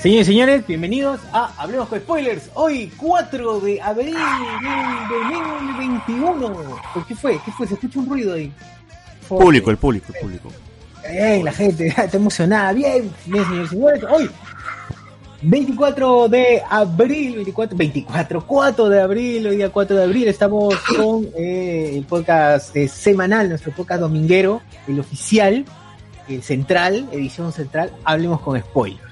Señores y señores, bienvenidos a Hablemos con Spoilers. Hoy, 4 de abril del 2021. ¿Por qué fue? ¿Qué fue? Se escucha un ruido ahí. Público, el público, el público. Ey, la gente está emocionada. Bien, bien, señores y señores. Hoy, 24 de abril, 24, 24, 4 de abril, hoy día 4 de abril, estamos con eh, el podcast eh, semanal, nuestro podcast dominguero, el oficial, el central, edición central, hablemos con spoilers.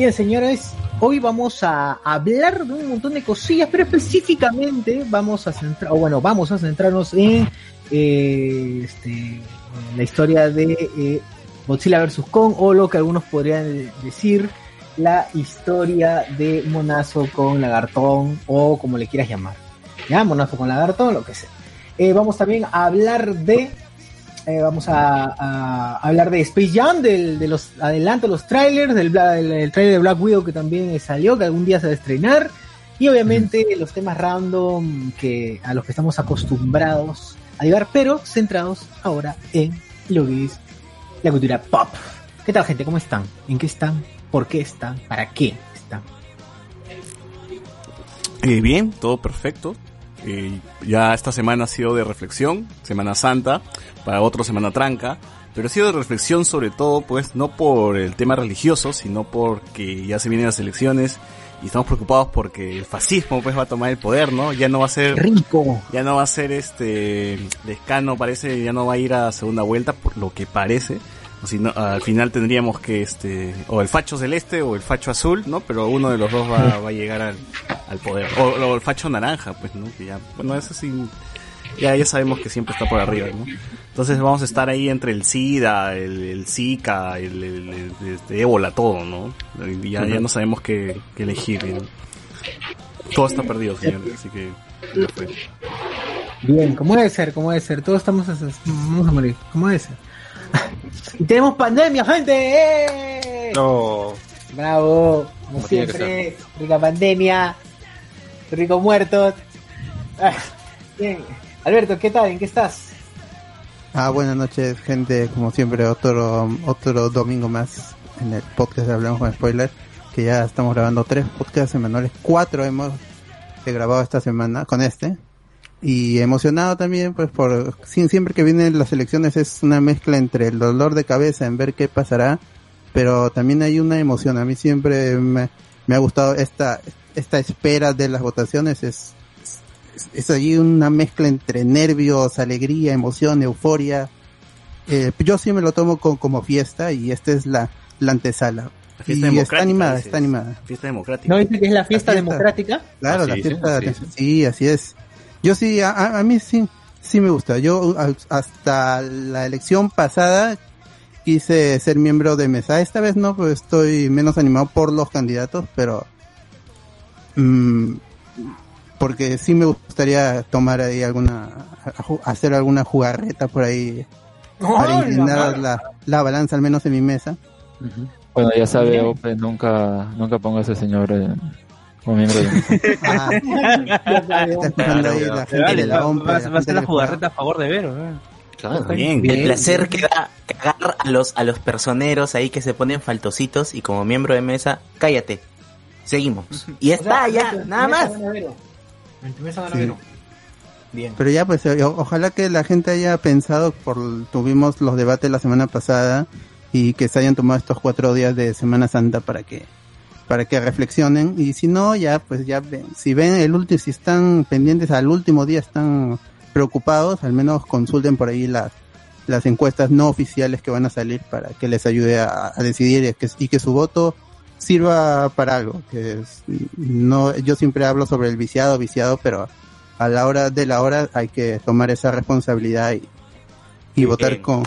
Bien, señores, hoy vamos a hablar de un montón de cosillas, pero específicamente vamos a centrar, bueno, vamos a centrarnos en eh, este, la historia de eh, Godzilla vs. Kong, o lo que algunos podrían decir, la historia de Monazo con Lagartón, o como le quieras llamar. ¿Ya? Monazo con Lagartón, lo que sea. Eh, vamos también a hablar de eh, vamos a, a hablar de Space Jam, del, de los adelantos, los trailers, del, del, del trailer de Black Widow que también salió, que algún día se va a estrenar, y obviamente los temas random que a los que estamos acostumbrados a llevar, pero centrados ahora en lo que es la cultura pop. ¿Qué tal gente? ¿Cómo están? ¿En qué están? ¿Por qué están? ¿Para qué están? Eh, bien, todo perfecto. Eh, ya esta semana ha sido de reflexión, Semana Santa, para otro Semana Tranca, pero ha sido de reflexión sobre todo, pues, no por el tema religioso, sino porque ya se vienen las elecciones y estamos preocupados porque el fascismo, pues, va a tomar el poder, ¿no? Ya no va a ser, Rico. ya no va a ser este, Descano parece, ya no va a ir a segunda vuelta, por lo que parece. Si no, al final tendríamos que este, o el facho celeste o el facho azul, ¿no? Pero uno de los dos va, va a llegar al, al poder. O, o el facho naranja, pues, ¿no? Que ya, bueno, eso sí, ya, ya sabemos que siempre está por arriba, ¿no? Entonces vamos a estar ahí entre el SIDA, el, el Zika, el, el, el- este, ébola, todo, ¿no? Ya, ya no sabemos qué, qué elegir, ¿no? Todo está perdido, señores, así que ya fue. Bien, como debe ser, como debe ser. Todos estamos a, vamos a morir, como debe ser. y tenemos pandemia, gente. ¡Eh! No, Bravo, como siempre, rica pandemia, ricos muertos. Bien, Alberto, ¿qué tal? ¿En qué estás? Ah, buenas noches, gente. Como siempre, otro otro domingo más en el podcast de Hablamos con Spoiler. Que ya estamos grabando tres podcasts semanales. Cuatro hemos eh, grabado esta semana con este. Y emocionado también, pues, por siempre que vienen las elecciones es una mezcla entre el dolor de cabeza en ver qué pasará, pero también hay una emoción. A mí siempre me, me ha gustado esta esta espera de las votaciones. Es es, es allí una mezcla entre nervios, alegría, emoción, euforia. Eh, yo sí me lo tomo con- como fiesta y esta es la, la antesala. La fiesta y está animada, dices. está animada. Fiesta democrática. ¿No dice que es la fiesta fiesta. democrática? Claro, Ah, la sí, fiesta. sí, sí. sí, así es. Yo sí, a, a- a mí sí, sí me gusta. Yo a- hasta la elección pasada quise ser miembro de mesa. Esta vez no, pues estoy menos animado por los candidatos, pero mm, porque sí me gustaría tomar ahí alguna, hacer alguna jugarreta por ahí para inclinar la, la balanza al menos en mi mesa. Bueno, ya sabe. Ope, nunca, nunca ponga a ese señor eh, como miembro de Ah, va, a ser la jugarreta a favor de Vero. ¿eh? Claro, bien. el placer que da cagar a los, a los personeros ahí que se ponen faltositos y como miembro de mesa, cállate. Seguimos. Y O está, sea, ya, nada más. Sí. Bien. Pero ya, pues, o- ojalá que la gente haya pensado, por tuvimos los debates la semana pasada y que se hayan tomado estos cuatro días de Semana Santa para que para que reflexionen y si no ya pues ya ven, si ven el último si están pendientes al último día están preocupados al menos consulten por ahí las las encuestas no oficiales que van a salir para que les ayude a, a decidir y que, y que su voto sirva para algo que es, no yo siempre hablo sobre el viciado viciado pero a la hora de la hora hay que tomar esa responsabilidad y, y votar con,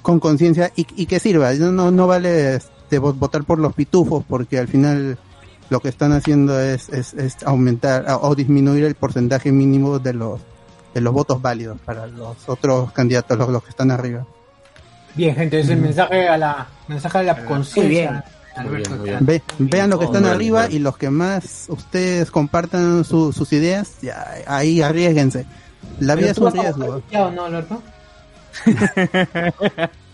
con conciencia y, y que sirva. No, no, no vale vo- votar por los pitufos porque al final lo que están haciendo es, es, es aumentar o disminuir el porcentaje mínimo de los de los votos válidos para los otros candidatos, los, los que están arriba. Bien, gente, ese es el mensaje a la, mensaje a la conciencia. Ve- vean lo que están arriba bien. y los que más ustedes compartan su- sus ideas, ya, ahí arriesguense. La vida es un riesgo. no, Alberto?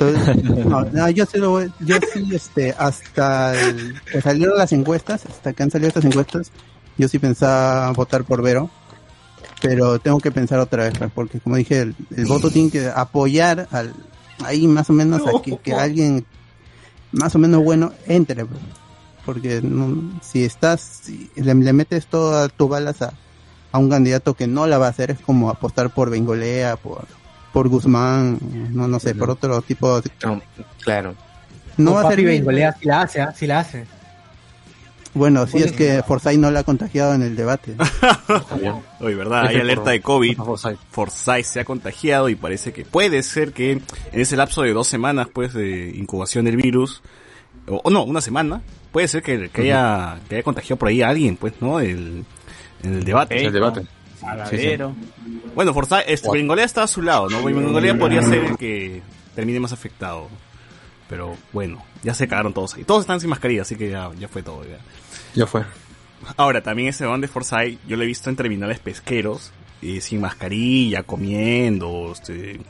Entonces, no, no, yo sí, lo voy- yo sí, este, hasta el- que salieron las encuestas, hasta que han salido estas encuestas, yo sí pensaba votar por Vero, pero tengo que pensar otra vez, porque como dije, el, el voto tiene que apoyar al, ahí más o menos a que, que alguien más o menos bueno entre, porque no- si estás, si le, le metes todas tus balas a, a un candidato que no la va a hacer, es como apostar por Bengolea, por por Guzmán, no no sé, por otro tipo de, No, claro. no O va a ser Bengolea sí la hace, ¿ah? sí la hace. Bueno, sí es que Forsyth no la ha contagiado en el debate. Está bien. Oye, ¿verdad? Hay alerta de COVID. Forsyth. Forsyth se ha contagiado y parece que puede ser que en ese lapso de dos semanas pues de incubación del virus, o, o no, una semana, puede ser que, que haya, que haya contagiado por ahí a alguien, pues, ¿no? El, en el debate. El debate. Paradero. Bueno, Forsyth, este? Bengolea está a su lado, ¿no? Bengolea podría ser el que termine más afectado. Pero bueno, ya se cagaron todos ahí. Todos están sin mascarilla, así que ya, ya fue todo. Ya. Ya fue. Ahora, también ese van de Forsyth, yo lo he visto en terminales pesqueros, eh, sin mascarilla, comiendo, este,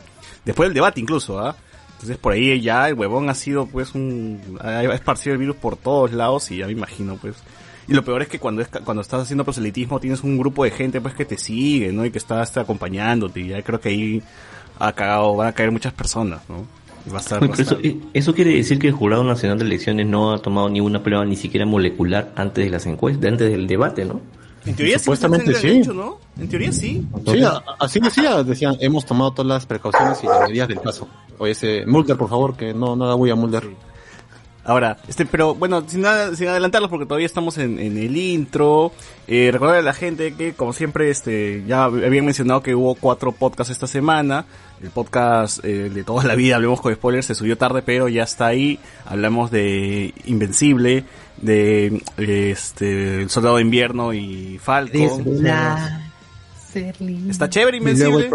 después del debate incluso, ¿ah? Entonces por ahí ya el huevón ha sido pues un, ha esparcido el virus por todos lados y ya me imagino pues. Y lo peor es que cuando es, cuando estás haciendo proselitismo tienes un grupo de gente pues que te sigue, ¿no? Y que está, está acompañándote y ya creo que ahí ha cagado, van a caer muchas personas, ¿no? Y va a estar pero eso, eso quiere decir que el Jurado Nacional de Elecciones no ha tomado ni una prueba ni siquiera molecular antes de las encuestas, antes del debate, ¿no? En teoría sí, Supuestamente sí. derecho, ¿no? En teoría sí. Sí, a- así decía, decían, hemos tomado todas las precauciones y las medidas del caso. Oye, ese Mulder, por favor, que no, no haga bulla Mulder. Ahora, este, pero bueno, sin nada, sin adelantarlos porque todavía estamos en, en el intro. Eh, recordar a la gente que, como siempre, este, ya habían mencionado que hubo cuatro podcasts esta semana. El podcast eh, de toda la vida, hablemos con spoilers, se subió tarde, pero ya está ahí. Hablamos de Invencible, de este, El Soldado de Invierno y Falcon. Está chévere Invencible.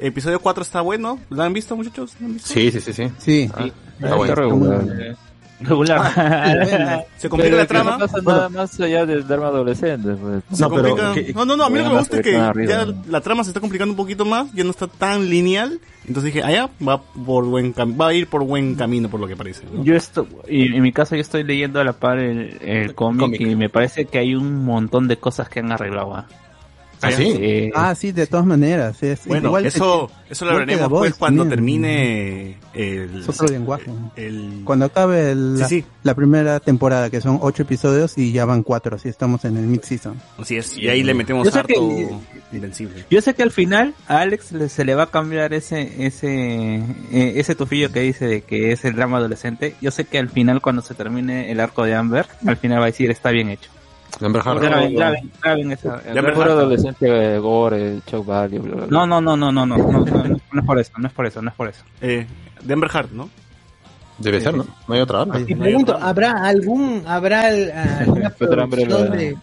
Episodio 4 está bueno. ¿Lo han visto, muchachos? ¿Lo han visto? Sí, sí, sí, sí. Sí, Ah, Está está bueno. Regular. Se complica la Pero trama. No pasa nada más allá del drama adolescente. Pues. No, pero complica- que- no, no, no, a mí lo que me gusta es que arriba, ya ¿no? la trama se está complicando un poquito más, ya no está tan lineal, entonces dije, allá va por buen cam- va a ir por buen camino por lo que parece. ¿no? Yo estoy, y en mi caso yo estoy leyendo a la par el, el cómic cómic. y me parece que hay un montón de cosas que han arreglado. ¿ah? ¿Ah, sí? Eh, Ah, sí, de todas maneras. Es, Bueno, igual eso eso lo veremos The pues cuando termine el es otro lenguaje. el Cuando acabe el- la, Sí, sí. la primera temporada, que son ocho episodios y ya van cuatro, así estamos en el mid-season. así es, y ahí le metemos Yo sé harto que- invencible. yo sé que al final a Alex le- se le va a cambiar ese ese eh, ese tufillo que dice de que es el drama adolescente. Yo sé que al final cuando se termine el arco de Amber, al final va a decir está bien hecho. Amber Hard. Graben, graben, graben eso. Mejor adolescente eh, gore, Chuck Valley. No, no, no, no, no, no, no, no, es por eso, no es por eso, no es por eso. Eh, de Amber Hart, ¿no? Debe ser, ¿no? No hay otra arma. Te pregunto, ¿habrá algún, habrá alguna producción de,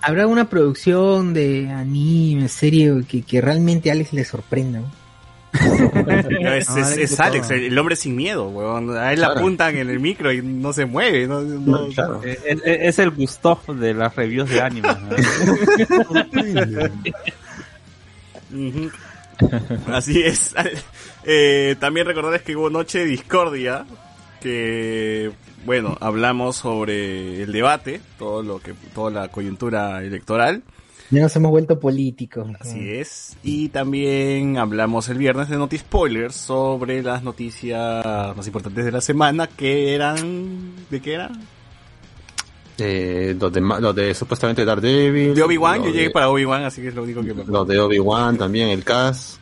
habrá alguna producción de anime, serie que, que realmente a Alex le sorprenda? ¿no? No, es, es, Alex es el, el hombre sin miedo, weón. A él le Claro. apuntan en el micro y no se mueve, no, no- Claro. Eh, Es, es- es el Gustav de las reviews de anime. Así es. Eh, también recordarles que hubo Noche de Discordia, que, bueno, hablamos sobre el debate, todo lo que, toda la coyuntura electoral, Ya nos hemos vuelto políticos. así es. Y también hablamos el viernes de Noti Spoilers sobre las noticias más importantes de la semana, que eran, ¿de qué eran? Eh, los, de, los de supuestamente Daredevil. De Obi-Wan, yo llegué de- para Obi-Wan, así que es lo único que me Los de Obi-Wan también, el cast.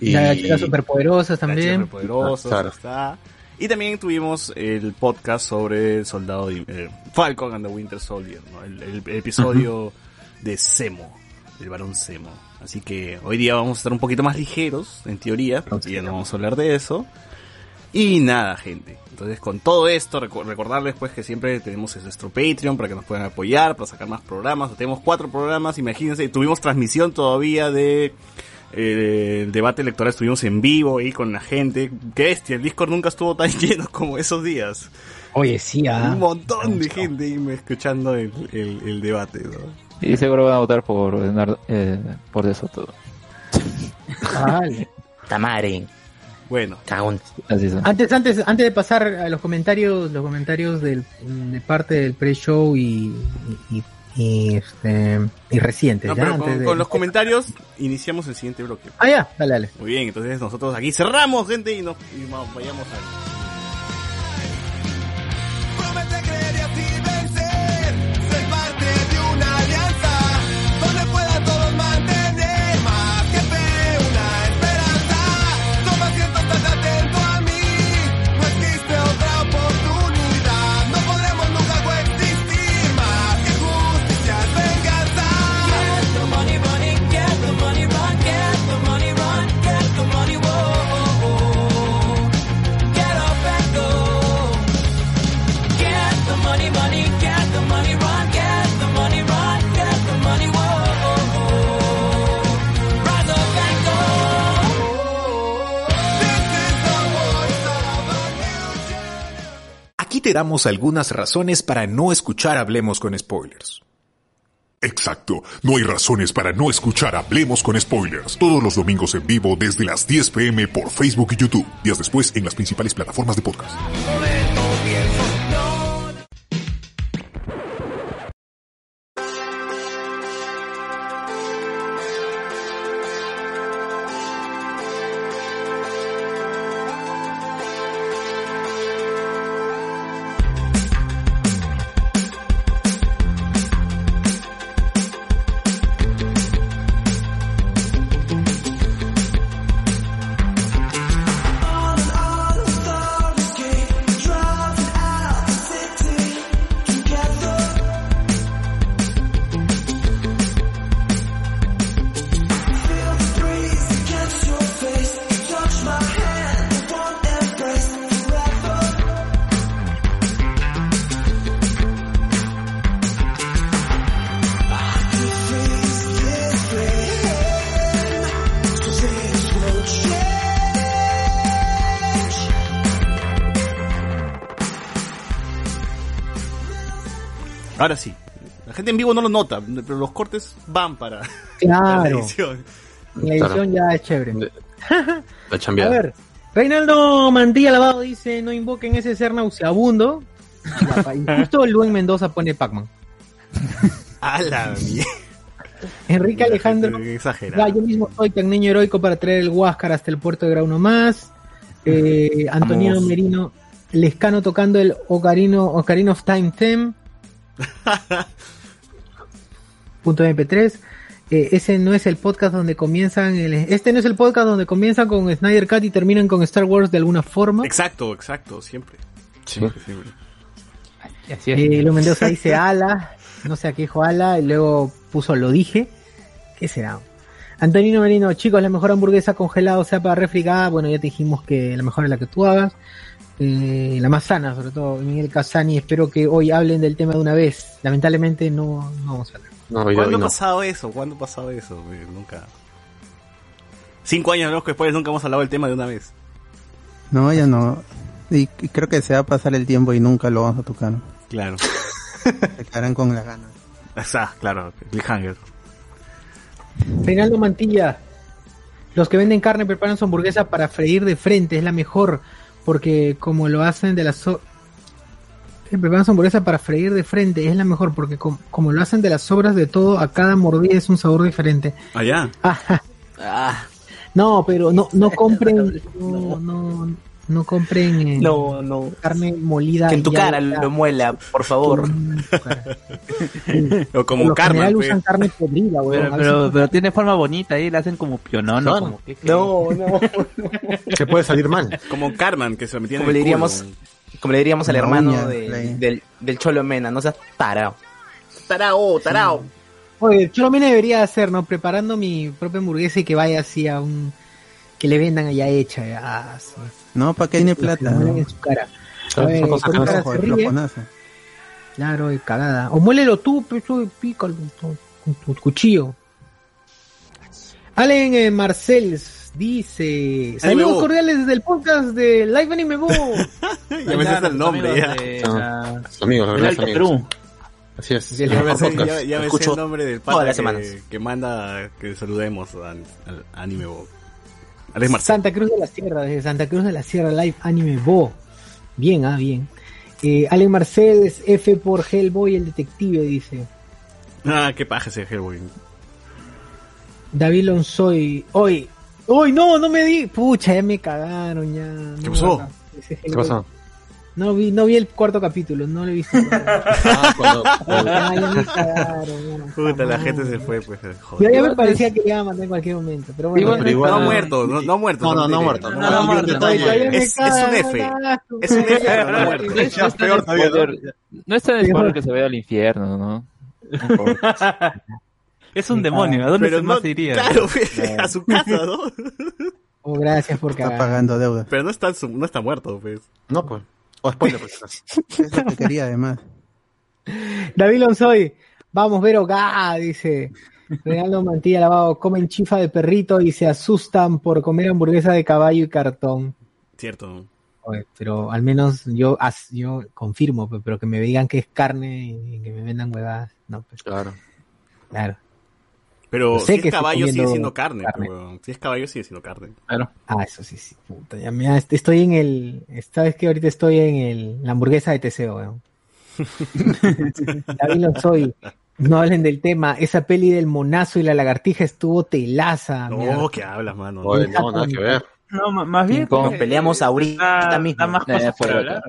Y... Las chicas superpoderosas Las también. chicas superpoderosas, Claro. está. Y también tuvimos el podcast sobre el soldado de, eh, Falcon and the Winter Soldier, ¿no? el, el- el episodio de Semo. del Barón Semo. Así que hoy día vamos a estar un poquito más ligeros, en teoría, porque ya no vamos a hablar de eso. Y nada, gente. Entonces, con todo esto, recordarles pues que siempre tenemos nuestro Patreon para que nos puedan apoyar, para sacar más programas. Tenemos cuatro programas, imagínense, tuvimos transmisión todavía de eh, el debate electoral, estuvimos en vivo ahí con la gente. Qué bestia, el Discord nunca estuvo tan lleno como esos días. Oye, sí, ah. Un montón de gente ahí escuchando el, el- el debate, ¿no? Y seguro van a votar por, Leonardo- eh, por De Soto. Vale. Tamare. Bueno. Cagón. Así son. Antes, antes, antes de pasar a los comentarios, los comentarios del, de parte del pre-show y, y, y, este, y recientes. No, ¿ya? pero Antes con, de- con los comentarios iniciamos el siguiente bloque. Ah, ya, dale, dale. Muy bien, entonces nosotros aquí cerramos, gente, y nos y va- vayamos a... damos algunas razones para no escuchar Hablemos con Spoilers. Exacto, no hay razones para no escuchar Hablemos con Spoilers. Todos los domingos en vivo desde las 10 pm por Facebook y YouTube. Días después en las principales plataformas de podcast. Ahora sí, la gente en vivo no lo nota, pero los cortes van para Claro. la edición. La edición ya es chévere. La A ver, Reinaldo Mantilla Lavado dice, no invoquen ese ser nauseabundo. Y justo Luen Mendoza pone Pac-Man. A la mierda. Enrique Alejandro, exagerado. ya, yo mismo soy tan niño heroico para traer el Huáscar hasta el puerto de Grauno más. Eh, Antonio Vamos. Merino, Lescano tocando el Ocarino, Ocarina of Time Theme. Punto MP3. Eh, ese no es el podcast donde comienzan el- este no es el podcast donde comienzan con Snyder Cut y terminan con Star Wars de alguna forma. Exacto, exacto, siempre. Siempre, siempre. Así es. Eh, Mendoza dice ala, no sé a qué dijo ala, y luego puso lo dije. ¿Qué será? Antonino Merino, chicos, la mejor hamburguesa congelada, o sea, para refrigar, bueno, ya te dijimos que la mejor es la que tú hagas. Eh, la más sana, sobre todo, Miguel Casani, espero que hoy hablen del tema de una vez. Lamentablemente no, no vamos a hablar. No, hoy- ¿Cuándo ha no. pasado eso? ¿Cuándo ha pasado eso? Eh, Nunca. Cinco años que después nunca hemos hablado del tema de una vez. No, ya no. Y, y creo que se va a pasar el tiempo y nunca lo vamos a tocar. Claro. Se quedarán con las ganas. Ah, claro, cliffhanger. Reinaldo Mantilla, los que venden carne preparan su hamburguesa para freír de frente, es la mejor, porque como lo hacen de las... so- preparan su hamburguesa para freír de frente, es la mejor, porque com- como lo hacen de las sobras de todo, a cada mordida es un sabor diferente. Allá. Ah, No, pero no, no compren, no, no, no compren eh, no, no. carne molida. Que en tu cara ya- lo muela, por favor. O como general pues. usan carne podrida, weón. Pero, pero, tiene forma bonita ahí, la hacen como que, que- No, no. Se puede salir mal. Como Carmen, que se metía en Como el le culo. diríamos, como le diríamos al hermano uña, de- la- del, del Cholo Mena, no seas tarao. Tarao, tarao. Oye, yo también debería hacer, ¿no? Preparando mi propia hamburguesa y que vaya así a un... Que le vendan allá hecha. ya, ah, sí. No, ¿para qué tiene plata? no? en su cara. Claro, con no cara se ríe. y cagada. O muélelo tú, de pícalo con con tu cuchillo. Allen eh, Marcels dice: Saludos cordiales desde el podcast de Live Anime Bo. Ya me sé el nombre, ya. Ah, amigos, los del verdaderos Alto amigos. Perú. Así es. Sí, Ya me sé, Podcast. ya- ya me sé Escucho el nombre del pata que, que manda que saludemos al, al anime Bob. Alex. Santa Cruz de la Sierra, desde Santa Cruz de la Sierra Live Anime Bo. Bien, ah, bien. Eh, Allen Marcels, F por Hellboy, el detective, dice. Ah, qué paja ese Hellboy. David Lonsoy, hoy. Hoy, no, no me di. Pucha, ya me cagaron, ya. ¿Qué pasó? ¿Qué pasó? No vi, no vi el cuarto capítulo, no lo he visto. Ah, cuando, Ya, ya me cagaron, ya. Puta, la gente se fue, pues. Joder. Yo ya me parecía que le iba a matar en cualquier momento, pero bueno. Pero igual- No ha muerto, no, no ha muerto. No, no, no muerto. No, no muerto. Todavía me Es- es un F. Es un F, pero no ha muerto. No es- no tan peor todavía, ¿no? spoiler- No que se vaya al infierno, ¿no? Es un demonio, ¿a dónde Pero se no, más iría? claro, a su casa, ¿no? Oh, gracias por Está cagar. pagando deudas. Pero no está, su- no está muerto, pues. No, pues. O spoiler, por que quería además. David Lonsoy, vamos, Vero, ga, dice. Regalando mantilla lavado, comen chifa de perrito y se asustan por comer hamburguesa de caballo y cartón. Cierto. Oye, pero al menos yo as- yo confirmo, pe- pero que me digan que es carne y que me vendan huevadas. No, pues Claro. claro. Pero sé si que es caballo sigue siendo carne, carne. pues, weón. Si es caballo sigue siendo carne. Claro. Ah, eso sí, sí, puta. Ya me, estoy en el. Sabes que ahorita estoy en el, la hamburguesa de Teseo, weón. David Lonsoy, no hablen del tema. Esa peli del monazo y la lagartija estuvo telaza. No, ¿qué hablas, mano? Oye, no, nada que ver. No, más bien. King Kong. Nos peleamos ahorita mismo. más Eh, cosas para de hablar.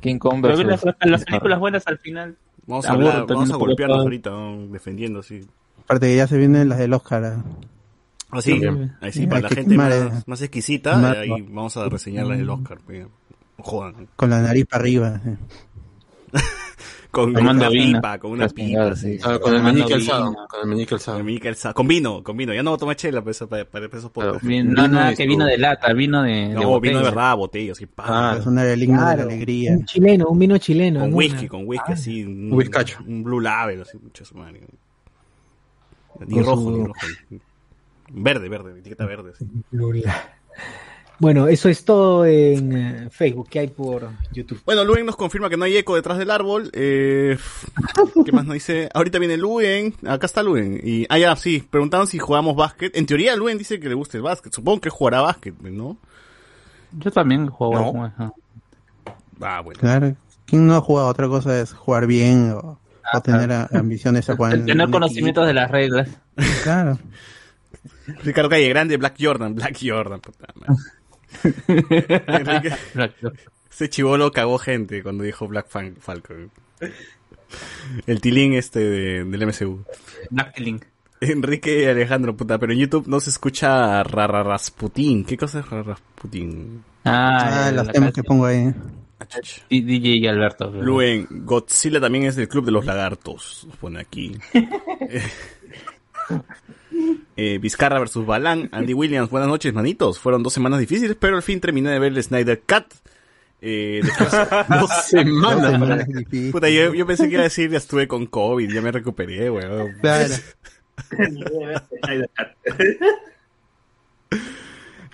King Kong que versus... las, las películas buenas al final. Vamos a hablar, vamos a golpearnos ahorita, ¿no? defendiendo así. Aparte que ya se vienen las del Oscar. ah. Así, También. ahí sí, para la gente más, eh. más exquisita, Quemar, ahí no. vamos a reseñarla del Oscar. pues. No Jodan. Con la nariz para arriba. eh. Con, una pipa, con una Las pipa. sí. sí. Ah, con el meñique alzado. Con el meñique alzado. Con Sa- Con vino, con vino. Ya no voy a tomar chela pues, para, para, para esos no, nada que vino de lata, vino de. de No, vino de verdad, botella, así, pa. Ah, Para el himno de la alegría. un chileno, un vino chileno. con whisky, una. con whisky, así. Un, Un whiskacho. Un blue label, así, mucho su madre. Ni Con rojo, su- ni rojo. Verde, verde, etiqueta verde. sí. Bueno, eso es todo en eh, Facebook. ¿Qué hay por YouTube? Bueno, Luen nos confirma que no hay eco detrás del árbol. Eh, ¿Qué más nos dice? Ahorita viene Luen. Acá está Luen. Y, ah, ya, sí. Preguntaron si jugamos básquet. En teoría, Luen dice que le gusta el básquet. Supongo que jugará básquet, ¿no? Yo también juego No. Ah, bueno. Claro. ¿Quién no ha jugado? Otra cosa es jugar bien o, tener a- ambiciones a jugar Tener conocimientos de las reglas. Claro. Ricardo Calle Grande, Black Jordan. Black Jordan, puta madre. Ese chivolo cagó gente cuando dijo Black Fan- Falcon. El tilín este de- del MCU. Black Link. Enrique Alejandro, puta, pero en YouTube no se escucha Rararasputin. ¿Qué cosa es Rararasputin? Ah, Ah, los la temas que pongo ahí. DJ y Alberto. pero- Luen, Godzilla también es del Club de los Lagartos, nos pone aquí. Eh, Vizcarra versus Balán, Andy Williams, buenas noches, manitos. Fueron dos semanas difíciles, pero al fin terminé de ver el Snyder Cut. Eh, después- Dos semanas. Semanas difíciles. Puta, yo, yo pensé que iba a decir ya estuve con COVID, ya me recuperé, weón. Claro.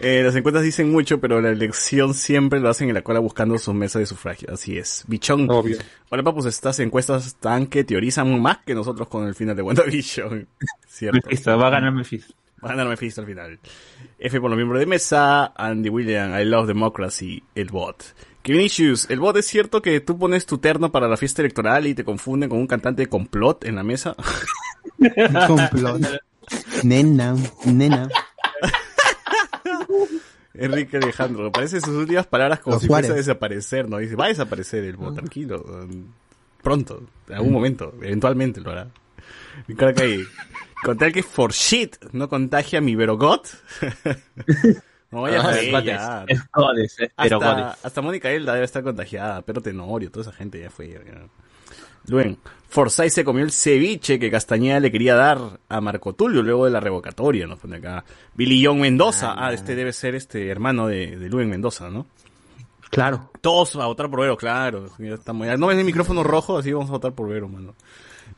Eh, las encuestas dicen mucho, pero la elección siempre lo hacen en la cola buscando su mesa de sufragio. Así es. Bichón. Obvio. Hola, papus, estas encuestas están que teorizan más que nosotros con el final de WandaVision. Cierto. Mephisto, va a ganar Mephisto. Va a ganar Mephisto al final. F por los miembros de mesa. Andy William, I love democracy. El bot. Kevin Issues, el bot es cierto que tú pones tu terno para la fiesta electoral y te confunden con un cantante de complot en la mesa. Complot. Nena, nena. Enrique Alejandro, parece sus últimas palabras como Los si fuese a desaparecer, ¿no? Dice, va a desaparecer el bot, tranquilo. um, Pronto, en algún momento, eventualmente lo hará. Mi cara cae. Con tal que for shit no contagia mi Verogot. no, ya fue, es Godes, ya. es Godes, es pero Hasta, hasta Mónica Elda debe estar contagiada, pero Tenorio, toda esa gente ya fue. ya. Luen, Forsyth se comió el ceviche que Castañeda le quería dar a Marco Tulio luego de la revocatoria, nos pone acá. Billy John Mendoza, ah, este debe ser este hermano de, de Luen Mendoza, ¿no? Claro. Todos a votar por Vero, claro. No ves el micrófono rojo, así vamos a votar por Vero, mano.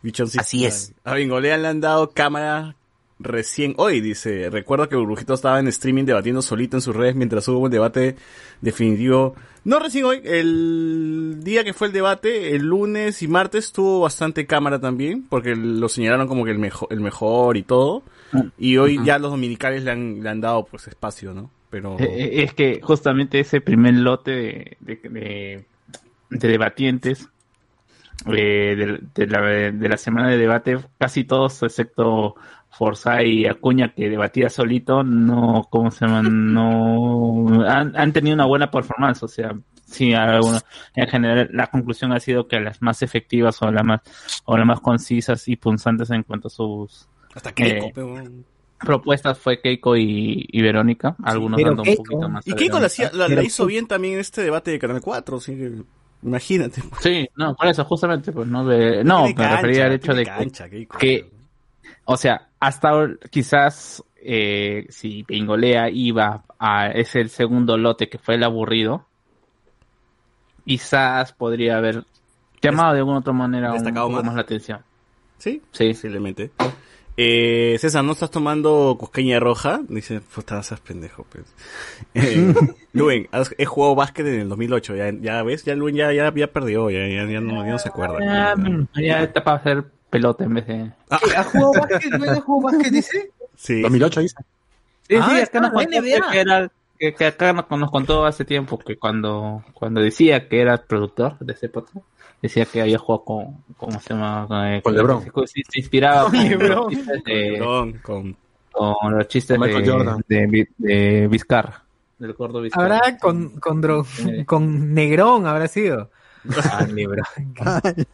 Bichoncito. Así es. A Bingolea le han dado cámara recién hoy, dice. Recuerdo que Burbujito estaba en streaming debatiendo solito en sus redes mientras hubo un debate definitivo. No recién hoy, el día que fue el debate, el lunes y martes tuvo bastante cámara también, porque lo señalaron como que el mejor, el mejor y todo. Y hoy ya los dominicales le han, le han dado pues espacio, ¿no? Pero... Eh, eh, Es que justamente ese primer lote de, de, de- de debatientes eh, de, de la, de la semana de debate, casi todos, excepto Forza y Acuña, que debatía solito, no, ¿cómo se llama? No, han, han tenido una buena performance, o sea, sí, algunos- en general la conclusión ha sido que las más efectivas o las más, o las más concisas y punzantes en cuanto a sus Hasta Keiko, eh, pero- propuestas fue Keiko y, y Verónica, algunos Pero dando un poquito más. Y Keiko la, hacía- la- la hizo bien también en este debate de Canal 4, así que imagínate. Sí, no, por eso, justamente, pues no de, no, me refería al hecho de Keiko. que, o sea, hasta ahora, quizás eh, si Pingolea iba a ese el segundo lote que fue el aburrido, quizás podría haber llamado de alguna otra manera un poco más. más la atención. Sí, sí, posiblemente. Eh, César, ¿no estás tomando cusqueña roja? Dice, puta, seas pendejo, pues. Eh, Luen, has- he jugado básquet en el 2008, ya, ya ves, ya Luen ya, ya, ya perdió, ya, ya, ya no, ya no se acuerda. Ah, mm, ya está para hacer pelota en vez de... ¿Qué? ¿Ha jugado básquet? ¿No ha jugado básquet, dice? Sí. 2008 dice. Sí, Ah, sí, acá nos contó que, era, que, que acá nos, nos contó hace tiempo que cuando, cuando decía que era productor de ese podcast, decía que había jugado con, ¿cómo se llama? Eh, Con LeBron. Se, se- se inspiraba Con con, los chistes de, con... con los chistes Con Michael de, Jordan. de, de Vizcarra, del gordo Vizcarra. Habrá con, con, dro- con Negrón, habrá sido. Ah, Negrón.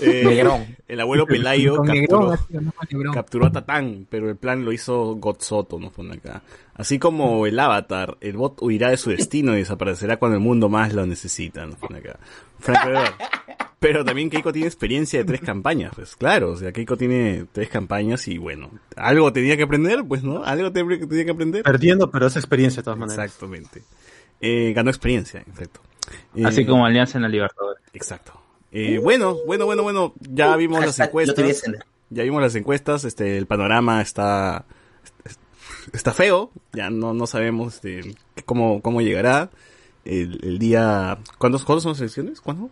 Eh, Negrón. El abuelo Pelayo capturó, Negrón, capturó a Tatán, pero el plan lo hizo Gotsoto, nos pone acá. Así como el avatar, el bot huirá de su destino y desaparecerá cuando el mundo más lo necesita, nos pone acá. Frank Weber. Pero también Keiko tiene experiencia de tres campañas, pues claro, o sea, Keiko tiene tres campañas y bueno, algo tenía que aprender, pues no, algo te- tenía que aprender. Perdiendo, pero es experiencia de todas maneras. Exactamente. Eh, ganó experiencia, en efecto. Eh, Así como Alianza en la Libertadores. Exacto. Eh, bueno, bueno, bueno, bueno, ya vimos las Hashtag encuestas. Ya vimos las encuestas, este, el panorama está, está feo, ya no, no sabemos este, cómo, cómo llegará. El, el día, ¿cuándo, ¿cuándo son las elecciones? ¿Cuándo?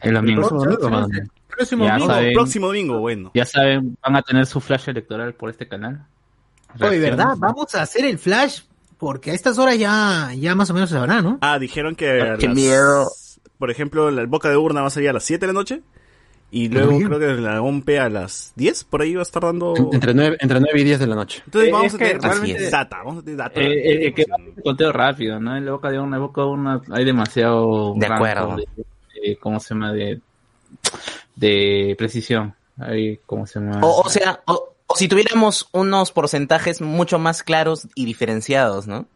El domingo. próximo domingo. Próximo Ya domingo. No, saben. próximo domingo, bueno. Ya saben, van a tener su flash electoral por este canal. Oye, ¿verdad? Vamos a hacer el flash porque a estas horas ya, ya más o menos se sabrá, ¿no? Ah, dijeron que Qué las- miedo. Por ejemplo, la boca de urna va a salir a las 7 de la noche. Y luego creo que la OMP a las 10, por ahí va a estar dando... Entre 9, entre 9 y 10 de la noche. Entonces Eh, vamos a tener realmente- data, vamos a tener data. Eh, eh, eh, que un conteo rápido, ¿no? En la boca de en la boca de una hay demasiado De acuerdo. de- de- ¿Cómo se llama? De, de precisión. Hay, ¿cómo se llama? O, o sea, o, o si tuviéramos unos porcentajes mucho más claros y diferenciados, ¿no?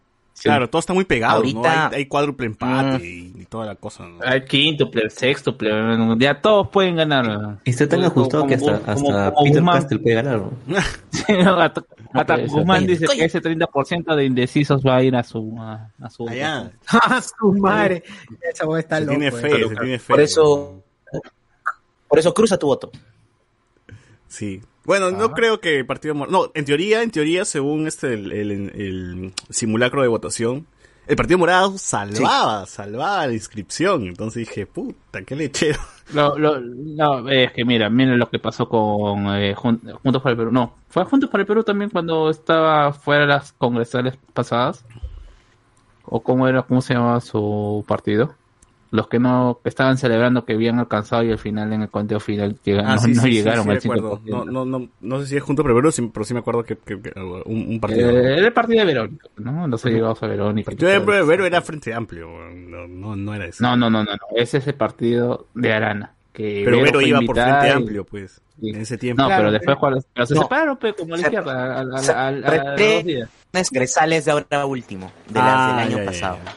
Claro, todo está muy pegado, Ahorita- ¿no? Hay, hay cuádruple empate y, y toda la cosa, ¿no? Hay quíntuple, sextuple, ya todos pueden ganar. ¿no? Está tan Como- ajustado que hasta, como- hasta como Peter puede ganar. ¿no? Sí, no, hasta. Guzmán dice que ese 30% de indecisos va a ir a su a, a su Allá. ¡Ah, su madre! Esa voz está Se loco. tiene eh. fe, se tiene fe. Por eso, por eso cruza tu voto. Sí. Bueno, no creo que el Partido Morado... No, en teoría, en teoría, según este el, el- el simulacro de votación, el Partido Morado salvaba, salvaba la inscripción. Entonces dije, puta, qué lechero. Lo, lo, no, es que mira, miren lo que pasó con eh, Jun- Juntos para el Perú. No, fue Juntos para el Perú también cuando estaba fuera de las congresales pasadas. ¿O cómo era, cómo se llamaba su partido? Los que no que estaban celebrando que habían alcanzado y al final en el conteo final llega- Ah, no, sí, no sí, sí, llegaron sí, al recuerdo. 5%. No, no, no, no sé si es junto pero sí- pero sí me acuerdo que, que- que un, un partido. Eh, era el partido de Verónica, ¿no? Los allegados a Verónica. Yo de Vero era Frente Amplio, no, no, no era eso. No, no, no, no, no. Es ese partido de Arana. Que Pero Vero iba por Frente y- Amplio, pues, en ese tiempo. No, Claro, pero después cuando pero se No. separaron, pues, como la izquierda, a, a- se- a- a- a- a pre- dos días. Congresales de ahora último, de las Ah, del año ya, ya, pasado. ya.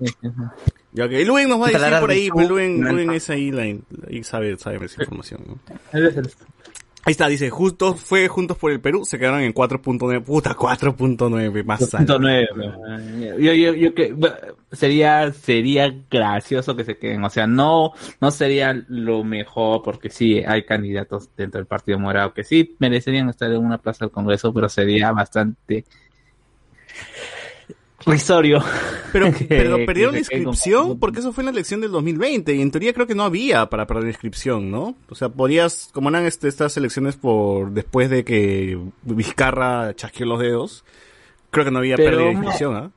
Sí, sí, sí. Ya que Luen nos va a decir por ahí, pues Luen, Luen es ahí, la, ahí sabe, sabe esa información, Ahí está, dice, justo fue Juntos por el Perú, se quedaron en 4.9, puta, 4.9, más alto. 2.9. Yo, yo, yo que sería, sería gracioso que se queden. O sea, no, no sería lo mejor porque sí hay candidatos dentro del Partido Morado que sí merecerían estar en una plaza del Congreso, pero sería bastante risorio. Pero, pero perdieron la inscripción porque eso fue en la elección del 2020 y en teoría creo que no había para perder la inscripción, ¿no? O sea, podrías, como eran este, estas elecciones por después de que Vizcarra chasqueó los dedos, creo que no había Pero pérdida de no. inscripción, ¿ah?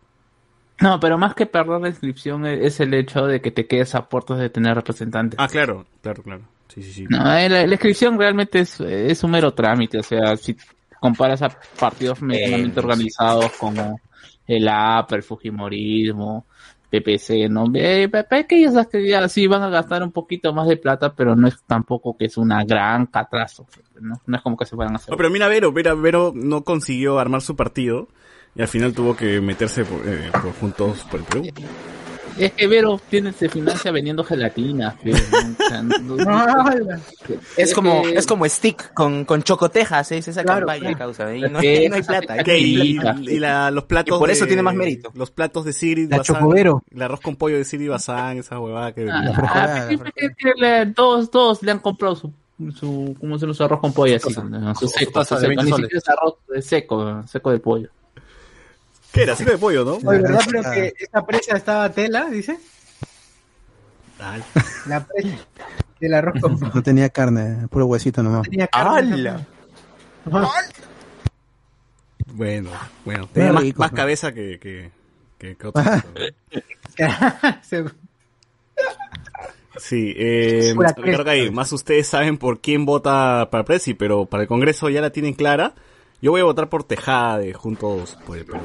No, pero más que perder la inscripción e- es el hecho de que te quedes a puertas de tener representantes. Ah, claro, claro, claro. Sí, sí, sí. No, eh, la, la inscripción realmente es, es un mero trámite, o sea, si comparas a partidos medianamente organizados como el AP, el Fujimorismo, PPC, ¿no? Eh, que ya sí van a gastar un poquito más de plata, pero no es tampoco que es una gran catástrofe, ¿no? Es como que se puedan hacer. Pero mira, Vero, Vero, Vero no consiguió armar su partido y al final tuvo que meterse por, eh, por Juntos por el Perú. Es que Vero tiene, se financia vendiendo gelatina. pero, ¿no? O sea, no- no- Es como, es como Stick con, con Chocotejas, es esa Claro, campaña, claro. causa. Y Es no, hay plata. no hay y, plata. y la- los platos Y por eso de- tiene más mérito. Los platos de Siri La Bazán, Chocobero. el arroz con pollo de Siri Bazán, esa huevada que Ah, le- todos, todos le han comprado su, su ¿cómo se llama? Su arroz con pollo así, su Su seco, taza su de seco, 20 ni soles. siquiera es arroz de seco, seco de pollo. ¿Qué era? Seco de pollo, ¿no? Oye, ¿verdad? Pero que esta presa estaba tela, dice. Ay. La presa del arroz con No tenía carne, puro huesito nomás. tenía carne. ¡Hala! Bueno, bueno. Tenía más, rico, más pero- cabeza que, que, que, que otro. ¿no? Sí, eh, Ricardo Calle, cresta. más ustedes saben por quién vota para Presi, pero para el Congreso ya la tienen clara. Yo voy a votar por Tejada de Juntos por el Perú.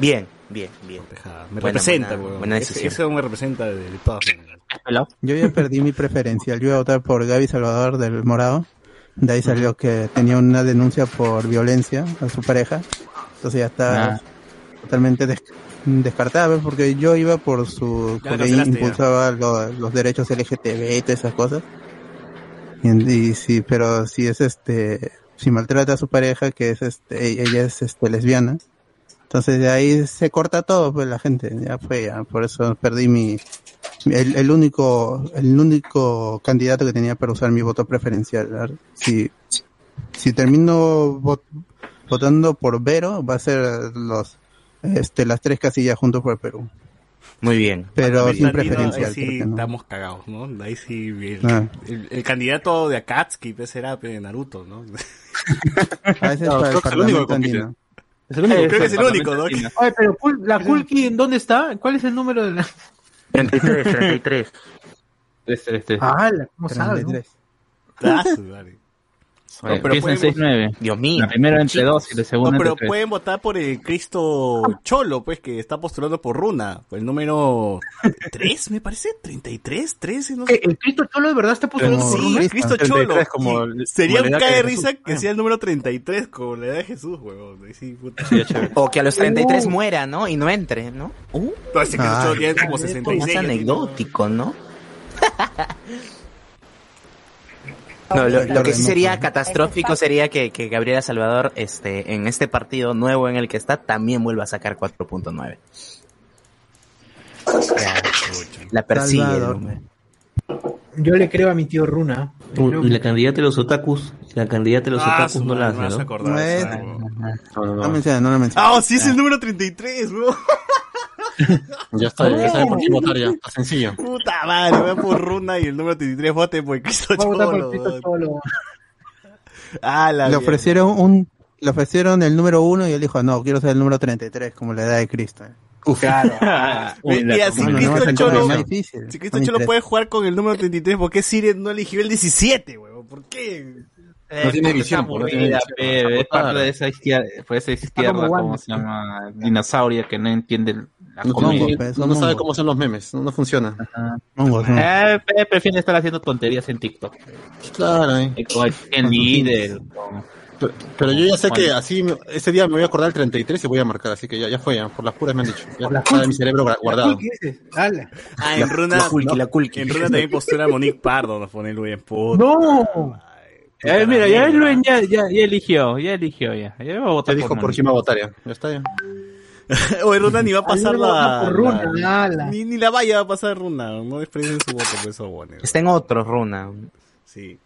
Bien, bien, bien. Me Buena, representa, buena- buena decisión. Eso me representa de, de todas maneras. Yo ya perdí mi preferencial. Yo iba a votar por Gaby Salvador del Morado. De ahí salió que tenía una denuncia por violencia a su pareja. Entonces ya está Ah. totalmente des- descartable porque yo iba por su... Ya porque impulsaba lo- los derechos LGTB y todas esas cosas. Y, y sí, pero si es este... Si maltrata a su pareja, que es este... Ella es este lesbiana. Entonces de ahí se corta todo, pues la gente. Ya fue, ya. Por eso perdí mi... El, el único el único candidato que tenía para usar mi voto preferencial. ¿verdad? Si, si termino vot- votando por Vero, va a ser los este las tres casillas juntos por Perú. Muy bien. Pero Ahí sin preferencial. Ahí sí creo que no. estamos cagados, ¿no? Ahí sí, el, Ah. el- el candidato de Akatsuki pues, era pues, Naruto, ¿no? A veces No, para el el único que. Es el único. Creo que es el único, ¿no? Oye, pero la Kulki, ¿en dónde está? ¿Cuál es el número de la.? 33, 33. Este, este. Ah, la- ¿cómo sabe? no? 33. Ah, su madre. Oye, No, pero empieza en podemos- 6-9. Dios mío. La primera entre Chicos. 2 y la No, segunda pero entre 3. pueden votar por el Cristo Cholo, pues, que está postulando por Runa. El número 3, me parece. 33, 13, no sé. ¿Qué? ¿El Cristo Cholo de verdad está postulando Como por Sí, Runa? Cristo. Cristo 33 Cholo. como el- sería como un cae de risa que sea el número 33, como la edad de Jesús, huevón. Sí, puta. Sí, ya. O que a los 33 Uh. muera, ¿no? Y no entre, ¿no? Uh, No, ese Cristo Ah. Cholo tiene como más 66. anecdótico, ¿no? No, lo, lo que sí sería catastrófico sería que, que Gabriela Salvador, este, en este partido nuevo en el que está, también vuelva a sacar 4.9. La persigue. Salvador. Yo le creo a mi tío Runa. Y la candidata de los otakus, la candidata de los Ah, otakus no la hace, a ¿no? acordar No de es- esa, huevón. No, no, No no. menciona, no la menciona. Ah, sí es el número 33, weón. Ya está, ya sabe por quién votar ya. Está sencillo. Puta madre, voy por Runa y el número 33 vote por Cristo a Cholo. Ah, la Le ofrecieron un le ofrecieron el número uno y él dijo, no, quiero ser el número 33, como la edad de Cristo. Claro. Mira, si Cristo es el Cholo, si Cristo Cholo puede jugar con el número 33, ¿por qué Siri no eligió el 17, weón? ¿Por qué? No tiene Es visión, pues, no tiene pe, es parte de esa izquierda, fue esa izquierda, como se llama? Dinosauria, que no entiende la No, tiene- pues, no son sabe cómo son los memes. No, no funciona. Hongos, ¿no? Eh, prefiere estar haciendo tonterías en TikTok. Claro, eh. Eh, el líder, Pero, pero yo ya sé que así, ese día me voy a acordar el 33 y voy a marcar, así que ya, ya fue, ya, por las puras me han dicho. Ya está en mi cerebro guardado. Ah, en Runa, la culqui, la culqui. en Runa también postura Monique Pardo, nos pone Luis en puta. No. Eh, mira, ya Luis ya, ya, ya eligió, ya eligió, ya. Ya voy a Te votar dijo por Nani. quién va a votar ya. Ya está ya. Oye, Runa ni va a pasar va la... Runa, la-. Ni, ni la vaya a pasar Runa, no desperdicien su voto por eso, bueno. Está en otro, Runa. Sí.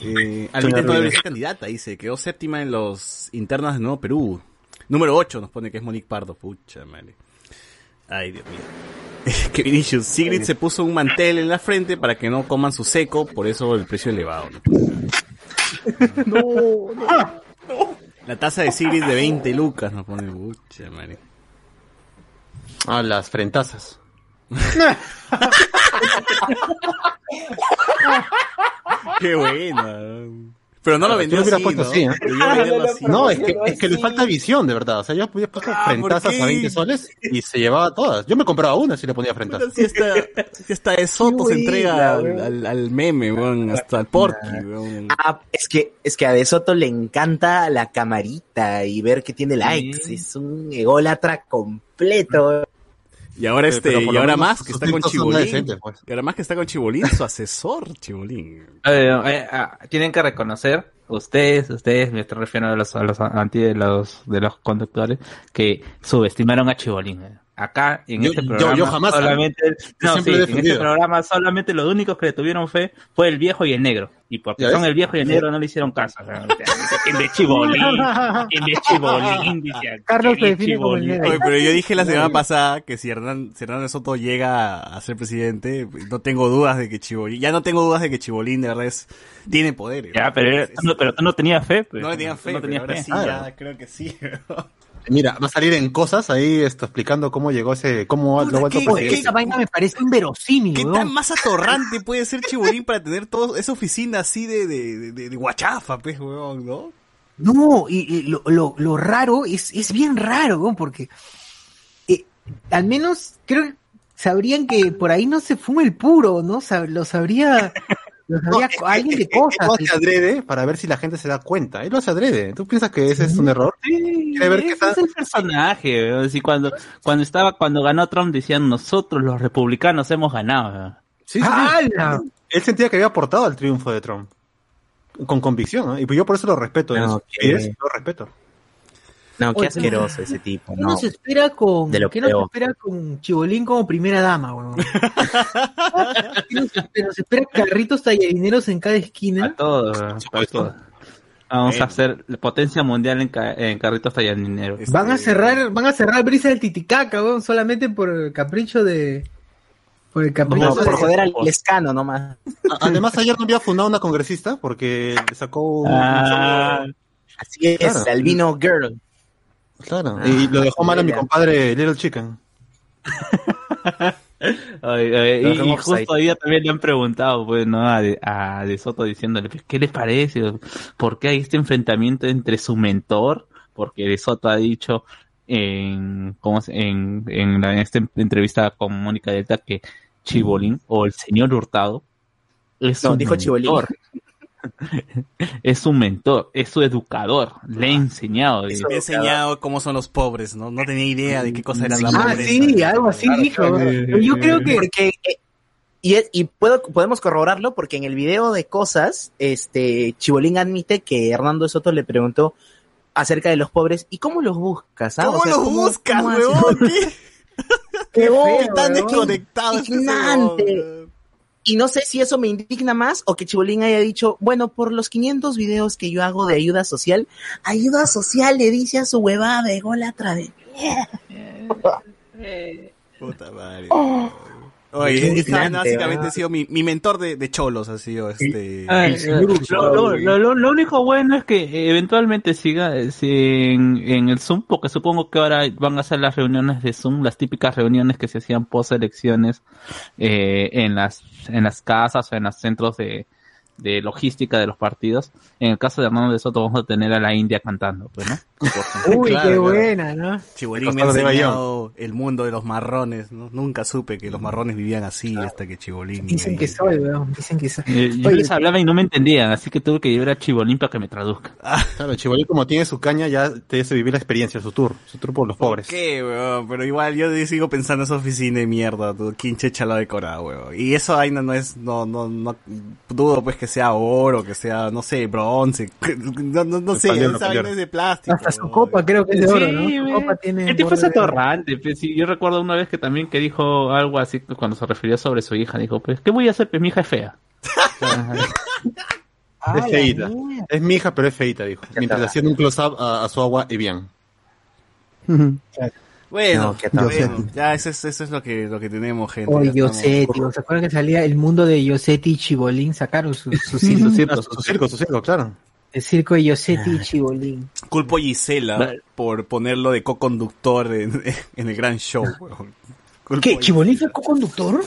Eh, Alvita no debería ser candidata, dice. Quedó séptima en los internas de Nuevo Perú. Número 8 nos pone que es Monique Pardo. Pucha, madre. Ay, Dios mío. que Vinicius. Sigrid se puso un mantel en la frente para que no coman su seco, por eso el precio elevado. ¿no? La tasa de Sigrid de 20 lucas nos pone. Pucha, madre. Ah, las frentazas. Qué buena. Pero no lo vendió así, ¿no? así, ¿eh? Debió venderlo así. No, es que, es que le falta visión, de verdad. O sea, yo había puesto Ah, ¿por frentazas a 20 soles y se llevaba todas. Yo me compraba una si le ponía frentazas. Si hasta, si hasta de Soto se entrega al, buena, al, al meme, weón, hasta al Porky, weón. Ah, es que, es que a De Soto le encanta la camarita y ver que tiene likes. Es un ególatra completo. Y ahora este, y ahora más que está con Chibolín. decentes, pues. Y ahora más que está con Chibolín, su asesor, Chibolín. Eh, eh, ah, tienen que reconocer, ustedes, ustedes, me estoy refiriendo a los, a los anti de los, de los conductores, que subestimaron a Chibolín. Acá, en Yo- este programa, yo jamás, solamente, no, sí, en este programa solamente los únicos que le tuvieron fe fue el viejo y el negro. Y porque ¿Ya son el viejo y el negro no le hicieron caso. O sea, ¿Quién de Chibolín? ¿Quién de Chibolín? Carlos ¿quién se define como el Chibolín? negro. Oye, pero yo dije la semana pasada que si Hernán, si Hernán de Soto llega a ser presidente, no tengo dudas de que Chibolín, ya no tengo dudas de que Chibolín de verdad es, tiene poderes. Ya, pero, Es- no, pero tú no tenías fe. pues. no le tenían fe, No pero tenías ahora fe. sí, ya creo que sí. Mira, va a salir en cosas ahí esto, explicando cómo llegó ese, cómo lo vuelto ¿qué- Oye, presidente. esa vaina me parece inverosímil, ¿Qué tan más atorrante puede ser Chibolín para tener todo esa oficina así de, de, de, de guachafa, pues, weón, ¿no? No, y, y lo, lo, lo raro es, es bien raro, weón, porque eh, al menos creo que sabrían que por ahí no se fuma el puro, ¿no? Sab- lo sabría, lo sabría co- alguien de Él lo cosas. hace adrede para ver si la gente se da cuenta. Él lo hace adrede. ¿Tú piensas que ese es un error? Sí, ver es el personaje. Así cuando, cuando estaba, cuando ganó Trump decían nosotros los republicanos hemos ganado. Sí, sí, sí. Él sentía que había aportado al triunfo de Trump. Con convicción, ¿no? Y pues yo por eso lo respeto. No, eso. que- Y es- lo respeto. No, qué Oye, asqueroso ese tipo. ¿Qué No. nos espera con, De lo ¿qué nos peor. espera con Chibolín como primera dama, weón? ¿Qué nos, espera? nos espera carritos tallarineros en cada A esquina? todos, a todos. Vamos a hacer la potencia mundial en, ca- en carritos tallarineros. Este, Van a cerrar, van a cerrar Brisa del Titicaca, weón, solamente por el capricho de. Por el capricho No, de- por joder al escano nomás. Además, ayer no había fundado una congresista porque sacó un. Ah, Así es, Claro. Albino Girl. Claro. Ah, y lo dejó mal a mi compadre Little Chicken. ay, ay, Los y, y justo día también le han preguntado, pues, ¿no? A De, a De Soto diciéndole, pues, ¿qué les parece? ¿Por qué hay este enfrentamiento entre su mentor? Porque De Soto ha dicho en, ¿cómo se- en, en, la- en esta entrevista con Mónica Delta que Chibolín o el señor Hurtado es No, su dijo Chibolín. es su mentor, es su educador, le ha enseñado. Eso- Me ha enseñado cómo son los pobres, ¿no? No tenía idea de qué cosa era la Ah, pobreza. sí, algo así dijo. yo creo que. Porque, eh, y, puedo, podemos corroborarlo porque en el video de cosas, este, Chibolín admite que Hernando de Soto le preguntó acerca de los pobres, ¿y cómo los buscas? ah? ¿Cómo O sea, los buscas, weón? ¿Qué, Qué feo, qué tan weón. desconectado Indignante. weón? Y no sé si eso me indigna más o que Chibolín haya dicho, bueno, por los 500 videos que yo hago de ayuda social, ayuda social le dice a su huevada de ególatra de Puta madre. Oh. Oye, esta básicamente ha sido mi, mi mentor de, de cholos, ha sido este... Ay, lo, Hurtado, lo- único bueno es que eh, eventualmente siga eh, en, en el Zoom, porque supongo que ahora van a hacer las reuniones de Zoom, las típicas reuniones que se hacían post elecciones eh, en las en las casas o en los centros de, de logística de los partidos. En el caso de Hernando de Soto vamos a tener a la India cantando, pues, ¿no? Uy, Claro, qué claro. buena, ¿no? Chibolín me ha enseñado el mundo de los marrones. ¿no? Nunca supe que los marrones vivían así hasta que Chibolín. Dicen que soy, weón. Dicen que soy. Eh, yo Oye, les hablaba y no me entendían, así que tuve que llevar a Chibolín para que me traduzca. Claro, el Chibolín como tiene su caña ya te hace vivir la experiencia, su tour, su tour por los pobres. ¿Qué, weón? Pero igual yo sigo pensando en esa oficina de mierda, tú, ¿quién checha la decorada, weón? Y eso ahí no, no es, no, no, no, dudo pues que sea oro, que sea, no sé, bronce, no, no, no sé, esa vaina es de plástico. Hasta su copa creo que es de oro, ¿no? Su güey. copa tiene El tipo es atorrante. pues, sí, yo recuerdo una vez que también que dijo algo así cuando se refirió sobre su hija. Dijo, pues, ¿qué voy a hacer? Pues mi hija es fea. Ah, Es la feita. Es mi hija, pero es feita, dijo. Mientras hacían un close-up a, a su agua y bien. Bueno, No, bueno, ya eso es, eso es lo que, lo que tenemos, gente. Oye, Yosetti, ¿se acuerdan que salía el mundo de Yosetti y Chibolín? Sacaron su, su Su circo, circo, su circo, su circo, claro. El circo de Yosetti y Chibolín. Culpo a Gisela Vale. por ponerlo de co-conductor en, en el gran show. Culpo ¿Qué? ¿Chibolín fue co-conductor?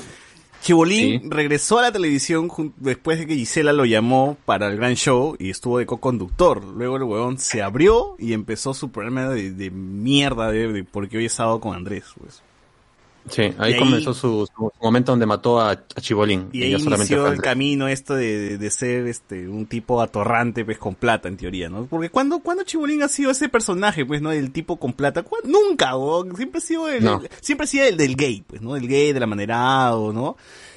Chibolín Sí. regresó a la televisión después de que Gisela lo llamó para el gran show y estuvo de co-conductor. Luego el huevón se abrió y empezó su programa de, de mierda de, de- porque hoy he estado con Andrés, pues. Sí, ahí, comenzó su, su momento donde mató a, a Chibolín. Y Y, ahí inició el camino esto de, de ser este un tipo atorrante pues con plata en teoría, ¿no? Porque cuando cuando Chibolín ha sido ese personaje, pues, ¿no? El tipo con plata, ¿Cuándo? nunca, weón. siempre ha sido el, No. el- siempre ha sido el del gay, pues, ¿no? El gay del amanerado, ¿no?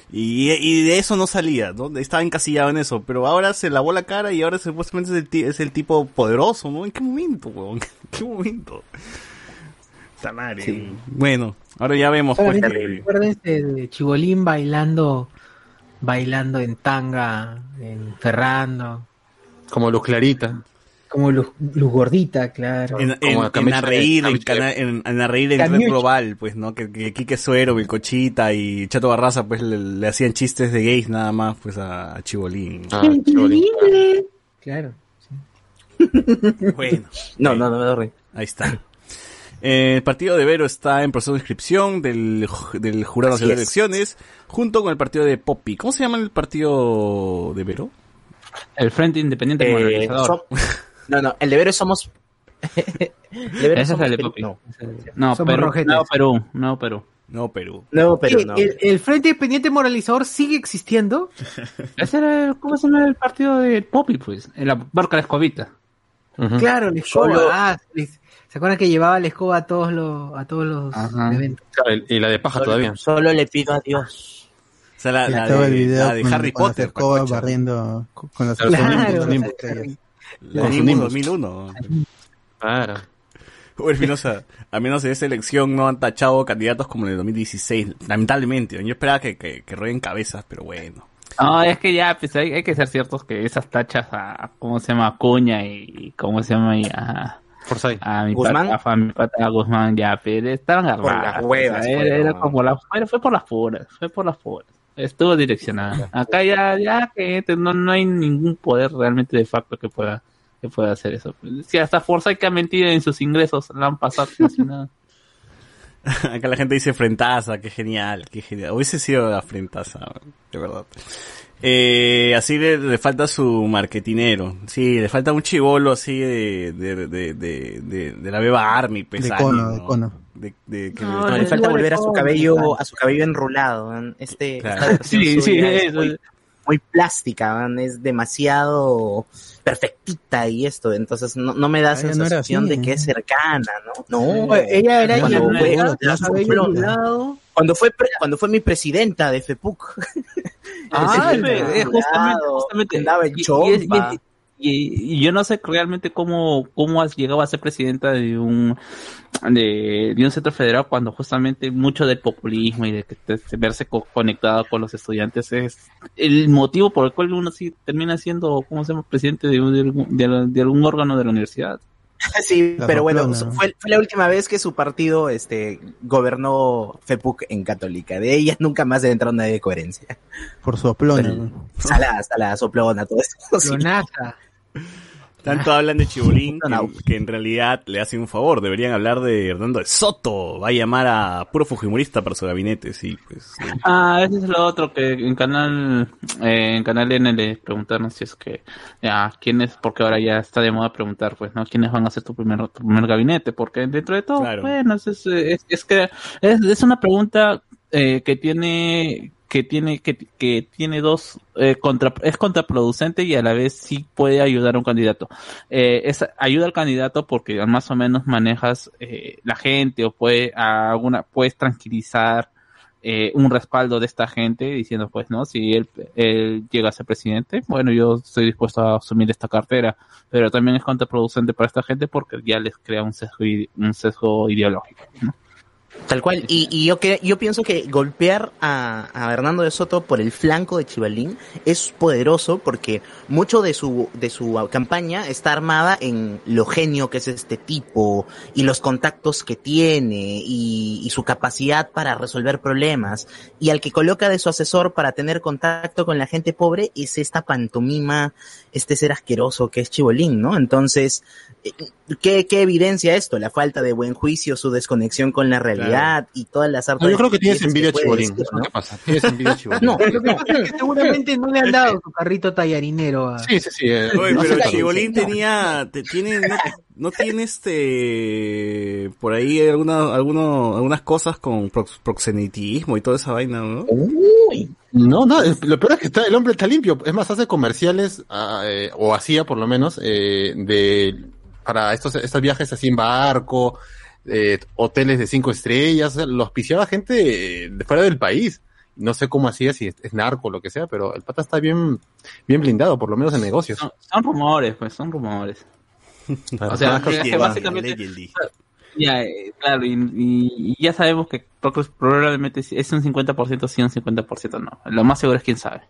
Y, y de eso no salía, ¿no? Estaba encasillado en eso, pero ahora se lavó la cara y ahora supuestamente es el, es el tipo poderoso, ¿no? ¿En qué momento, weón? ¿En qué momento? Madre. Bueno, ahora ya vemos pues. Acuérdense de Chibolín bailando, bailando en tanga, en Ferrando, Como Luz Clarita. como Luz, Luz Gordita, claro. En, en, en Camicha a reír, de- en, en, en a reír en Camicha. red global, pues, ¿no? Que, que Quique Suero, Vilcochita y Chato Barraza, pues, le, le hacían chistes de gays nada más, pues, a, a Chibolín. Ah, Chibolín. Claro. Bueno, No, no, no me doy. ahí está. Eh, el partido de Vero está en proceso de inscripción del, ju- del Jurado Nacional de es. Elecciones, junto con el partido de Poppy. ¿Cómo se llama el partido de Vero? El Frente Independiente Eh, Modernizador. som- no, no, el deber somos. el deber Ese es somos el de. Popi. No, No, Somos Perú, no, Perú, no, Perú. No, Perú. ¿El, el Frente Independiente Moralizador sigue existiendo? Ese era, el- ¿cómo se llama el partido de Poppy, pues? En la barca de la Claro, la escoba. Solo- Ah, ¿Se acuerdan que llevaba la escoba a todos los, a todos los Ajá. eventos? Claro, y la de paja todavía. Solo le pido a Dios. O sea, la, la Estaba el de, video la de con, Harry con Potter. escoba Pacocha. barriendo con con las Claro, nimbus. La Con de Nimbus Nimbus. 2001. Claro. Uy, Espinosa, a menos en esta elección no han tachado candidatos como en el 2016. Lamentablemente, yo esperaba que, que, que rueden cabezas, pero bueno. No, es que ya, pues hay, hay que ser ciertos que esas tachas a, ¿cómo se llama? Cuña y, ¿cómo se llama? Y a, a mi ¿Guzmán? pata, a mi pata Guzmán, ya, pero estaban Por las huevas, o sea, fue, era, como la, fue, fue por las puras, fue por las puras. Estuvo direccionada. Acá ya, ya que no, no hay ningún poder realmente de facto que pueda, que pueda hacer eso. Si hasta Forsyth que ha mentido en sus ingresos, la han pasado como si nada. Acá la gente dice frentaza, qué genial, qué genial. Hubiese sido la frentaza, de verdad. Eh, así le, le falta su marketinero. Sí, le falta un chivolo así de, de, de, de, de, de la beba Army, pues, De cono, de ¿no? cono. De, de- que No, le falta volver a su cabello, a su cabello enrolado. Este, Claro. esta Sí, sí, es muy, muy plástica, man. es demasiado perfectita y esto, entonces no, no me da Ah, no era sensación así, de que ¿eh? es cercana, ¿no? No, Ella era Cuando ella, fue- la ondulado. cuando fue pre- cuando fue mi presidenta de FEPUC. Ah, eh, sí, justamente, justamente. andaba en y- chompa. y- y- y yo no sé realmente cómo, cómo has llegado a ser presidenta de un de, de un centro federal cuando justamente mucho del populismo y de, de verse co- conectado con los estudiantes es el motivo por el cual uno sí termina siendo, ¿cómo se llama?, presidente de, un- de algún- de al- de algún órgano de la universidad. Sí, La pero bueno, fue, fue la última vez que su partido este gobernó FEPUC en Católica. De ella nunca más entró nadie de coherencia. Por soplona. Salada, salada, soplona, todo eso. Tanto hablan de Chibolín que, que en realidad le hacen un favor. Deberían hablar de Hernando de Soto. Va a llamar a puro fujimorista para su gabinete, sí, pues. sí. Ah, ese es lo otro que en canal eh, en canal N le preguntaron si es que ya quiénes porque ahora ya está de moda preguntar pues no quiénes van a ser tu primer tu primer gabinete porque dentro de todo Claro. bueno es, es, es- es que es, es una pregunta eh, que tiene que tiene que, que tiene dos eh, contra, es contraproducente y a la vez sí puede ayudar a un candidato eh, es, ayuda al candidato porque más o menos manejas eh, la gente o puede alguna puedes tranquilizar eh, un respaldo de esta gente diciendo pues no si él, él llega a ser presidente bueno yo estoy dispuesto a asumir esta cartera pero también es contraproducente para esta gente porque ya les crea un sesgo un sesgo ideológico ¿no? Tal cual. Y, y yo, que, yo pienso que golpear a, a Hernando de Soto por el flanco de Chivalín es poderoso porque mucho de su, de su campaña está armada en lo genio que es este tipo y los contactos que tiene y, y su capacidad para resolver problemas. Y al que coloca de su asesor para tener contacto con la gente pobre es esta pantomima, este ser asqueroso que es Chibolín, ¿no? Entonces, eh, ¿qué, qué evidencia esto? La falta de buen juicio, su desconexión con la realidad y todas las artes. No, yo creo que tienes envidia a Chibolín. Lo que pasa. Tienes envidia Chibolín. No, Lo que pasa es que seguramente no le han dado su carrito tallarinero a... Sí, sí, sí. eh, Oye, no pero Chibolín tenía, te- tiene, no, no tiene este, por ahí alguna, alguno, algunas cosas con prox- proxenetismo y toda esa vaina, ¿no? No, no, es- lo peor es que está, el hombre está limpio. Es más, hace comerciales, ah, eh, o hacía por lo menos, eh, de, para estos, estos viajes así en barco, eh, hoteles de cinco estrellas, o sea, los auspiciaba gente eh, de fuera del país. No sé cómo hacía, si es, es narco o lo que sea, pero el pata está bien, bien blindado, por lo menos en negocios. son, son rumores pues son rumores o sea que- que básicamente Ya, eh, claro, y, y- y ya sabemos que pro- probablemente es un 50% sí, un 50% no. Lo más seguro es quién sabe.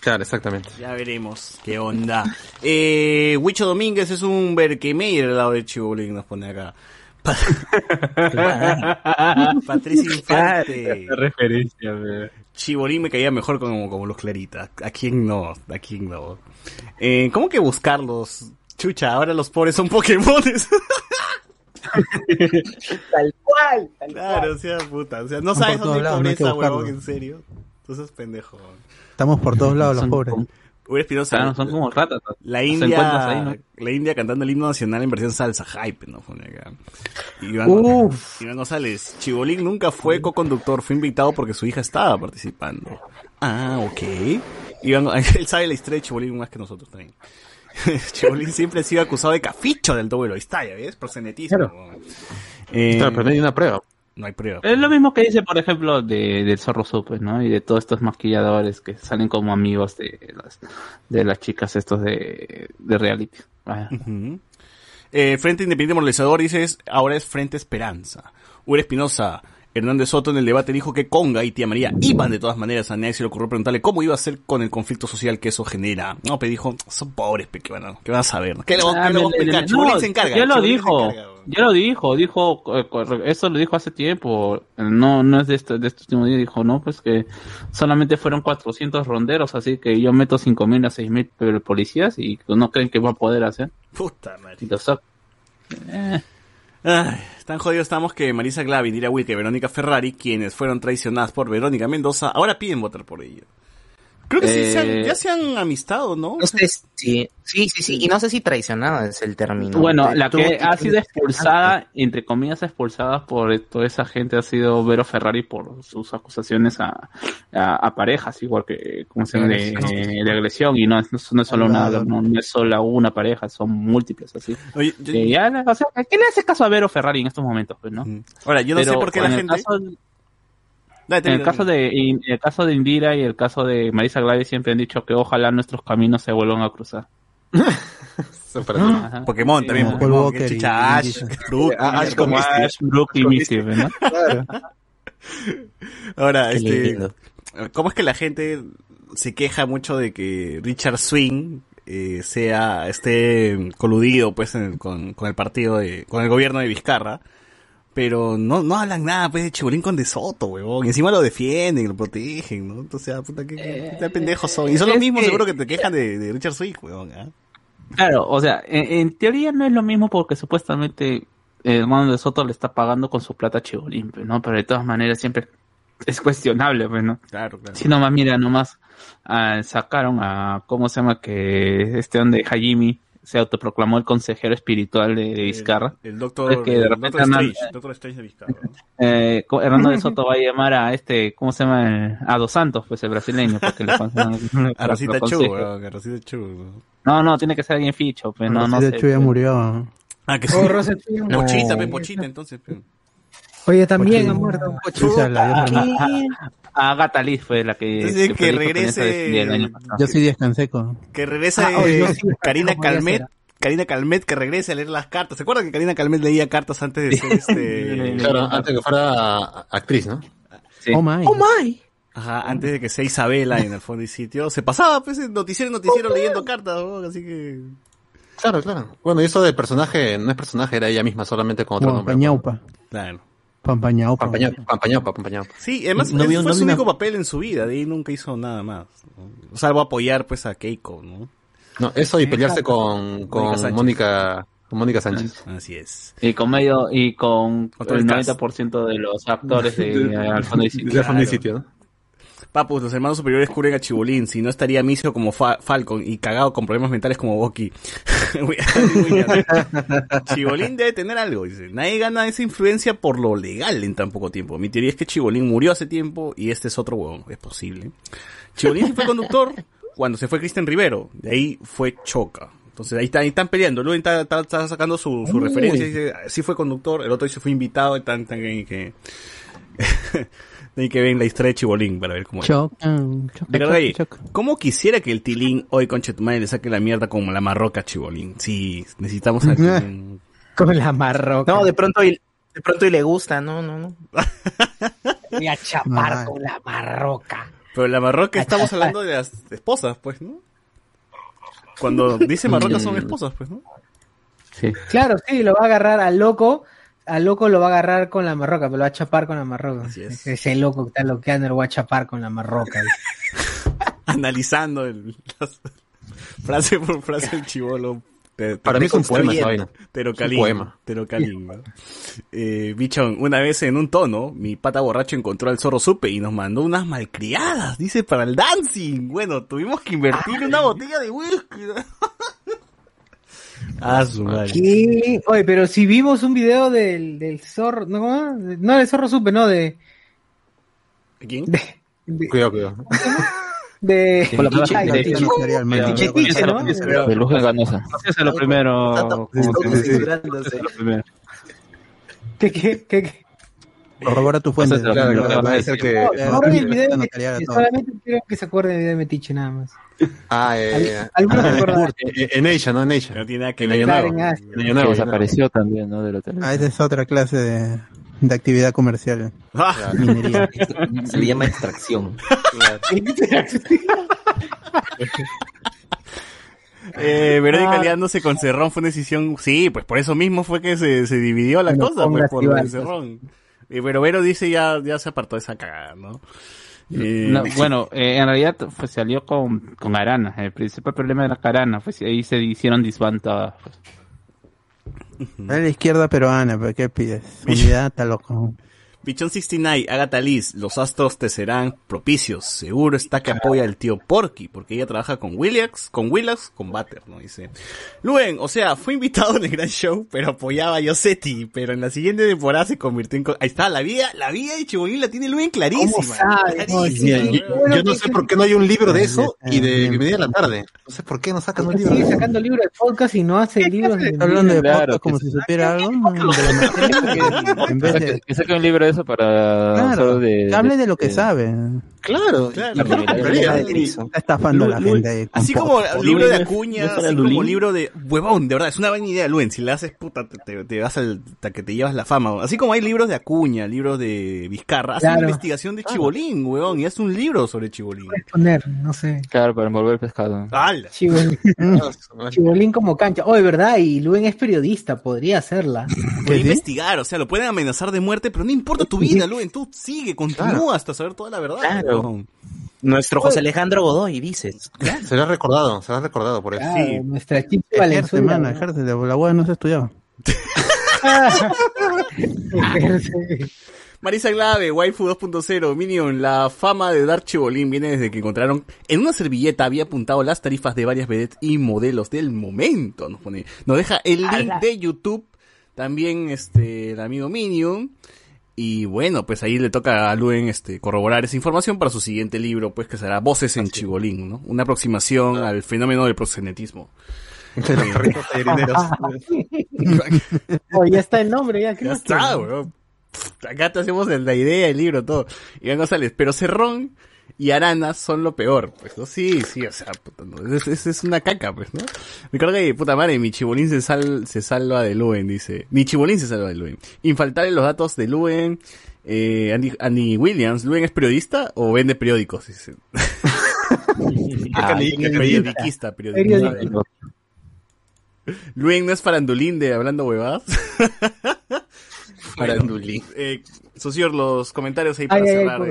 Claro, exactamente. Ya veremos qué onda. Eh, Huicho Domínguez es un Berkemeyer al lado de Chibolín, nos pone acá. Pa- Patricia Infante. referencia, Chibolín me caía mejor como, como los claritas. ¿A quién no? ¿A quién no? Eh, ¿Cómo que buscarlos? Chucha, ahora los pobres son Pokémones. Tal cual, tal Claro, o sea, puta. O sea, no sabes dónde hay pobreza, huevón, en serio. Entonces, pendejo. Estamos por todos lados los pobres. como- Hubiera Espinosa. Claro, son como ratas. La India, ahí, ¿no? la India cantando el himno nacional en versión salsa hype, ¿no? Iván, Uf. Iván González, Chibolín nunca fue co-conductor, fue invitado porque su hija estaba participando. Ah, ok. Iván, él sabe la historia de Chibolín más que nosotros también. Chibolín siempre ha sido acusado de caficho del duelo. Ahí está, ya ves, proxenetismo. Eh, Claro, pero no hay una prueba. No hay prueba. Es lo mismo que dice, por ejemplo, de, del Zorro Super, ¿no? Y de todos estos maquilladores que salen como amigos de las, de las chicas estos de, de reality. Eh, Frente Independiente Moralizador dices, ahora es Frente Esperanza. Ure Espinosa, Hernández Soto en el debate dijo que Conga y Tía María iban de todas maneras a nadie se le ocurrió preguntarle cómo iba a ser con el conflicto social que eso genera. No, pero dijo, son pobres, pe, que van a, que van a saber. ¿Qué le, Ah, qué le le- no, se encarga. Ya lo dijo, ya lo dijo, dijo, eh, eso lo dijo hace tiempo, no, no es de este, de este último día, dijo, no, pues que solamente fueron 400 ronderos, así que yo meto 5.000 a 6.000 policías y no creen que va a poder hacer. Puta madre. Y lo saco. Eh, Ay, tan jodidos estamos que Marisa Glavin, Dira Wilke y Verónica Ferrari, quienes fueron traicionadas por Verónica Mendoza, ahora piden votar por ella. Creo que sí, se han- Eh, ya se han amistado, ¿no? No sé si, sí, sí, sí, y no sé si traicionada es el término. Bueno, Eh, la que ha sido que- expulsada, entre comillas expulsada por toda esa gente ha sido Vero Ferrari por sus acusaciones a, a, a parejas, igual que como se llama, de, de agresión, y no, es- no es solo una, no, no es solo una pareja, son múltiples así. Oye, yo- Que ya, o sea, ¿qué le hace caso a Vero Ferrari en estos momentos? Pues, ¿no? Ahora, yo no sé Pero por qué la gente... caso- Dale, en el caso de en el caso de Indira y el caso de Marisa Gladys siempre han dicho que ojalá nuestros caminos se vuelvan a cruzar. Ajá. Pokémon también, Pokémon, que chicha, Ash, Indira. Brook, Ah, Ash Como con Misty. Ash, Brook y Misty, ¿no? Claro. Ahora, Qué este, lindo. ¿cómo es que la gente se queja mucho de que Richard Swing eh, sea, esté coludido pues en el- con, con el partido de, con el gobierno de Vizcarra? Pero no, no hablan nada pues de Chibolín con De Soto, huevón. Y encima lo defienden, lo protegen, ¿no? Entonces, ah, puta, qué, qué, qué pendejos son. Y son los mismos que- seguro que te quejan de, de Richard Swing, huevón, ¿ah? Claro, o sea, en, en teoría no es lo mismo porque supuestamente el hermano de Soto le está pagando con su plata a Chibolín, pues, ¿no? Pero de todas maneras siempre es cuestionable, pues, ¿no? Claro, claro. Si nomás, mira, nomás ah, sacaron a, ¿cómo se llama? Que este donde Hajimi se autoproclamó el consejero espiritual de, de Vizcarra. El doctor, Es que de el repente doctor Hernán- Strange, doctor Strange de Vizcarra. ¿no? eh, co- Hernando de Soto va a llamar a este, ¿cómo se llama? El- A Dos Santos, pues el brasileño, para que le A Rosita Chu, a Rosita Chu. No, no, tiene que ser alguien ficho, pues no, no sé. hecho ya murió. Ah, que Oh, sí. Rosa Chu. Pochita, No. pe, pochita, entonces. pe. Oye, también ha muerto. Por- A Agatha Liz fue la que... Entonces, que regrese-. Yo soy Díaz Canseco. Que regrese Ah, oye, eh, no, sí, Karina ¿cómo podía Calmet. Karina Calmet que regrese a leer las cartas. ¿Se acuerdan que Karina Calmet leía cartas antes de ser este. Claro, antes de que fuera actriz, ¿no? Sí. Oh my. my. Ajá, antes de que sea Isabela en el fondo y sitio. Se pasaba, pues, noticiero noticiero leyendo cartas, ¿no? Así que. Claro, claro. Bueno, y eso de personaje, no es personaje, era ella misma, solamente con otro nombre. Pampañaupa. Claro. Pampañaupa. Pampañaupa, Pampañaupa, Pampañaupa. Sí, además No fue no su único papel en su vida. De ahí nunca hizo nada más. ¿no? Salvo apoyar, pues, a Keiko, ¿no? No, eso y pelearse con, con Mónica Sánchez. Mónica, con Mónica Sánchez. Así es. Y con medio, y con el el cast. 90% de los actores de y sitio. De sitio, ¿no? Papus, los hermanos superiores cubren a Chibolín, si no estaría misio como Fa- Falcon y cagado con problemas mentales como Boki. Chibolín debe tener algo, dice. Nadie gana esa influencia por lo legal en tan poco tiempo. Mi teoría es que Chibolín murió hace tiempo y este es otro huevón, es posible. Chibolín sí fue conductor cuando se fue Cristian Rivero, de ahí fue Choca. Entonces ahí, está- ahí están peleando, luego está, está- está sacando su, referencia, dice, sí fue conductor, el otro dice fue invitado, están ahí que... Hay que ver la historia de Chibolín para ver cómo es. Chocan, choca, Ricardo choca, Rey, choca. ¿cómo quisiera que el Tilín hoy con Chetumay le saque la mierda como la marroca a Chibolín? Sí, necesitamos a. Con la marroca. No, de pronto y, de pronto y le gusta, no, no, no. Voy a chapar Ay. con la marroca. Pero la marroca estamos hablando de las esposas, pues, ¿no? Cuando dice marroca son esposas, pues, ¿no? Sí. Claro, sí, lo va a agarrar al loco. Al loco lo va a agarrar con la marroca, pero lo va a chapar con la marroca. Así es. Ese loco que está loqueando lo va a chapar con la marroca. Analizando el, las- frase por frase el chivolo. Te- Para mí es un poema esa vaina. Terocalín. Es un poema. Terocalín, ¿no? Eh, Bichón, una vez en un tono, mi pata borracho encontró al zorro supe y nos mandó unas malcriadas, dice, para el dancing. Bueno, tuvimos que invertir una botella de whisky. ¿no? ah, su madre. ¿Qué? Oye, pero si vimos un video del, del zorro, no, no del zorro supe, no, de, ¿Quién? de, Cuidado, cuidado. de, Con la de- de- ¿no? De luz ganosa. Eso es lo primero. Tanto- como tanto que- censurándose. eso es lo primero. ¿Qué, qué, qué, qué? Corrobora tu fuente. Solamente quiero que se video de Metiche nada más. Ah, eh, se acuerdan. eh, en Asia, ¿no? En No Asia. tiene nada que En desapareció también, ¿no? Del hotel. Ah, esa es otra clase de, de actividad comercial. Ah, Minería. Se le llama extracción. eh, Verónica Ah. liándose con Cerrón fue una decisión. Sí, pues por eso mismo fue que se, se dividió la Bueno, cosa, pues por Cerrón. Eh, pero Vero dice ya, ya se apartó de esa cagada, ¿no? Eh, No, bueno, eh, en realidad pues, salió con, con Arana. El principal problema era que Arana, pues ahí se hicieron disbandas. Pues. A la izquierda peruana, pero ¿qué pides? Unidad, está loco. Bichón 69, Agatha Liz, los astros te serán propicios. Seguro está que apoya al tío Porky, porque ella trabaja con Williams, con Willax, con Butter, ¿no? Dice. Luen, o sea, fue invitado en el gran show, pero apoyaba a Yosetti, pero en la siguiente temporada se convirtió en... Ahí está, la vida, la vida de Chibolín la tiene Luen clarísima. Weón. Yo no sé por qué no hay un libro de eso Ah, y de bien. Bienvenida a la tarde. No sé por qué no sacan un libro. Sigue sacando libros de podcast y no hace libros de... Hablando de podcast como que si supiera algo. que en vez Que, de... que saque un libro de eso para Claro, de, que hable de lo que sabe. Claro, Claro. la Claro. compraría. Está estafando a la gente Así como libro de Acuña, ¿no es así como Lulín? libro de huevón, de verdad, es una buena idea, Luen, si le haces puta, te, te- vas al, hasta que te llevas la fama, así como hay libros de Acuña, libros de Vizcarra, haz una investigación de Chibolín, huevón, y haz un libro sobre Chibolín. poner, no sé. Claro, para envolver el pescado. ¡Hala! Chibolín, Chibolín como cancha. Oye, ¿verdad? Y Luen es periodista, podría hacerla. Puede investigar, o sea, lo pueden amenazar de muerte, pero no importa tu vida, Luen, tú sigue, continúa hasta saber toda la verdad. Claro. Nuestro José Alejandro Godoy, dices. Será recordado, será recordado por eso. Claro, nuestra chica Valenzuela. La hueá no se estudiaba. Marisa Glave, Waifu 2.0, Minion, la fama de Dark Chibolín viene desde que encontraron en una servilleta había apuntado las tarifas de varias vedettes y modelos del momento, nos pone. Nos deja el link de YouTube, también este, el amigo Minion. Y bueno, pues ahí le toca a Luen este, corroborar esa información para su siguiente libro, pues que será Voces en Chibolín, ¿no? Una aproximación al fenómeno del proxenetismo. Oh, ya está el nombre, ya. ¿qué Ya está. Pff, Acá te hacemos la idea, el libro, todo. Iván González, pero Cerrón y Arana son lo peor, pues, ¿no? Sí, sí, o sea, puta, no, es, es- es una caca, pues, ¿no? Ricardo que, puta madre, mi chibolín se, sal, se salva de Luen, dice. Mi chibolín se salva de Luen. Infaltable los datos de Luen. Eh, Andy, Andy Williams, ¿Luen es periodista o vende periódicos? Dice. Ah, periodiquista, periodista. Luen no es farandulín de hablando huevadas. Farandulín. Eh, Socior, los comentarios ahí para Ay, ay, ay, cerrar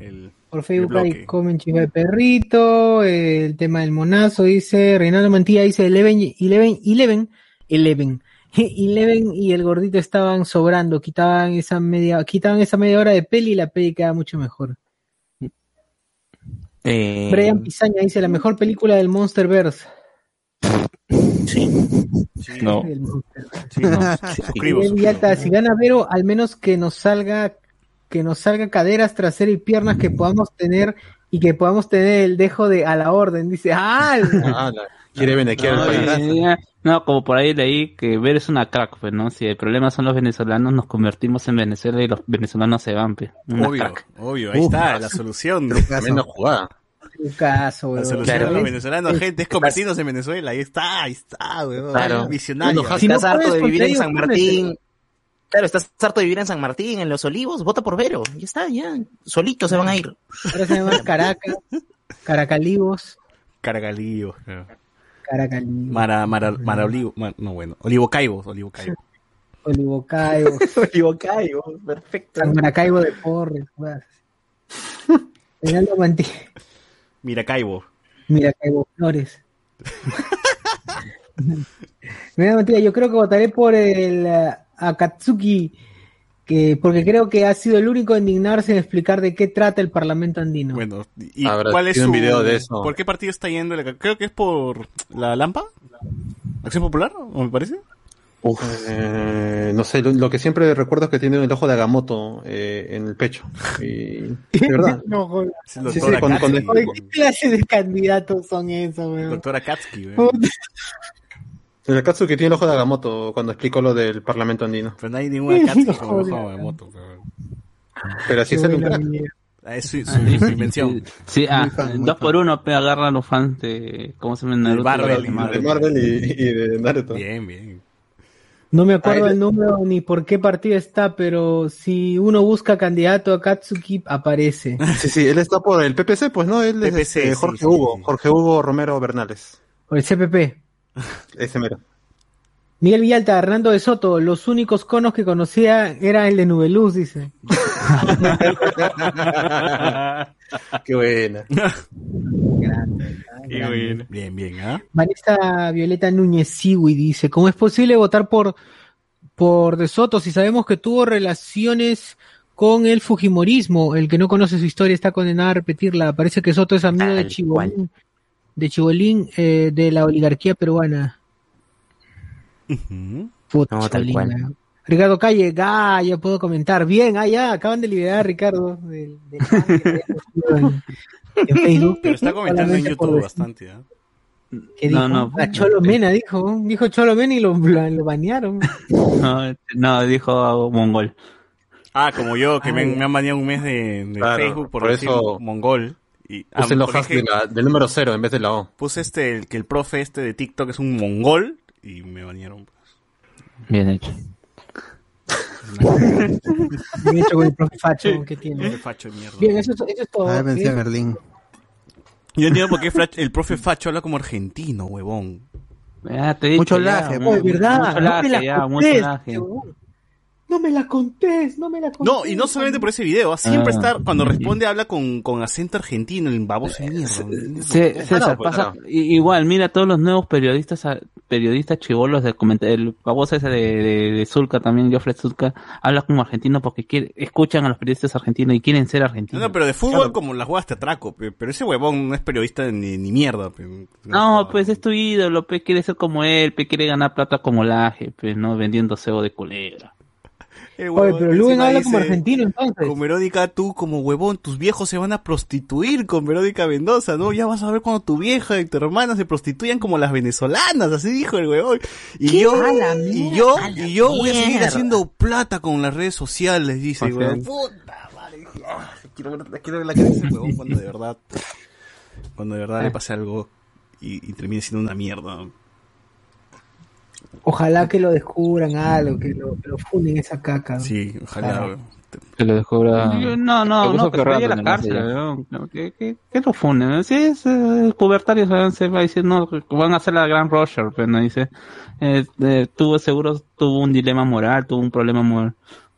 el- Por Facebook hay comen chiva de perrito, eh, el tema del monazo, dice Reinaldo Mantilla, dice Eleven, Eleven, Eleven, Eleven, Eleven y el gordito estaban sobrando, quitaban esa media, quitaban esa media hora de peli y la peli queda mucho mejor. Eh, Brian Pizaña dice la mejor película del Monsterverse. sí. No. Del Monsterverse. Sí, no, suscribo, Miguel suscribo. Si gana Vero, al menos que nos salga, que nos salga caderas, trasero y piernas que podamos tener y que podamos tener el dejo de a la orden. Dice, ¡ah! Ah, la- quiere benequear No, el país. no, como por ahí leí que ver es una crack, pues, ¿no? Si el problema son los venezolanos, nos convertimos en Venezuela y los venezolanos se van, pues. Una Obvio, crack. obvio, ahí Uf. está la solución. Tremenda jugada. Un caso, La weón. solución Claro. de los venezolanos, gente, es convertirnos en Venezuela. Ahí está, ahí está, weón. Claro. Visionario. Si no estás harto de vivir en San Martín. Claro, estás harto de vivir en San Martín, en Los Olivos, vota por Vero. Ya está, ya. Solitos se van a ir. Ahora se llama Caracas, Caracalivos, Cargalío. Caracalivos, Mara, Mara, Mara Olivo, Mar- no bueno, Olivo Caibos, Olivo Caibos. Olivocaibo, Olivocaibo, perfecto. San Maracaibo de Porres. Reinaldo Mantilla, Mira Caibo. mira Caibo Flores. Mira, Mantilla, yo creo que votaré por el eh, Akatsuki, que, porque creo que ha sido el único en indignarse en explicar de qué trata el Parlamento andino. Bueno, ¿y Habrá cuál es su un video de eso. ¿Por qué partido está yendo? Creo que es por la Lampa. ¿Acción Popular? ¿O me parece? Eh, no sé, lo, lo que siempre recuerdo es que tiene el ojo de Agamotto eh, en el pecho. Y, de verdad. No, joder. Sí, sí, ¿Qué clase de candidatos son esos, weón? Doctor Akatsuki, weón. El Akatsuki que tiene el ojo de Agamotto cuando explicó lo del Parlamento andino. Pero no hay ningún Akatsuki como el ojo de moto. weón. Pero así es el crack. Ah, Es su, su, su invención. Sí, ah, fan, dos por uno, pe, agarra a los fans de, ¿cómo se llama? Naruto, Marvel, de De Marvel y, y de Naruto. Bien, bien. No me acuerdo Ahí- el número ni por qué partido está, pero si uno busca candidato a Katsuki, aparece. Sí, sí, él está por el PPC, pues no, él es PPC, este, sí, Jorge sí, Hugo, sí. Jorge Hugo Romero Bernales. O el CPP. Ese mero. Miguel Villalta, Hernando de Soto, los únicos conos que conocía era el de Nubeluz, dice. Qué buena. Qué bueno. Bien, bien, ¿ah? Vanessa Violeta Núñez Siwi dice, ¿cómo es posible votar por, por De Soto si sabemos que tuvo relaciones con el Fujimorismo? El que no conoce su historia está condenado a repetirla. Parece que Soto es amigo de Chibolín, de Chibolín, eh, de la oligarquía peruana. Puta, No, Chibolín. Ricardo Calle, ah, ya puedo comentar. Bien, ah, ya, acaban de liberar a Ricardo del, en, en Facebook. Pero está comentando en YouTube bastante, ¿ah? que No, dijo, no. a Cholo Mena dijo, dijo Cholo Mena y lo, lo, lo banearon. No, no, dijo Mongol. Ah, como yo, que Ah, me, han baneado un mes de, de Claro, Facebook por, por decir eso mongol. Y, ah, Puse los porque hashtags es de que la- del número cero en vez de la O. Puse este, el, que el profe este de TikTok es un mongol y me banearon. pues. Bien hecho. Bien hecho con el profe Facho que Qué tiene. facho de mierda. Bien, eso, es- eso es todo. Ah, pensé a Berlín. Yo entiendo por qué el profe facho habla como argentino, huevón. Ya te he dicho Mucho laje, verdad, Mucho laje, ya, mucho laje. No me la contés, no me la contés. No, y no solamente por ese video, ¿ah? siempre Ah. está, cuando responde habla con, con acento argentino, el baboso de mierda. Ah, César, no, pues, pasa, no. i- igual, mira todos los nuevos periodistas a- periodistas chivolos de el baboso ese de, de, de Zulka también, Joffrey Zulka, habla como argentino porque quiere, escuchan a los periodistas argentinos y quieren ser No, argentinos. no, pero de fútbol como las jugadas te atraco, pe, pero ese huevón no es periodista ni, ni mierda. pe. No, pues es tu ídolo, pe, quiere ser como él, pe, quiere ganar plata como Laje, pues, no vendiendo cebo de culebra. El Oye, huevón pero Luen encima habla como argentino entonces. Con Verónica, tú como huevón, tus viejos se van a prostituir con Verónica Mendoza, ¿no? Ya vas a ver cuando tu vieja y tu hermana se prostituyan como las venezolanas, así dijo el huevón. Y ¿Qué? yo, y yo, y yo voy a seguir mierda. haciendo plata con las redes sociales, dice el huevón. Puta madre, ah, quiero ver, quiero ver la cara de ese huevón cuando de verdad, cuando de verdad le pase algo y, y termine siendo una mierda. Ojalá que lo descubran algo, que lo, que lo funden esa caca. Sí, ojalá. Claro. Que lo descubra. Yo- No, no, no, que se vaya a la cárcel. No, que, que, que lo funden. Si es eh, pubertario, se va a decir, no, que van a hacer la gran Roger, pero no dice, eh, eh, tuvo seguro, tuvo un dilema moral, tuvo un problema moral,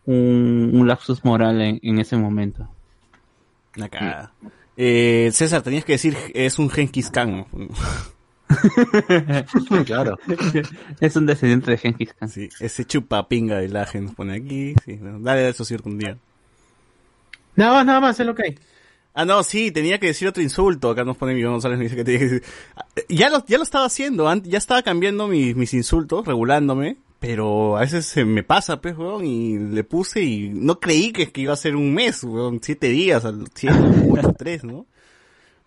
un, un lapsus moral en, en ese momento. Una cagada. Eh, César, tenías que decir, es un Genghis Khan. claro. es un descendiente de Genghis Khan. Sí, ese chupapinga de la nos pone aquí. Sí, no, dale eso cierto un día. Nada más, nada más, es lo que hay. Ah, no, sí, tenía que decir otro insulto. Acá nos pone Miguel González, me dice que tenía que decir. Ah, Ya lo, ya lo estaba haciendo, ya estaba cambiando mis, mis insultos, regulándome. Pero a veces se me pasa, pues, weón, y le puse y no creí que, que iba a ser un mes, weón, siete días, al- siete, ocho, tres, ¿no?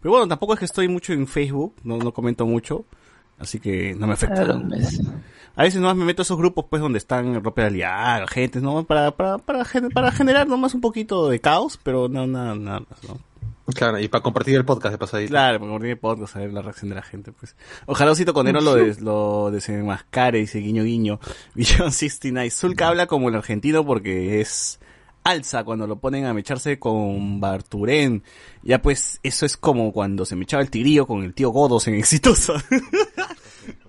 Pero bueno, tampoco es que estoy mucho en Facebook, no, no comento mucho, así que no me afecta. A veces nomás me meto a esos grupos pues donde están ropa de aliar, gente, ¿no? Para, para, para, para generar nomás un poquito de caos, pero no, nada, nada, más, ¿no? Claro, y para compartir el podcast de pasadita. Claro, porque tiene podcast, a ver la reacción de la gente, pues. Ojalá Osito Conero lo, des, lo desenmascare, dice guiño guiño. Vision 69. Zulka habla como el argentino porque es alza cuando lo ponen a mecharse con Barturén. Ya pues, eso es como cuando se mechaba el tigrillo con el tío Godos en Exitosa.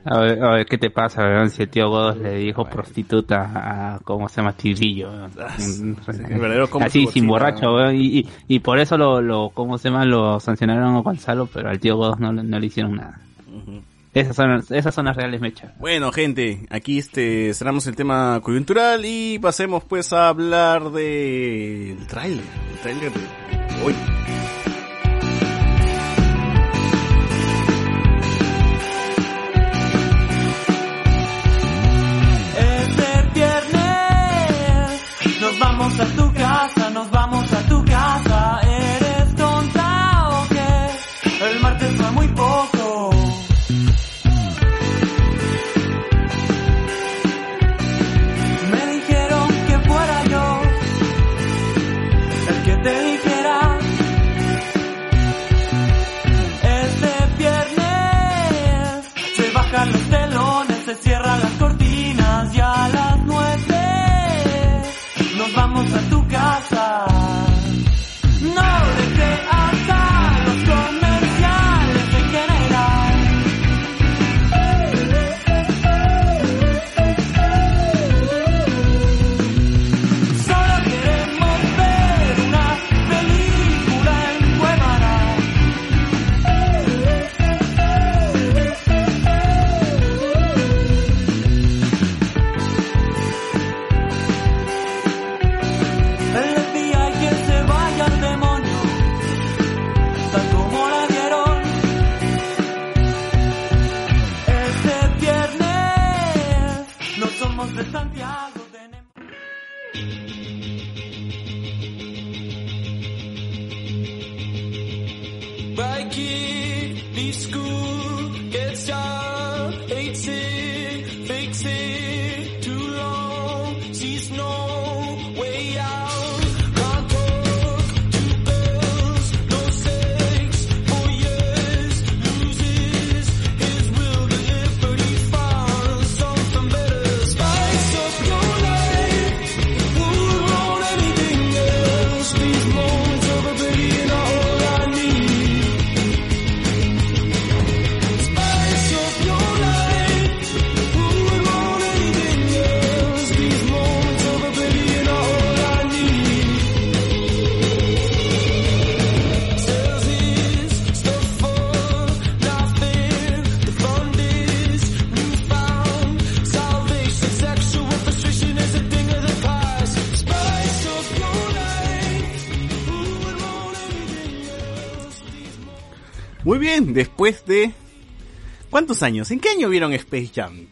A ver, a ver, ¿qué te pasa, weón? Si el tío Godos le dijo prostituta a, ¿cómo se llama? Tigrillo, weón. el verdadero como Así, sin borracho, weón. Y, y, y por eso lo, lo, ¿cómo se llama? Lo sancionaron a Gonzalo, pero al tío Godos no, no le hicieron nada. Esas son, esas son las reales mechas. Bueno, gente, aquí este cerramos el tema coyuntural y pasemos pues a hablar del tráiler, el tráiler de hoy. Bien, después de... ¿Cuántos años? ¿En qué año vieron Space Jam?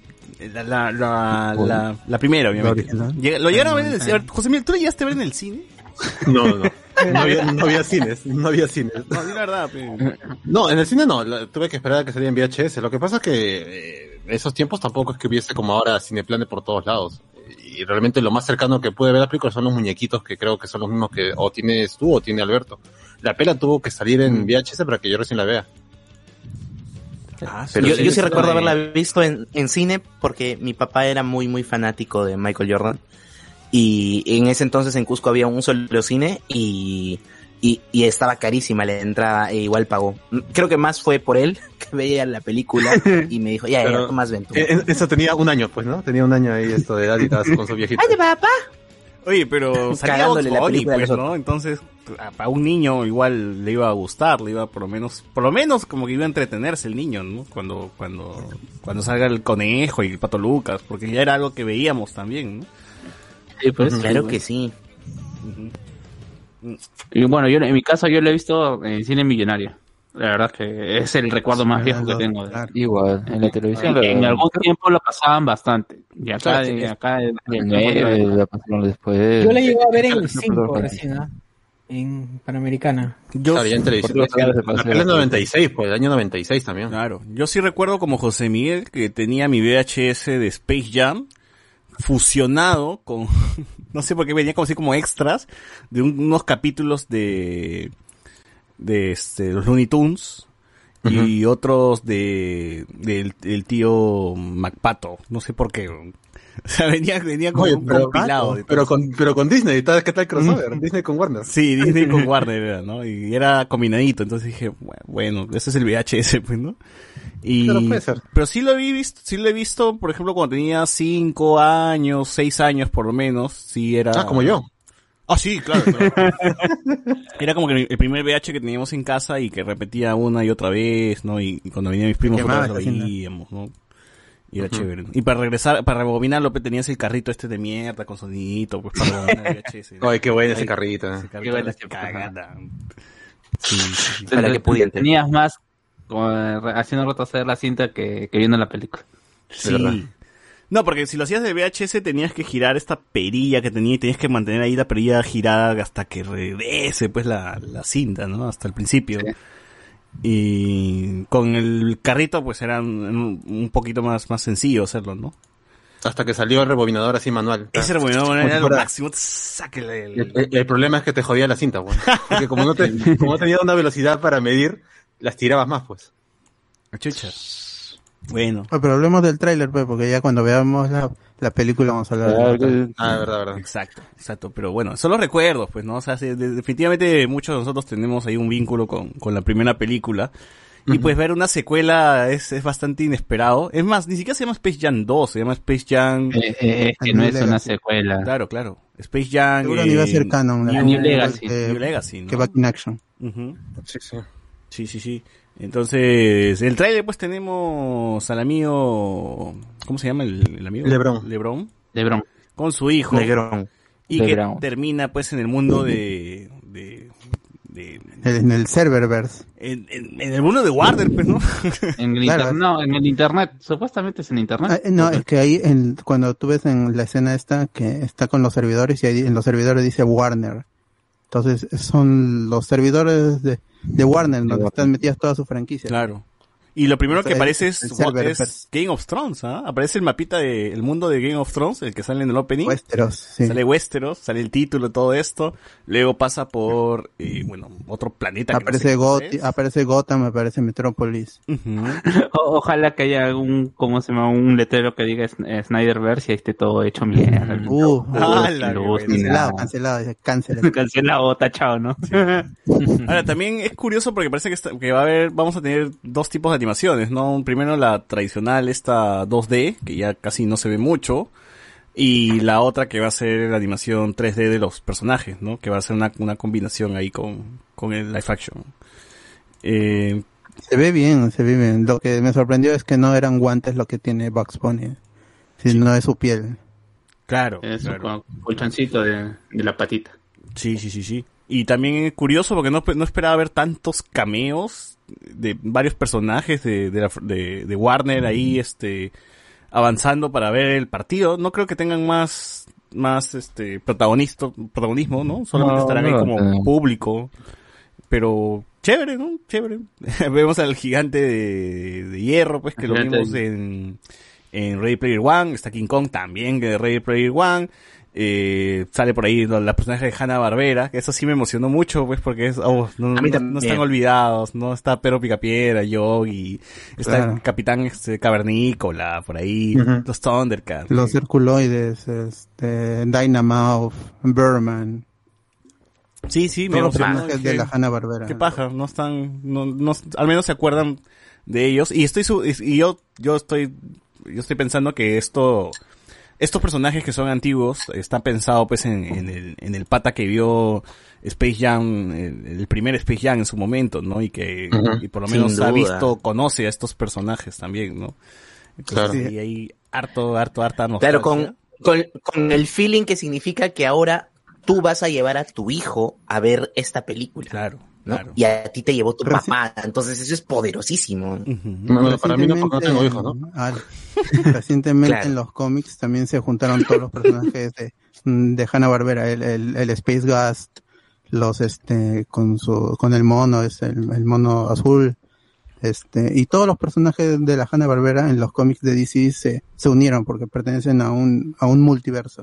La, la, la, la, la primera, obviamente. ¿Lo llegaron a ver en el cine? José Miguel, ¿tú lo llegaste a ver en el cine? No, no, no. No había, no había cines, no había cines. No, la verdad. No, en el cine no, la- tuve que esperar a que saliera en VHS. Lo que pasa es que eh, en esos tiempos tampoco es que hubiese como ahora Cineplanes por todos lados. Y realmente lo más cercano que pude ver la película son los muñequitos que creo que son los mismos que o tienes tú o tiene Alberto. La pela tuvo que salir en VHS para que yo recién la vea. Ah, Pero yo, sí, yo sí recuerdo haberla visto en, en cine porque mi papá era muy, muy fanático de Michael Jordan. Y en ese entonces en Cusco había un solo cine y, y, y estaba carísima la entrada e igual pagó. Creo que más fue por él que veía la película y me dijo, ya, ya, más ven tú. Eh, eh, Eso tenía un año, pues, ¿no? Tenía un año ahí esto de edad y estabas con su viejito. ¡Ay, papá! Oye, pero salía la Bunny, pues, los ¿no? Entonces, a, a un niño igual le iba a gustar, le iba por lo menos, por lo menos como que iba a entretenerse el niño, ¿no? Cuando, cuando, cuando salga el conejo y el pato Lucas, porque ya era algo que veíamos también, ¿no? Sí, pues, Claro sí, que sí. Y bueno, yo en mi caso yo lo he visto en cine millonario. La verdad que es el recuerdo más viejo que tengo. Igual, en la televisión. En, algún tiempo lo pasaban bastante. Y acá, Claro, y es- acá en nueve, la pasaron después. Yo la llegué a ver en el No, 5 perdón. recién, ¿ah? En Panamericana. Yo, Claro, ya en televisión. Es pasó. 96, pues, el año 96 también. Claro, yo sí recuerdo como José Miguel que tenía mi VHS de Space Jam fusionado con, no sé por qué venía como así como extras de un- unos capítulos de, de este, los Looney Tunes y otros de, del, del tío MacPato, no sé por qué. O sea, venía, venía como Oye, un pero, compilado. pero, con, pero con Disney, ¿tal- ¿qué tal crossover? Disney con Warner. Sí, Disney con Warner era, ¿no? Y era combinadito, entonces dije, "Bu- bueno, ese es el VHS, pues, ¿no? Y, Pero puede ser. pero sí lo he visto, sí lo he visto, por ejemplo, cuando tenía cinco años, seis años por lo menos, sí era... Ah, como yo. Ah, sí, claro. claro. era como que el primer VH que teníamos en casa y que repetía una y otra vez, ¿no? Y, y cuando venían mis primos otra vez lo veíamos, ¿no? Y era chévere. Y para regresar, para rebobinarlo, tenías el carrito este de mierda con sonidito, pues para rebobinar el VHS. ¿no? Ay, qué bueno ese carrito. ¿eh? ese carrito Qué buena época. cagada. Sí, sí, sí. Para que pudiente. Tenías más como, eh, haciendo retroceder la cinta que, que viendo la película. Sí. No, porque si lo hacías de VHS tenías que girar esta perilla que tenía y tenías que mantener ahí la perilla girada hasta que regrese pues la, la cinta, ¿no? Hasta el principio. Y con el carrito pues era un, un poquito más, más sencillo hacerlo, ¿no? Hasta que salió el rebobinador así manual. Ese rebobinador era lo máximo. El... El, el- problema es que te jodía la cinta, pues. Porque como no, te, como no tenía una velocidad para medir, las tirabas más, pues. Chucha. Bueno. Ah, Pero hablemos del tráiler, pues, porque ya cuando veamos la, la película vamos a hablar de Ah, verdad, verdad. Exacto, exacto. Pero bueno, son los recuerdos, pues, ¿no? O sea, de- definitivamente muchos de nosotros tenemos ahí un vínculo con, con la primera película. Y pues ver una secuela es, es bastante inesperado. Es más, ni siquiera se llama Space Jam 2, se llama Space Jam... Eh, eh, es que no es una secuela. Claro, claro. Space Jam... Seguro ni va a ser eh, canon. la New, Legacy. que- New Legacy, ¿no? Que back in action. Ujú. Sí, sí. Sí, sí, sí. Entonces, el trailer pues tenemos al amigo... ¿Cómo se llama el, el amigo? Lebron. Lebron. Lebron. Con su hijo. Negrón. Y Lebron. que termina pues en el mundo de... de, de En el serververse. en, en- en el mundo de Warner, pues, ¿no? En el, Claro. no, en el internet. Supuestamente es en internet. Ah, no, es que ahí en- cuando tú ves en la escena esta que está con los servidores y ahí en los servidores dice Warner. Entonces son los servidores de, de Warner donde están metidas todas sus franquicias. Claro. Y lo primero O sea, que aparece es, el server, es. Game of Thrones, ¿ah? Aparece el mapita de el mundo de Game of Thrones, el que sale en el opening. Westeros, sí. Sale Westeros, sale el título, todo esto. Luego pasa por, eh, bueno, otro planeta. que no Aparece, sé aparece Gotham, aparece. O- ojalá que haya un, ¿cómo se llama? Un letrero que diga Sn- Snyderverse y ahí esté todo hecho mierda. Uh, Ah, cancelado, cancelado. Cancelado o tachado, ¿no? Ahora, también es curioso porque parece que, está- que va a haber, vamos a tener dos tipos de animaciones, ¿no? Primero la tradicional, esta 2D, que ya casi no se ve mucho, y la otra que va a ser la animación 3D de los personajes, ¿no? Que va a ser una, una combinación ahí con, con el live action. Eh, Se ve bien, se ve bien. Lo que me sorprendió es que no eran guantes lo que tiene Bugs Bunny, sino es su piel. claro, Es claro. un colchoncito de, de la patita. Sí, sí, sí, sí. Y también es curioso porque no, no esperaba ver tantos cameos de varios personajes de, de, la- de- de Warner ahí este avanzando para ver el partido. No creo que tengan más más este protagonista, protagonismo, ¿no? Solamente No, estarán no ahí como público. Pero chévere, ¿no? Chévere. Vemos al gigante de, de hierro, pues que lo vimos en, en Ready Player One. Está King Kong también de Ready Player One. Eh, sale por ahí ¿no? la personaje de Hanna Barbera, que eso sí me emocionó mucho, pues porque es, oh, no, no- están olvidados, no está Pero Picapiedra, Yogi, está Claro. el Capitán este, Cavernícola, por ahí, los Thundercats. Los circuloides, este, Dynamouth, Birdman, Sí, sí, me los emocionó. personajes de la Hanna Barbera. Qué paja, no están, no, no, al menos se acuerdan de ellos. Y estoy, su- y yo, yo estoy, yo estoy pensando que esto, estos personajes que son antiguos, están pensados pues en, en el, en el pata que vio Space Jam, el, el primer Space Jam en su momento, ¿no? Y que, y por lo menos ha visto, conoce a estos personajes también, ¿no? Entonces, Claro. y ahí harto, harto, harta Claro, nostalgia. con, con, con el feeling que significa que ahora tú vas a llevar a tu hijo a ver esta película. Claro, ¿no? claro. Y a ti te llevó tu Reci- papá. Entonces eso es poderosísimo. Ujú. No, no, para mí no, porque no tengo hijos, ¿no? Ah, recientemente Claro. en los cómics también se juntaron todos los personajes de, de Hanna Barbera, el, el, el Space Ghost, los este con su con el mono, es el, el mono azul, este y todos los personajes de la Hanna Barbera en los cómics de DC se, se unieron porque pertenecen a un a un multiverso.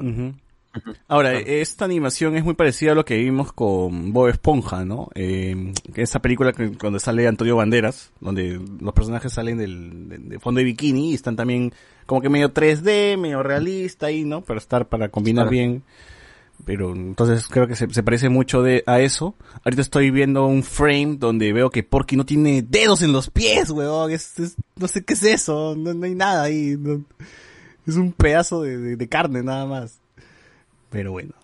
Ahora, esta animación es muy parecida a lo que vimos con Bob Esponja, ¿no? Eh, que esa película que, donde sale Antonio Banderas, donde los personajes salen del, de, de fondo de bikini y están también como que medio 3D, medio realista ahí, ¿no? Para estar, para combinar Claro. bien. Pero entonces creo que se, se parece mucho de, a eso. Ahorita estoy viendo un frame donde veo que Porky no tiene dedos en los pies, weón. Es, es- no sé qué es eso. No, no hay nada ahí. no- es un pedazo de, de- de carne nada más. Pero bueno.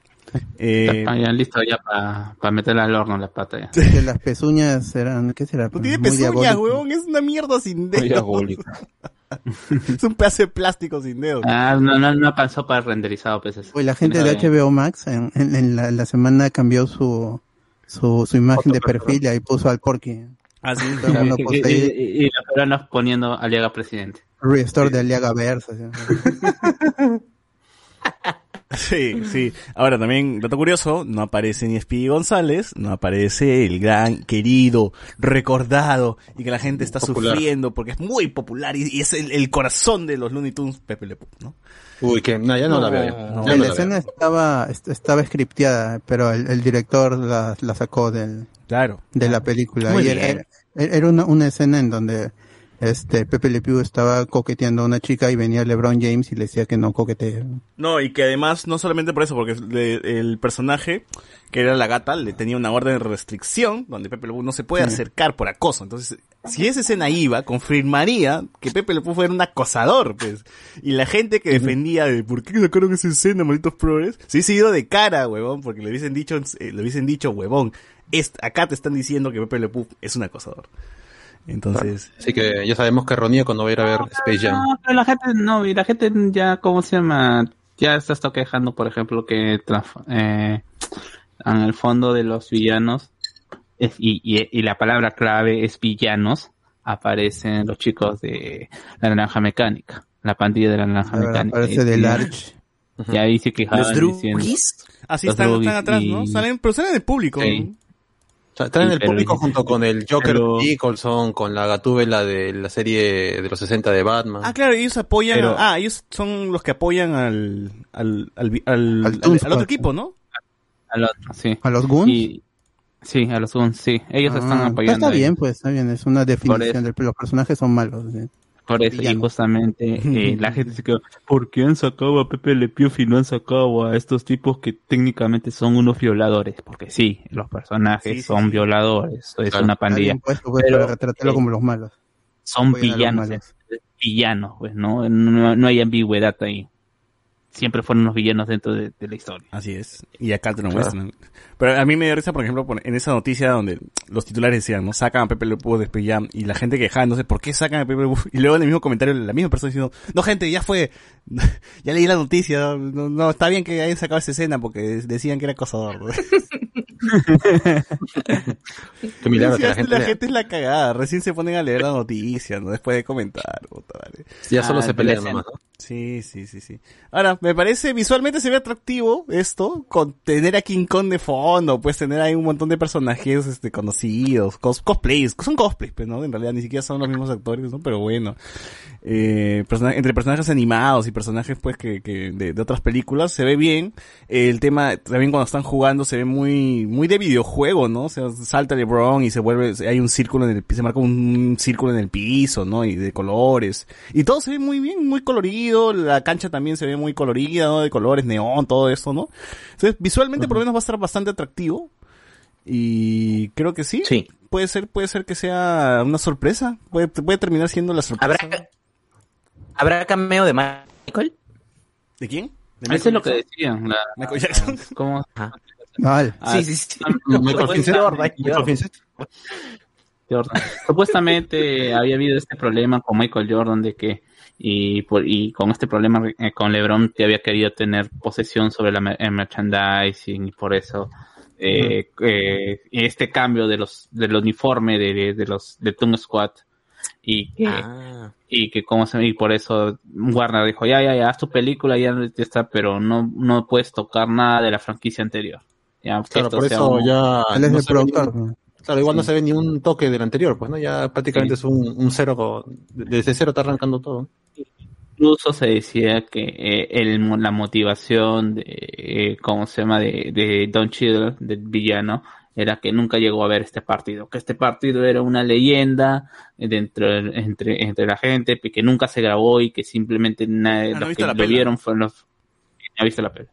Eh, Ah, ya, listo ya para meterla al horno la pata ya. Las pezuñas eran, ¿qué será? no tiene Muy pezuñas, weón. Es una mierda sin dedos. es un pedazo de plástico sin dedos. Ah, no, no, no alcanzó para renderizado, pues eso. Oye, la gente de. HBO Max en, en- en la, la semana cambió su, su, su imagen de perfil y ahí puso al Porky. Ah, sí. Todo el mundo Y, y- y los peruanos poniendo Aliaga presidente. Restore de Aliaga Versa. ¿sí? Sí, sí. Ahora también, dato curioso, no aparece ni Speedy González, no aparece el gran, querido, recordado, y que la gente está Popular. sufriendo porque es muy popular y, y es el, el corazón de los Looney Tunes, Pepe Le Pew, ¿no? Uy, que no, ya no, la veo. No, la la escena veo. estaba, est- estaba scripteada, pero el, el director la, la sacó del, Claro. de la película. Muy y era, bien. era- era una, una escena en donde este Pepe Le Pew estaba coqueteando a una chica y venía LeBron James y le decía que no coquetee. No, y que además, no solamente por eso, porque le- el personaje, que era la gata, le tenía una orden de restricción, donde Pepe Le Pew no se puede acercar por acoso. Entonces, si esa escena iba, confirmaría que Pepe Le Pew fue un acosador, pues. Y la gente que defendía de por qué sacaron esa escena, malditos progres, se hubiese ido de cara, huevón, porque le hubiesen dicho, eh, le hubiesen dicho, huevón, es, acá te están diciendo que Pepe Le Pew es un acosador. Entonces, Así que ya sabemos que Ronía cuando va a ir a ver Space Jam. No, pero la gente, no, y la gente ya, ¿cómo se llama? Ya se está quejando, por ejemplo, que eh, en el fondo de los villanos, es- y, y, y la palabra clave es villanos, aparecen los chicos de la naranja mecánica, la pandilla de la naranja Ahora mecánica. Aparece Y- de Large. Y ahí se quejaban Los Drugis. así Los están, atrás, ¿no? Salen, pero salen del público. Sí. ¿no? Sea, traen el público junto con el Joker pero- Nicholson, con la gatúbela de la serie de los 60 de Batman. Ah, claro, ellos apoyan, Pero- a- ah, ellos son los que apoyan al, al, al, al, Al otro equipo, ¿no? al otro, sí. ¿A los Goons? Y, sí, a los Goons, sí. Ellos Ah, están apoyando. Está bien, pues está bien. Es una definición de los personajes son malos. ¿sí? Por eso, y justamente eh, la gente se quedó, ¿por qué han sacado a Pepe Le Pew y no han sacado a estos tipos que técnicamente son unos violadores? Porque sí, los personajes Sí, sí, son sí. violadores, es Claro. una pandilla. puesto, pues, Pero, para retratarlo eh, como los malos. Son villanos, malos. villanos, pues, ¿no? No, no hay ambigüedad ahí. Siempre fueron unos villanos dentro de, de la historia. Así es. Y acá te lo Claro. muestran. Pero a mí me dio risa, por ejemplo, en esa noticia donde los titulares decían, ¿no? Sacan a Pepe Le Pew de Space Jam y la gente quejándose, ¿por qué sacan a Pepe Le Pew? Y luego en el mismo comentario la misma persona diciendo, no gente, ya fue, ya leí la noticia, no, no, está bien que hayan sacado esa escena porque decían que era acosador. Qué milagro Sí, que la gente, la lea. gente es la cagada. Recién se ponen a leer la noticia, ¿no? Después de comentar. puta madre. Ya solo Ah, se pelean nomás, ¿no? Sí, sí, sí, sí. Ahora, me parece, visualmente se ve atractivo esto, con tener a King Kong de fondo, pues tener ahí un montón de personajes este, conocidos, cos- cosplays, son cosplays, pues, ¿no? En realidad ni siquiera son los mismos actores, ¿no? Pero bueno. Eh, persona- entre personajes animados y personajes, pues, que, que de, de otras películas, se ve bien. El tema, también cuando están jugando, se ve muy, muy de videojuego, ¿no? O sea, salta LeBron y se vuelve, hay un círculo en el, se marca un círculo en el piso, ¿no? Y de colores. Y todo se ve muy bien, muy colorido, la cancha también se ve muy colorida, ¿no? De colores, neón, todo esto, ¿no? Entonces, visualmente por lo menos va a estar bastante atractivo. Y creo que sí. Sí. Puede ser, puede ser que sea una sorpresa. Puede, puede terminar siendo la sorpresa. ¿Habrá, ¿Habrá cameo de Michael? ¿De quién? Eso es lo que decían. La, Michael Jackson. ¿Cómo? Mal. Ah, Sí, sí, sí. Michael Vincent. Jordan, Michael. Vincent. Jordan. Supuestamente había habido este problema con Michael Jordan de que y por y con este problema eh, con LeBron que había querido tener posesión sobre la mer- el merchandising y por eso eh, eh, este cambio de los del uniforme de, de los de Toon Squad y que Ah. y que como se y por eso Warner dijo ya ya ya haz tu película ya está pero no no puedes tocar nada de la franquicia anterior ya Claro, por eso un- ya. Él es no el ve. Claro, igual no se ve ni un toque del anterior, pues, ¿no? Ya prácticamente es un, un cero, desde cero está arrancando todo. incluso se decía que eh, el, la motivación de, eh, ¿cómo se llama? De, de Don Cheadle, del villano, era que nunca llegó a ver este partido, que este partido era una leyenda dentro entre, entre la gente, que nunca se grabó y que simplemente nadie, Ah, ¿no los que lo pela? vieron fueron los... ¿Ya viste la peli?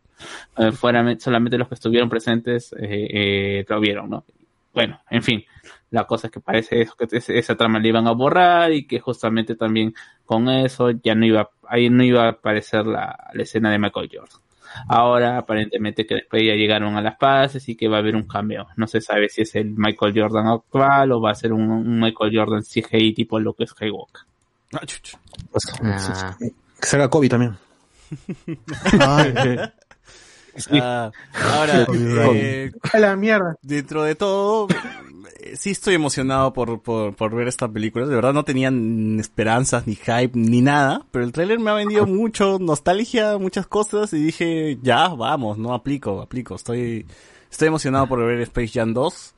Eh, fuera, solamente los que estuvieron presentes eh, eh, lo vieron, ¿no? Bueno, en fin, la cosa es que parece eso, que esa trama la iban a borrar y que justamente también con eso ya no iba, ahí no iba a aparecer la, la escena de Michael Jordan. Ahora aparentemente que después ya llegaron a las paces y que va a haber un cambio. No se sabe si es el Michael Jordan actual o va a ser un, un Michael Jordan CGI tipo lo que es Skywalker. Ah. Pues, Ah. Que se haga Kobe también. Ah, ahora, eh, A la mierda. dentro de todo, eh, sí estoy emocionado por, por, por ver esta película. De verdad no tenían esperanzas, ni hype, ni nada. Pero el tráiler me ha vendido mucho nostalgia, muchas cosas. Y dije, ya, vamos, no aplico, aplico. Estoy, estoy emocionado por ver Space Jam 2.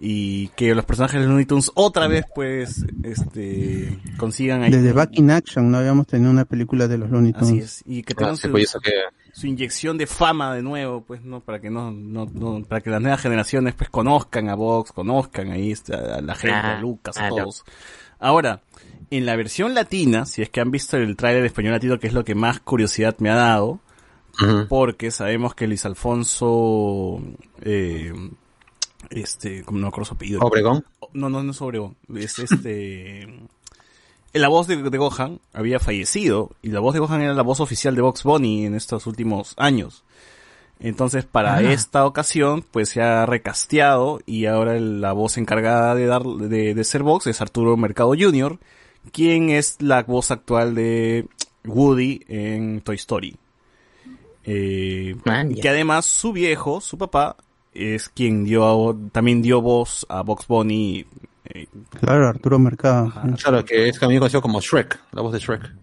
Y que los personajes de Looney Tunes otra vez, pues, este, consigan ahí. Desde Back in Action no habíamos tenido una película de los Looney Tunes. Así es. Y que tengan Ah, su, pues, su inyección de fama de nuevo, pues, ¿no? Para que no, no, no, para que las nuevas generaciones, pues, conozcan a Vox, conozcan ahí este, a la gente, a Lucas, a todos. Ahora, en la versión latina, si es que han visto el tráiler español latino, que es lo que más curiosidad me ha dado, porque sabemos que Luis Alfonso, eh, este, como no acuerdo su apellido. Obregón. No, no, no es Obregón. Es este. La voz de, de Gohan había fallecido y la voz de Gohan era la voz oficial de Box Bunny en estos últimos años. Entonces, para Ah. esta ocasión, pues se ha recasteado y ahora la voz encargada de dar de, de ser Vox es Arturo Mercado Jr., quien es la voz actual de Woody en Toy Story. Eh, Man, ya. que además su viejo, su papá, es quien dio también dio voz a Box Bunny. eh, Claro, Arturo Mercado. Claro, que es también conocido como Shrek, la voz de Shrek.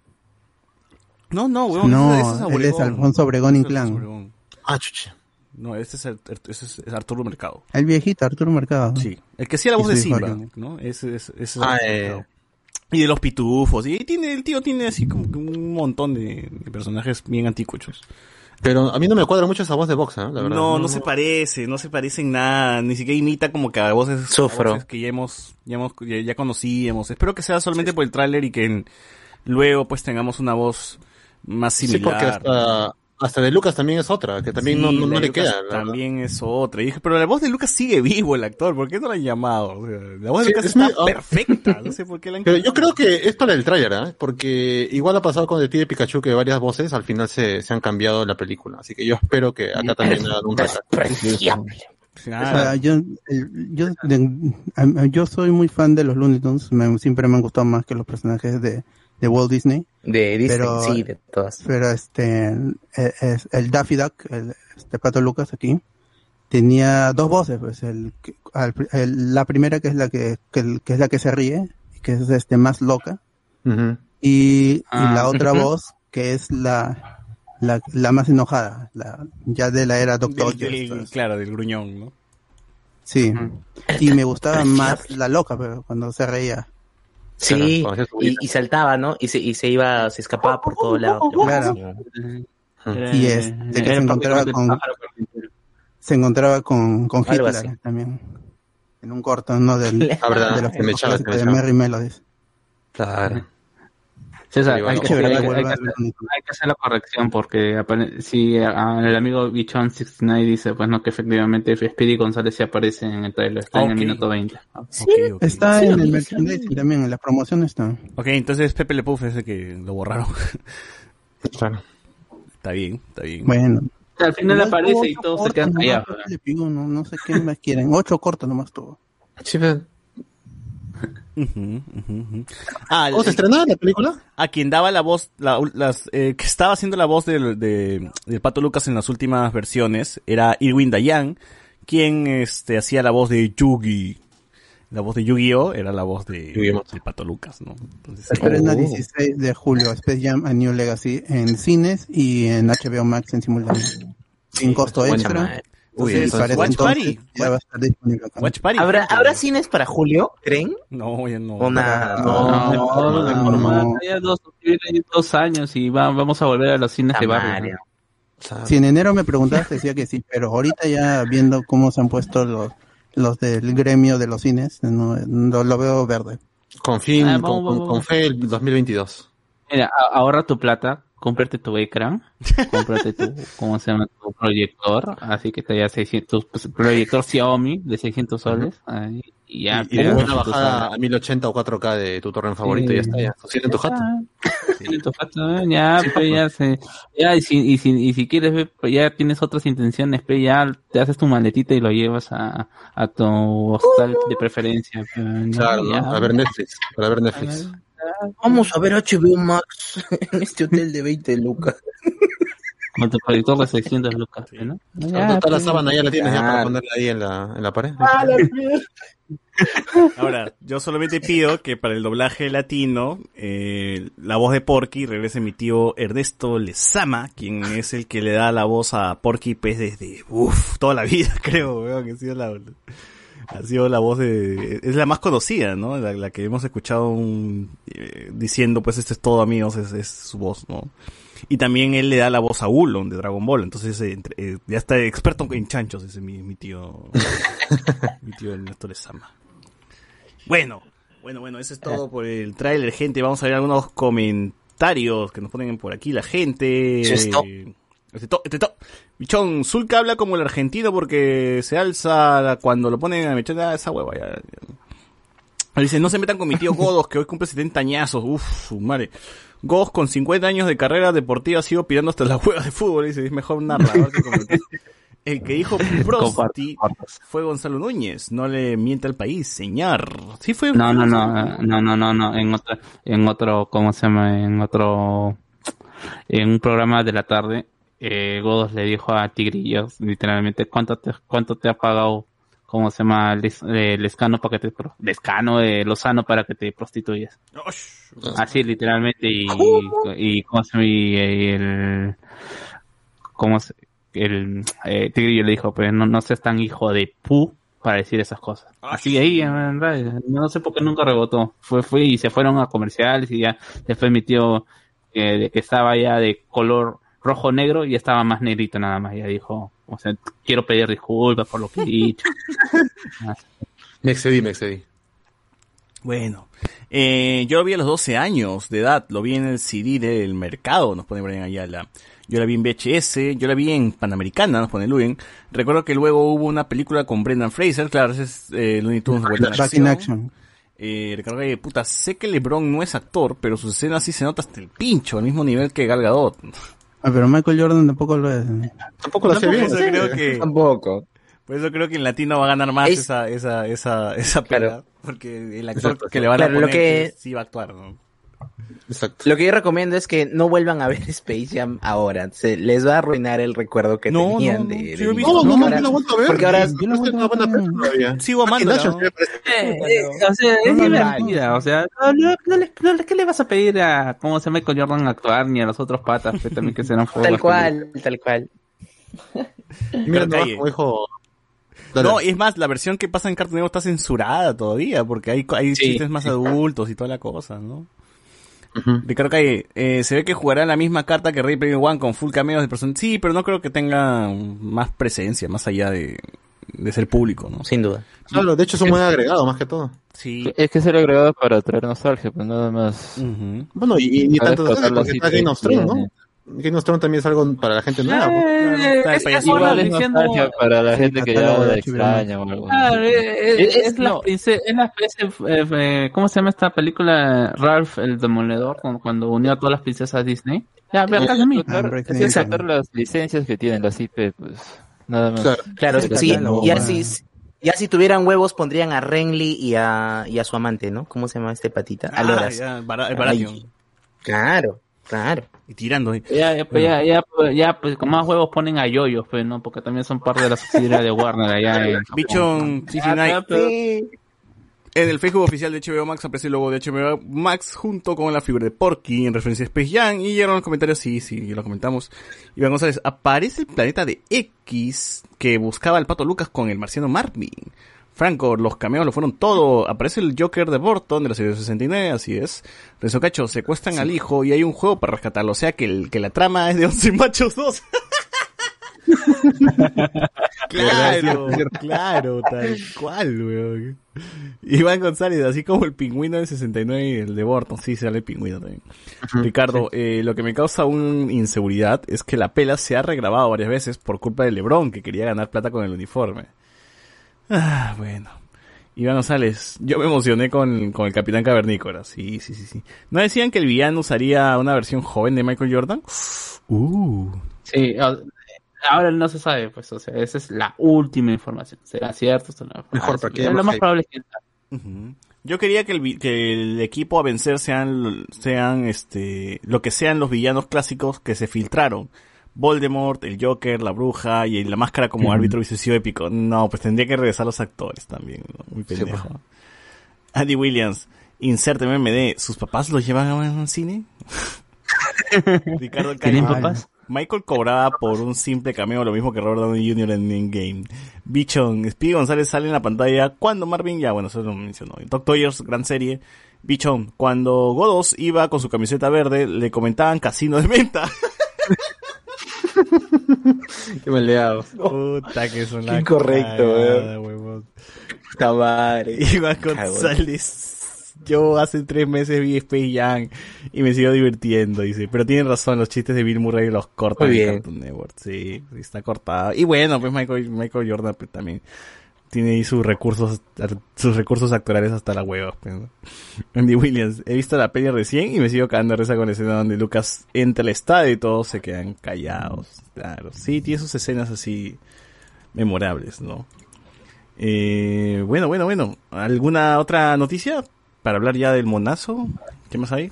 No, no, weón, No, ese- ese es él es. Alfonso Obregón Ese es Inclán. Ah, chucha. No, este es, ese es, es Arturo Mercado. El viejito, Arturo Mercado. Sí, el que hacía la voz de Simba, ¿no? ¿no? Ese es, ese es Ah, Arturo eh. Y de los pitufos, y tiene, el tío tiene así como que un montón de, de personajes bien anticuchos. Pero a mí no me cuadra mucho esa voz de Vox, ¿eh? la verdad. No, no, se parece, no se parece en nada, ni siquiera imita como que a voces, a Sufro. voces que ya hemos, ya hemos, ya, ya conocíamos. Espero que sea solamente por el tráiler y que en- luego pues tengamos una voz más Sí, similar. porque hasta, hasta de Lucas también es otra, que también Sí, no, no, no le Lucas queda. También es otra. Y dije, pero la voz de Lucas sigue vivo el actor, ¿por qué no la han llamado? O sea, la voz de Lucas es está muy- perfecta, no sé por qué la han Pero yo creo que es para el tráiler, ¿ah? Porque igual ha pasado con el tío de Pikachu que varias voces al final se, se han cambiado en la película. Así que yo espero que acá también hagan un retrato. Despreciable. O sea, yo, soy muy fan de los Looney Tunes, me- siempre me han gustado más que los personajes de, de Walt Disney. De Disney, Pero- sí, de todas. Pero este, eh, es el Daffy Duck, el, este Pato Lucas aquí, tenía dos voces, pues el, el- la primera que es la que, que, es la que se ríe, que es este más loca, y, y Ah, la otra voz que es la, la, la más enojada, la, ya de la era Doctor Del- del- claro, del gruñón, ¿no? Sí. Y me gustaba más la loca, pero cuando se reía. Sí, y, y saltaba, ¿no? Y se, y se iba, se escapaba por todos lados. Claro. Era- Y este, que era se encontraba con, se encontraba con, con Hitler también. En un corto, ¿no? Del, Ah, verdad, de los que me echaba, clásicos que me de echaba. Merry Melodies. Claro. César, hay, que, hacer la corrección porque si a- el amigo Bichon69 dice pues no que efectivamente Speedy González se aparece en el trailer, está en el minuto 20. Está Sí, en lo el merchandising también, en la promoción está. Ok, entonces Pepe Le Puff es el que lo borraron. Claro. Está bien, está bien. Bueno. Al final aparece y todos se quedan callados. No, no sé qué más quieren. Ocho cortos nomás tuvo. Sí, pero- Ujú, ujú, ujú. Ah, ¿Cómo se el- estrenaba la película? A quien daba la voz, la, las, eh, que estaba haciendo la voz del, de, del Pato Lucas en las últimas versiones, era Irwin Dayan, quien este, hacía la voz de Yugi. La voz de Yu-Gi-Oh! era la voz de, del Pato Lucas, ¿no? Entonces, Se estrena 16 de julio Space Jam A New Legacy en cines y en HBO Max en simultáneo. Sin costo buena extra. Uy, entonces, Watch entonces Party. Ya va a estar disponible acá. Watch Party. ¿Habrá. ¿Habrá cines para julio, creen? No, ya no. O nada. No, no, no, no, no, no. ya dos, dos años y va- vamos a volver a los cines de barrio. ¿no? Si en enero me preguntaste, decía que sí, pero ahorita ya viendo cómo se han puesto los, los del gremio de los cines, no, no lo veo verde. Con fin, Ah, con, vamos, con- vamos. con fe el 2022. Mira, ahorra tu plata, cómprate tu ecran, cómprate tu, ¿cómo se llama? Tu proyector, así que te ya 600, pues, proyector Xiaomi de 600 soles, ahí, y ya. y, y una tu bajada a 1080 o 4K de tu torrent favorito y ya está, ya. Tu en tu jato. Sí, en tu jato, eh, ya, pues ya se, ya, y si, y si, y si quieres ver, pues ya tienes otras intenciones, pues ya te haces tu maletita y lo llevas a, a tu hostal de preferencia. pues, ¿no? Claro, ¿no? Ya. Para ver Netflix. Para ver Netflix. Vamos a ver HBO Max en este hotel de 20 lucas. Con tu proyector de 600 lucas, ¿no? Toda la pues, sábana ya la tienes ya para ponerla ahí en la, en la pared. Ahora, yo solamente pido que para el doblaje latino, eh, la voz de Porky regrese mi tío Ernesto Lezama, quien es el que le da la voz a Porky pues desde, uff, toda la vida, creo, weón, que ha sido la, ha sido la voz de, es la más conocida, ¿no? La, la que hemos escuchado un- eh, diciendo, pues este es todo amigos, es, es su voz, ¿no? Y también él le da la voz a Ulon de Dragon Ball, entonces eh, entre- eh, ya está experto en chanchos ese mi, mi tío, mi tío Ernesto Lezama. Bueno, bueno, bueno, eso es todo por el tráiler, gente. Vamos a ver algunos comentarios que nos ponen por aquí la gente. Este to, este to. Michón, Zulka habla como el argentino porque se alza cuando lo ponen a mechar ah, esa hueva. Ya, ya. Dice, no se metan con mi tío Godos, que hoy cumple 70 añazos. Uf, su madre. Godos con 50 años de carrera deportiva sigo pirando hasta las huevas de fútbol. Dice, es mejor narrador que. El que dijo Prosti fue Gonzalo Núñez. No le mienta al país, señor. Sí fue. No, no, no, no, no, no, no, en otro, en otro, ¿cómo se llama? En otro, en un programa de la tarde, eh, Godos le dijo a Tigrillos, literalmente, ¿cuánto te, cuánto te ha pagado, cómo se llama, Les- eh, Lescano para que te, Lescano, eh, Lozano para que te prostituyas? Así, literalmente, y, y cómo se llama, y, y el, cómo se, el, eh, Tigrillo le dijo, pues no, no seas tan hijo de pu para decir esas cosas. Así ahí, en verdad, no sé por qué nunca rebotó. Fue, fue y se fueron a comerciales y ya después mi tío, eh, que estaba ya de color rojo negro y estaba más negrito nada más. Ya dijo, o sea, quiero pedir disculpas por lo que he dicho. Me excedí, me excedí. Bueno, eh, yo lo vi a los 12 años de edad, lo vi en el CD del mercado, nos pone Brian Ayala. Yo la vi en VHS, yo la vi en Panamericana, nos pone Luen. Recuerdo que luego hubo una película con Brendan Fraser, claro, ese es eh, Looney Tunes en Back in acción. action. Eh, recuerdo que, puta, sé que LeBron no es actor, pero su escena sí se nota hasta el pincho, al mismo nivel que Gal Gadot. Ah, pero Michael Jordan tampoco lo es. Tampoco lo hacía bien. Por eso creo que, Tampoco. por eso creo que en latino va a ganar más Es- esa, esa, esa, esa pelea, porque el actor Exacto, que le van a Claro, lo poner que- sí va a actuar, ¿no? Exacto. Lo que yo recomiendo es que no vuelvan a ver Space Jam ahora. Se les va a arruinar el recuerdo que No, tenían no, de, no, de sí visto. No, no, no, Ahora- vuelto a ver. Porque ahora todavía. Sigo amando. ¿no? me parece- Eh, eh, o sea, es No, no, divertida, o sea, no, no, no no ¿qué le vas a pedir a cómo se llama Michael Jordan a actuar ni a los otros patas que también que serán Tal cual, tal cual. Mira, no, dijo. Dale. No, y es más, la versión que pasa en Cartoon Network está censurada todavía, porque hay, hay Sí. chistes más adultos y toda la cosa, ¿no? Ricardo Calle, eh, se ve que jugará la misma carta que Rey Player One con full cameos de personas. Sí, pero no creo que tenga más presencia, más allá de, de ser público, ¿no? Sin duda. Claro, de hecho es un buen agregado, más que todo. Sí. Es que es el agregado para traer nostalgia, pues nada más. Bueno, y, y ni Para tanto explotar porque los está Game of Thrones, ¿no? Que Game of Thrones también es algo para la gente nueva. Eh, de es, es Igual es diciendo- para la gente que ya la de extraña o algo. Claro, eh, eh, Es- es, la no. princesa, es la especie, eh, eh, ¿cómo se llama esta película? Ralph el Demoledor, cuando, unió a todas las princesas Disney. Ya, ve acá de mí. Explotar- Hombre, es sí. explotar las licencias que tienen las IP, pues nada más. Claro. Claro, Sí, sí, catálogo, ya si, ya si tuvieran huevos pondrían a Renly y a, y a su amante, ¿no? ¿Cómo se llama este patita? A Ah, Loras. ya, el. Ay. Claro, claro. Y tirando. ahí. Ya, ya, pues, ya, ya, pues, ya, pues, con más huevos ponen a yoyos, pues, ¿no? Porque también son parte de la subsidiaria de Warner allá en. Bichon Ya, 69. ya, pero- En el Facebook oficial de HBO Max aparece el logo de HBO Max junto con la figura de Porky en referencia a Space Jam y llegaron los comentarios, sí, sí, ya lo comentamos. Iván González, aparece el planeta de X que buscaba al pato Lucas con el marciano Marvin. Franco, los cameos lo fueron todo. Aparece el Joker de Burton de la serie 69, así es. Renzo Cacho, secuestran al hijo y hay un juego para rescatarlo. O sea que, el, que la trama es de 11 machos 2. claro, claro, tal cual, weón. Iván González, así como el pingüino del 69 y el de Burton, sí, sale el pingüino también. Ricardo, eh, lo que me causa una inseguridad es que la pela se ha regrabado varias veces por culpa de Lebron, que quería ganar plata con el uniforme. Ah, bueno. Iván González, yo me emocioné con, con el Capitán Cavernícola, sí, sí, sí, sí. ¿No decían que el villano usaría una versión joven de Michael Jordan? Uh. Sí, ahora no se sabe, pues, o sea, esa es la última información. ¿Será cierto? ¿Será Mejor, falso? para que Lo más probable es que. Yo quería que el, que el equipo a vencer sean, sean este, lo que sean los villanos clásicos que se filtraron. Voldemort, el Joker, la bruja y la máscara como árbitro sido épico. No, pues tendría que regresar los actores también. ¿no? Muy pendejo. Andy Williams, inserte MMD. ¿Sus papás los llevan a un cine? Ricardo ¿Tienen papás? Michael cobraba por un simple cameo lo mismo que Robert Downey Jr. en Endgame. Bichon, Speedy González sale en la pantalla cuando Marvin, ya bueno, eso lo mencionó. Doc Toyers, gran serie. Bichon, cuando Godos iba con su camiseta verde, le comentaban casino de venta. Qué maleado. Puta que son la Incorrecto. Puta madre. Iván González. Yo hace tres meses vi Space Jam y me sigo divirtiendo, dice. Pero tienen razón, los chistes de Bill Murray los cortan en. Cartoon Network. Sí, sí, está cortado. Y bueno, pues Michael, Michael Jordan pues, también tiene ahí sus recursos, sus recursos actorales hasta la hueva. Pues, ¿no? Andy Williams, he visto la peli recién y me sigo cagando de risa con la escena donde Lucas entra al estadio y todos se quedan callados. Claro, sí, tiene sus escenas así memorables, ¿no? Eh, bueno, bueno, bueno. ¿Alguna otra noticia? Para hablar ya del monazo. ¿Qué más hay?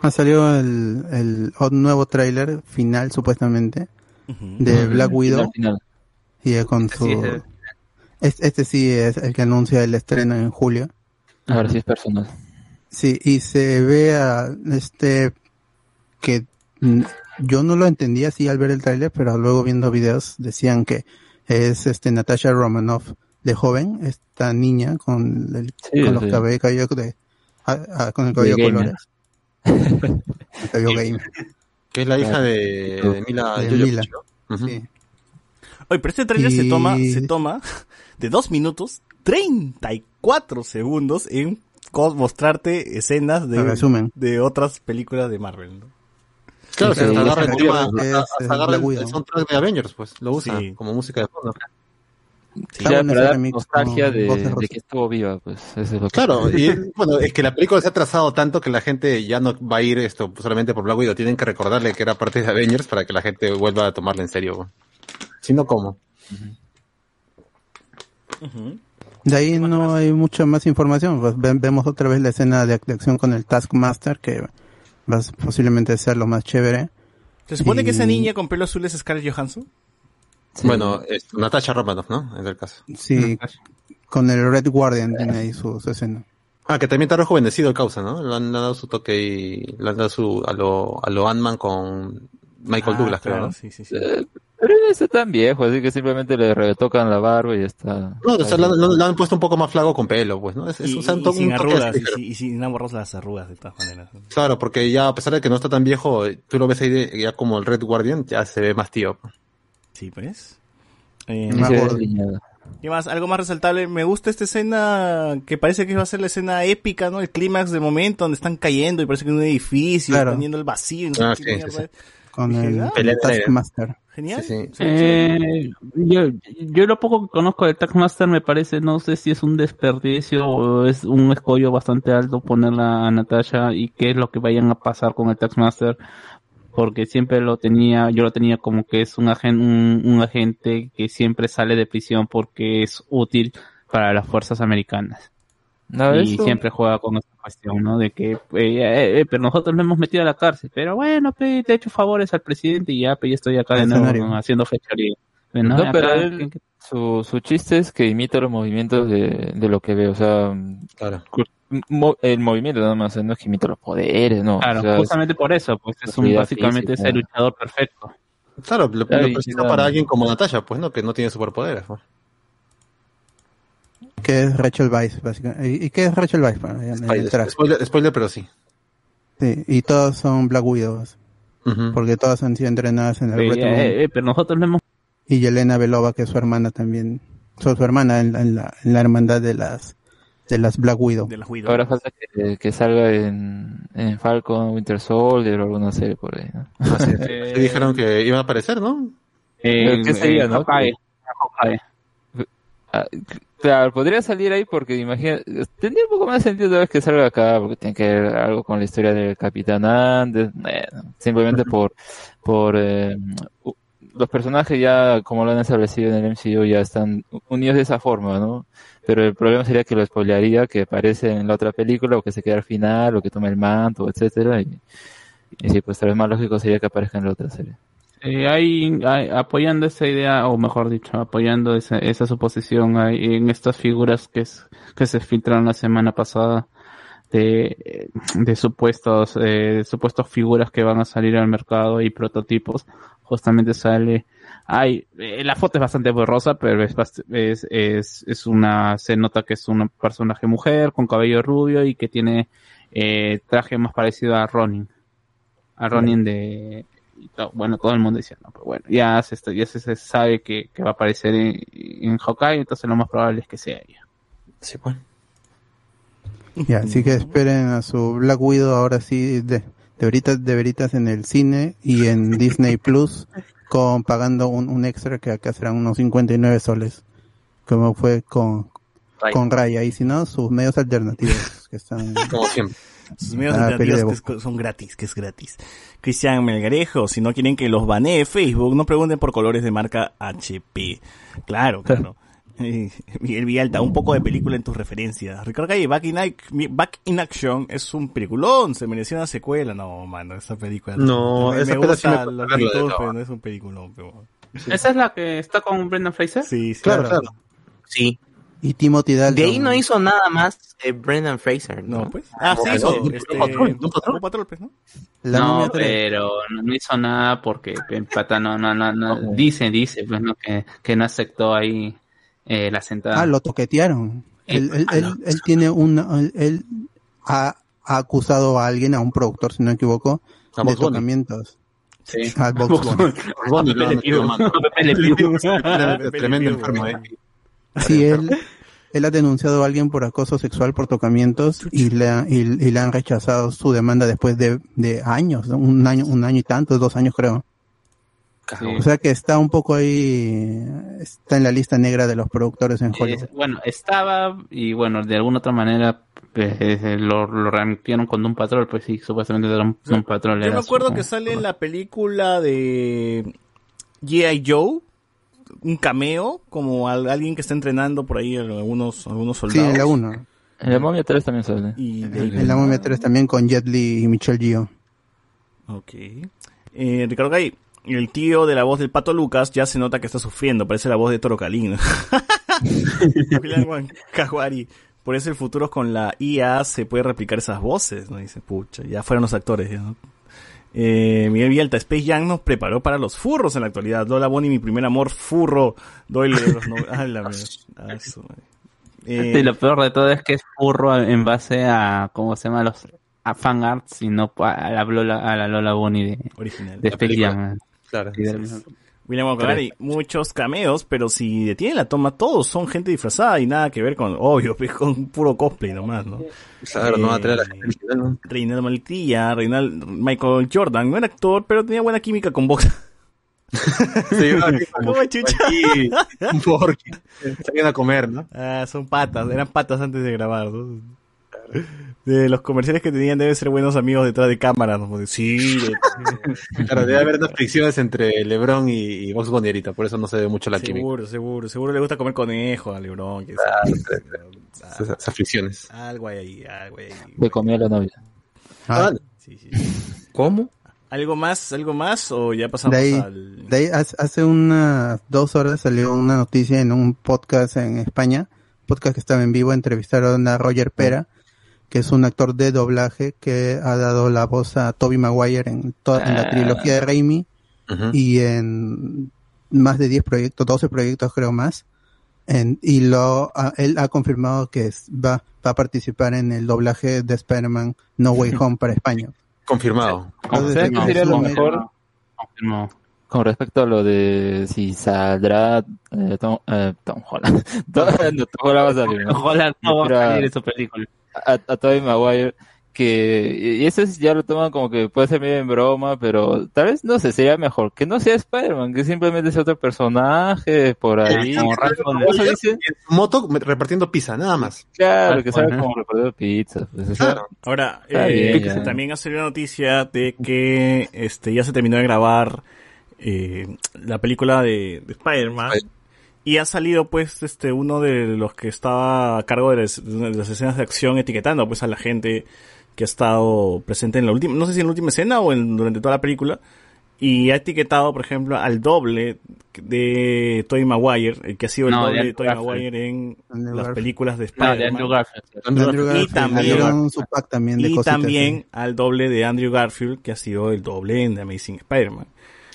Ha salido el, el nuevo tráiler final, supuestamente, de Black Widow. Final. Y con su... Este, este sí es el que anuncia el estreno en julio. Ahora sí es personal. Sí, y se ve a este que yo no lo entendía así al ver el tráiler, pero luego viendo videos decían que es este Natasha Romanoff de joven, esta niña con, el, Sí, con los sí. cabellos cabello de ah, ah, con el cabello de colores. El cabello gamer. Que es la hija de, de Mila. Sí. Oye, pero este trailer se Y- toma, se toma de dos minutos 34 segundos en mostrarte escenas de, resumen. de otras películas de Marvel, ¿no? Claro, Sí, se agarra el tema, hasta agarra el, Widow. el soundtrack de Avengers, pues, lo usa Sí. como música de fondo. Sí, ya dar remix nostalgia de, que estuvo viva, pues eso es lo que Claro, y bueno, es que la película se ha trazado tanto que la gente ya no va a ir esto solamente por Black Widow, tienen que recordarle que era parte de Avengers para que la gente vuelva a tomarla en serio. Si no, ¿cómo? De ahí no hay mucha más información. Pues ve- vemos otra vez la escena de, acción con el Taskmaster, que va a posiblemente ser lo más chévere. ¿Se supone que esa niña con pelo azul es Scarlett Johansson? Bueno, es Natasha Romanoff, ¿no? En el caso. Sí, con el Red Guardian tiene ahí su, su escena. Ah, que también está rejuvenecido el causa, ¿no? Le han dado su toque y le han dado su, a lo, a lo Ant-Man con Michael Ah, Douglas, claro, creo, ¿no? sí, sí, sí. Eh, Pero no está tan viejo, así que simplemente le retocan la barba y ya está. No, o sea, le, han- puesto un poco más flaco con pelo, pues, ¿no? Es, Y, un y toque- sin arrugas, y, sin- y sin borrar las arrugas de todas maneras. Claro, porque ya a pesar de que no está tan viejo, tú lo ves ahí de- ya como el Red Guardian, ya se ve más tío. Sí, pues. Eh. ¿Qué más? Algo más resaltable. Me gusta esta escena que parece que va a ser la escena épica, ¿no? El clímax del momento donde están cayendo y parece que es un edificio, Claro. teniendo el vacío. y no Ah, sí, sí, sí. es. Con Dije, el, ah, el Taskmaster. Genial. Sí, sí. Eh, yo, yo lo poco que conozco del Taskmaster me parece, no sé si es un desperdicio o es un escollo bastante alto ponerla a Natasha y qué es lo que vayan a pasar con el Taskmaster, porque siempre lo tenía, yo lo tenía como que es un, agen, un, un agente que siempre sale de prisión porque es útil para las fuerzas americanas. No, y eso- siempre juega con esa cuestión, ¿no? De que, eh, eh, eh, pero nosotros lo hemos metido a la cárcel, pero bueno, pe, le he hecho favores al presidente y ya, pe, ya estoy acá de nuevo. ¿no? haciendo fechoría. No, acá, pero él- ¿quién- quién- su, su chiste es que imita los movimientos de, de lo que ve, o sea, Claro. cu- mo- el movimiento nada más, no es que imita los poderes, no. Claro, o sea, es- justamente por eso, pues es un, básicamente es física. el luchador perfecto. Claro, lo, Claro, lo presenta para no. alguien como Natasha, pues, ¿no? Que no tiene superpoderes. pues. Que es Rachel Weisz, básicamente. ¿Y, qué es Rachel Weisz? Spoiler, traje. spoiler, spoiler, pero sí. Sí, y todos son Black Widows. Ujú. Porque todas han sido entrenadas en el Red eh, eh, pero nosotros lo hemos Y Yelena Belova, que es su hermana también. Su, su hermana en, la- en la, en la hermandad de las de las Black Widow. De las Widow. Ahora falta que, que salga en, en Falcon, Winter Soldier o alguna serie por ahí, ¿no? Ah, sí, sí. Eh, Sí dijeron que iba a aparecer, ¿no? en, ¿Qué sería, en no? Hawkeye, Hawkeye. Claro, podría salir ahí porque imagina, tendría un poco más sentido vez que salga acá porque tiene que ver algo con la historia del Capitán Andes, simplemente por, por eh, los personajes ya como lo han establecido en el MCU ya están unidos de esa forma, ¿no? Pero el problema sería que lo spoilearía que aparece en la otra película o que se queda al final o que toma el manto, etcétera y, y sí, pues tal vez más lógico sería que aparezca en la otra serie. Eh, hay, hay- apoyando esa idea, o mejor dicho, apoyando esa, esa suposición, hay en estas figuras que, es, que se filtraron la semana pasada de, de supuestos, eh, supuestos figuras que van a salir al mercado y prototipos, justamente sale, hay, eh, la foto es bastante borrosa, pero es, es, es una, se nota que es un personaje mujer con cabello rubio y que tiene eh, traje más parecido a Ronin, a Ronin de, y to- bueno, todo el mundo decía, no, pero bueno, ya se, está- ya se, se sabe que, que va a aparecer en, en Hawkeye, entonces lo más probable es que sea ella. Sí, pues. Ya, así que esperen a su Black Widow ahora sí de, de veritas, de veritas en el cine y en Disney Plus con pagando un, un extra que acá serán unos 59 soles como fue con Raya. con Raya y si no sus medios alternativos que están Como siempre. Sus medios Ah, alternativos que son gratis, que es gratis. Cristian Melgarejo, si no quieren que los banee Facebook, no pregunten por colores de marca HP. Claro, claro. Miguel Villalta, un poco de película en tus referencias. Ricardo Calle, Back in, Ac- Back in Action es un peliculón, se mereció una secuela. No, mano, esa película. No, me, esa me película sí gusta me YouTube, todo. pero no es un peliculón. Pero... ¿Esa es la que está con Brendan Fraser? Sí, sí. Claro, claro. Sí. Y Timothy Dalton De ahí no hizo nada más eh, Brendan Fraser, ¿no? No, pues. Ah, sí, No, hizo. no, este, Patrol, Patrol. Patrol, pues, ¿no? la no, pero no, hizo nada porque pata no, no, no, no, dice, dice, pues, ¿no? que, que no aceptó ahí eh, la sentada. ah lo toquetearon Eh, él, él, él, él tiene un él, él ha, ha acusado a alguien a un productor si no me equivoco A de tocamientos Sí. a Bugs Bunny. Bueno, lo han metido mano. Pepe Le Pew. Tremendo, tremendo enfermo, eh. Sí, él, él ha denunciado a alguien por acoso sexual, por tocamientos, y le, ha- y, y le han rechazado su demanda después de, de años, ¿no? un año, un año y tanto, dos años creo. Sí. O sea que está un poco ahí, está en la lista negra de los productores en Hollywood. Bueno, estaba y bueno, de alguna otra manera pues, eh, lo, lo remitieron con un patrón, pues sí, supuestamente era un, un patrón. Yo me acuerdo su- que sale en la película de G.I. Joe. Un cameo como al- alguien que está entrenando por ahí a algunos, algunos Sí, soldados. en la 1. En la momia 3 también sale. Y de En la momia 3 también con Jet Li y Michelle Gio. Ok. Eh, Ricardo Gay, el tío de la voz del Pato Lucas ya se nota que está sufriendo, parece la voz de Toro Calín. Por eso el futuro con la IA se puede replicar esas voces, ¿no? Dice, pucha, ya fueron los actores, ya, ¿no? Eh, Miguel Villalta, Space Jam nos preparó para los furros en la actualidad. Lola Bonnie, mi primer amor, furro. Doyle de los no... Ah, la mierda. Ah, su. Eh, Y lo peor de todo es que es furro en base a, ¿cómo se llama? Los, a fan arts y no a la Lola, a la Lola Bonnie de, Original. de La Space. Jam. Claro. Sí, William O'Connor, muchos cameos, pero si detienen la toma, todos son gente disfrazada y nada que ver con, obvio, pues, con puro cosplay nomás, ¿no? Claro, no va a traer a la Eh, gente ¿no? Reinaldo Malitilla, Reinaldo, Michael Jordan, no era actor, pero tenía buena química con box. Como ¿Cómo chucha? porque salían a comer, ¿no? Ah, son patas, eran patas antes de grabar, ¿no? De los comerciales que tenían deben ser buenos amigos detrás de cámara, ¿no? Sí, de- Claro, debe haber unas fricciones entre LeBron y, y Box Bunny ahorita, por eso no se ve mucho la química. seguro, seguro, seguro le gusta comer conejo a Lebron. que Esas, esas fricciones. Algo hay ahí, algo hay ahí. Le comió a la novia. Ah, Sí, sí. ¿Cómo? ¿Algo más, algo más o ya pasamos de ahí, al... de ahí hace hace unas dos horas salió una noticia en un podcast en España, podcast que estaba en vivo, entrevistaron a Roger Pera, que es un actor de doblaje que ha dado la voz a Toby Maguire en, toda, en la Ah. trilogía de Raimi y en más de 10 proyectos, 12 proyectos creo más. En- y lo, a- él ha confirmado que es- va, va a participar en el doblaje de Spider-Man No Way Home para España. Confirmado. Entonces, ¿Sabes qué no, sería lo no, mejor? Confirmó. Con respecto a lo de si saldrá eh, Tom, eh, Tom Holland. Tom, no, Tom Holland va a salir, ¿no? Va a salir esa película. A, a Tobey Maguire que y eso es- ya lo toman como que puede ser medio en broma pero tal vez no sé sería mejor que no sea Spider-Man que simplemente sea otro personaje por ahí como su moto repartiendo pizza, nada más. claro que salga Ajá. como repartido pizza pues, Claro. Ahora, eh, bien, ya. también ha salido la noticia de que este ya se terminó de grabar eh, la película de, de Spider-Man. Spider- Y ha salido pues este uno de los que estaba a cargo de las, de las escenas de acción etiquetando pues a la gente que ha estado presente en la última, no sé si en la última escena o en, durante toda la película. Y ha etiquetado, por ejemplo, al doble de Tobey Maguire, el que ha sido el No, de doble de Tobey Garfield. Maguire en Andrew las Garfield. películas de Spider-Man. de Andrew Garfield. Andrew Y también- salieron su pack también de y también al doble de Andrew Garfield, que ha sido el doble en The Amazing Spider-Man.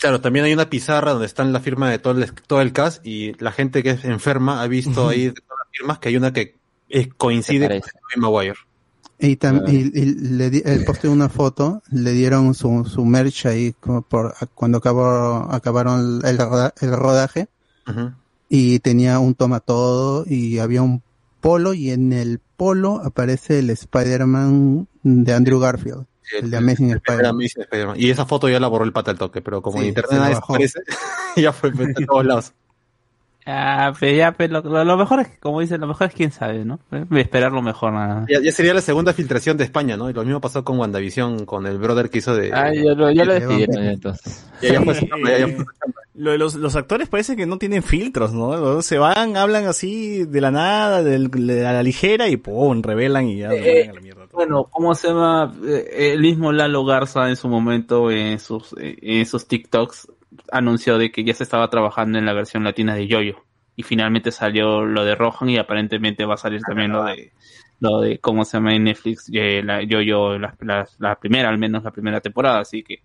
Claro, también hay una pizarra donde están la firma de todo el, todo el cast y la gente que es enferma ha visto ahí de todas las firmas que hay una que eh, coincide con. Tobey Maguire. Y, tam- Claro. y, y le di- él posteó una foto, le dieron su, su merch ahí como por, cuando acabó, acabaron el, roda- el rodaje y tenía un toma todo y había un polo y en el polo aparece el Spider-Man de Andrew Garfield, el de Amazing Spider-Man. Y esa foto ya la borró el pata al toque, pero como Sí, en internet se la nadie bajó. aparece, ya fue a todos lados. Ah, pero ya, pero lo, lo mejor es, como dicen, lo mejor es quién sabe, ¿no? Eh, Esperar lo mejor nada. Ya, ya sería la segunda filtración de España, ¿no? Y lo mismo pasó con WandaVision, con el brother que hizo de... ah ya lo, ya lo entonces Ya, ya fue eh, chamba. Lo de los, los actores parece que no tienen filtros, ¿no? Se van, hablan así de la nada, de a la ligera y ¡pum! revelan y ya lo mandan a la mierda. Bueno, ¿cómo se llama? Eh, El mismo Lalo Garza en su momento en sus, en sus TikToks anunció de que ya se estaba trabajando en la versión latina de Yoyo. Y finalmente salió lo de Rohan y aparentemente va a salir también lo de lo de cómo se llama en Netflix eh, la Yoyo la, la, la primera al menos la primera temporada así que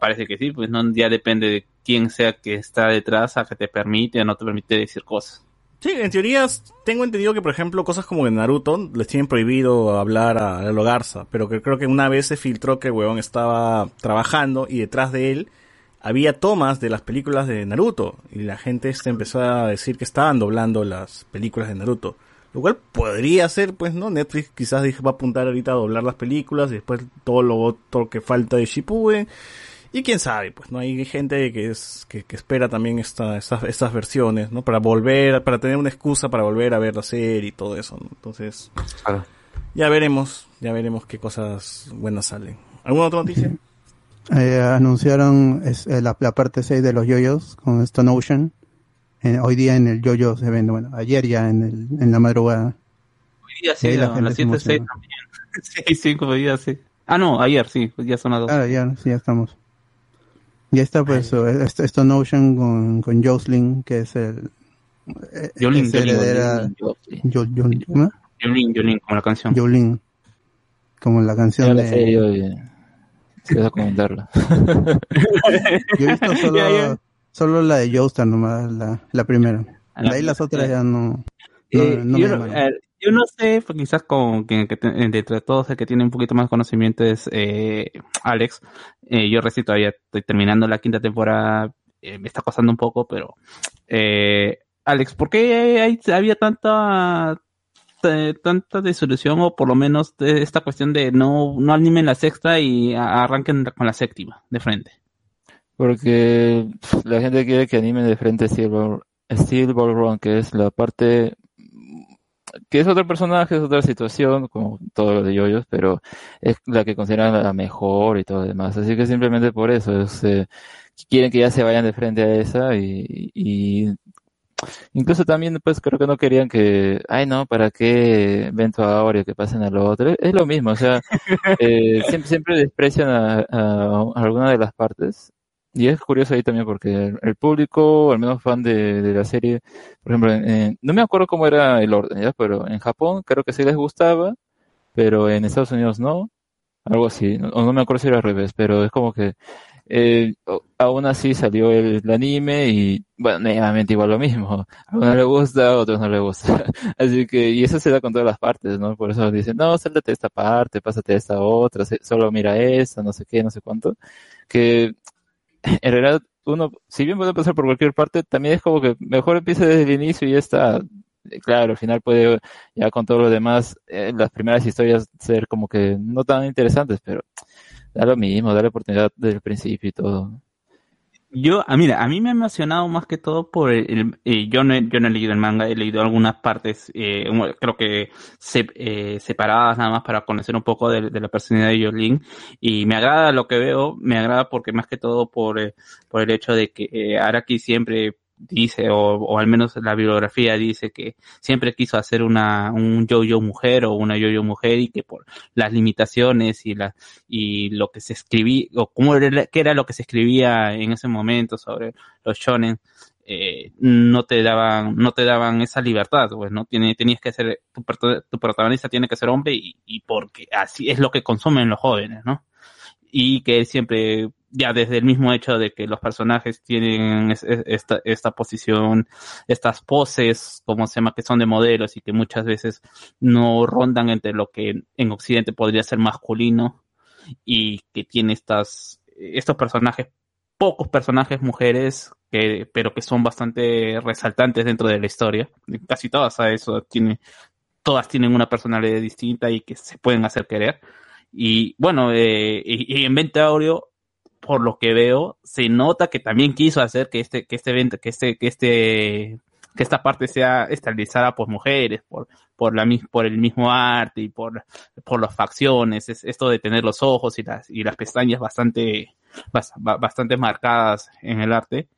parece que sí pues no ya depende de quién sea que está detrás a que te permite o no te permite decir cosas Sí, en teoría tengo entendido que, por ejemplo, cosas como en Naruto les tienen prohibido hablar a Lalo Garza, pero que creo que una vez se filtró que el estaba trabajando y detrás de él había tomas de las películas de Naruto y la gente se empezó a decir que estaban doblando las películas de Naruto. Lo cual podría ser, pues, ¿no? Netflix quizás va a apuntar ahorita a doblar las películas y después todo lo otro que falta de Shippuden. Y quién sabe, pues, ¿no? Hay gente que es, que, que espera también esta, estas, estas versiones, ¿no? Para volver, para tener una excusa para volver a ver la serie y todo eso, ¿no? Entonces, Claro. ya veremos, ya veremos qué cosas buenas salen. ¿Alguna otra noticia? Eh, anunciaron es, eh, la, la parte 6 de los yoyos con Stone Ocean en- hoy día en el JoJo se vende, bueno, ayer ya en, el, en la madrugada. Hoy día sí, la a gente las se 7, 6 emociona. también. Sí, 5 días, sí. Ah, no, ayer sí, pues ya son las 2. Claro, ya, sí, ya estamos. Ya está pues eh, esto, esto Notion con, con Jocelyn, que es el... eh, Jolene, Jolene, heredera- Jo- Jo- ¿cómo? Yolín, Yolín, como la canción. Jolene, como la canción Ya la de... serie, oye. Si vas a comentarla. Yo he visto solo, Ya, ya. solo la de Joestar nomás, la, la primera. De ahí las otras ya no... no, Eh, no yo, me eh, yo no sé, pues, quizás con de entre todos el que tiene un poquito más conocimiento es eh, Alex. Eh, yo recién todavía estoy terminando la quinta temporada, eh, me está costando un poco, pero eh, Alex, ¿por qué había tanta tanta disolución o por lo menos esta cuestión de no no animen la sexta y arranquen con la séptima de frente? Porque la gente quiere que animen de frente Steel Ball Run, que es la parte que es otro personaje, es otra situación, como todo lo de Yoyos, pero es la que consideran la mejor y todo lo demás. Así que simplemente por eso, es, eh, quieren que ya se vayan de frente a esa y, y incluso también pues creo que no querían que, ay no, ¿para qué Vento ahora que pasen a lo otro? Es lo mismo, o sea, eh, siempre, siempre desprecian a- a alguna de las partes. Y es curioso ahí también porque el, el público, al menos fan de, de la serie, por ejemplo, en- no me acuerdo cómo era el orden, ¿ya? Pero en Japón creo que sí les gustaba, pero en Estados Unidos no, algo así, o no me acuerdo si era al revés, pero es como que eh, aún así salió el, anime y, bueno, nuevamente igual lo mismo, a uno le gusta, a otros no le gusta, así que, y eso se da con todas las partes, ¿no? Por eso dicen, no, sáltate esta parte, pásate esta otra, solo mira esta, no sé qué, no sé cuánto, que en realidad uno, si bien puede pasar por cualquier parte, también es como que mejor empiece desde el inicio y ya está. Claro, al final puede, ya con todo lo demás, eh, las primeras historias ser como que no tan interesantes, pero da lo mismo, da la oportunidad desde el principio y todo. Yo, ah, mira, a mí me ha emocionado más que todo por el, eh, yo no he, yo no he leído el manga, he leído algunas partes, eh, creo que se- eh, separadas nada más para conocer un poco de, la personalidad de Yolin. Y me agrada lo que veo, me agrada porque más que todo por, eh, por el hecho de que eh, Araki siempre dice, o, o al menos la bibliografía dice que siempre quiso hacer una, un yo-yo mujer o una yo-yo mujer y que por las limitaciones y la, y lo que se escribía, o cómo era, qué era lo que se escribía en ese momento sobre los shonen, eh, no te daban, no te daban esa libertad, pues, ¿no? Tiene, tenías que ser, tu, protagonista tiene que ser hombre y, y porque así es lo que consumen los jóvenes, ¿no? Y que él siempre, ya desde el mismo hecho de que los personajes tienen es- es- esta, esta posición, estas poses, como se llama, que son de modelos y que muchas veces no rondan entre lo que en Occidente podría ser masculino y que tiene estas, estos personajes, pocos personajes mujeres, que, pero que son bastante resaltantes dentro de la historia. Casi todas a eso tiene, todas tienen una personalidad distinta y que se pueden hacer querer. Y bueno, eh, y, y en Ventaurio, por lo que veo, se nota que también quiso hacer que este, que este evento, que este, que este, que esta parte sea estabilizada por mujeres, por, por la por el mismo arte y por, por las facciones, es esto de tener los ojos y las, y las pestañas bastante, bas- ba- bastante marcadas en el arte.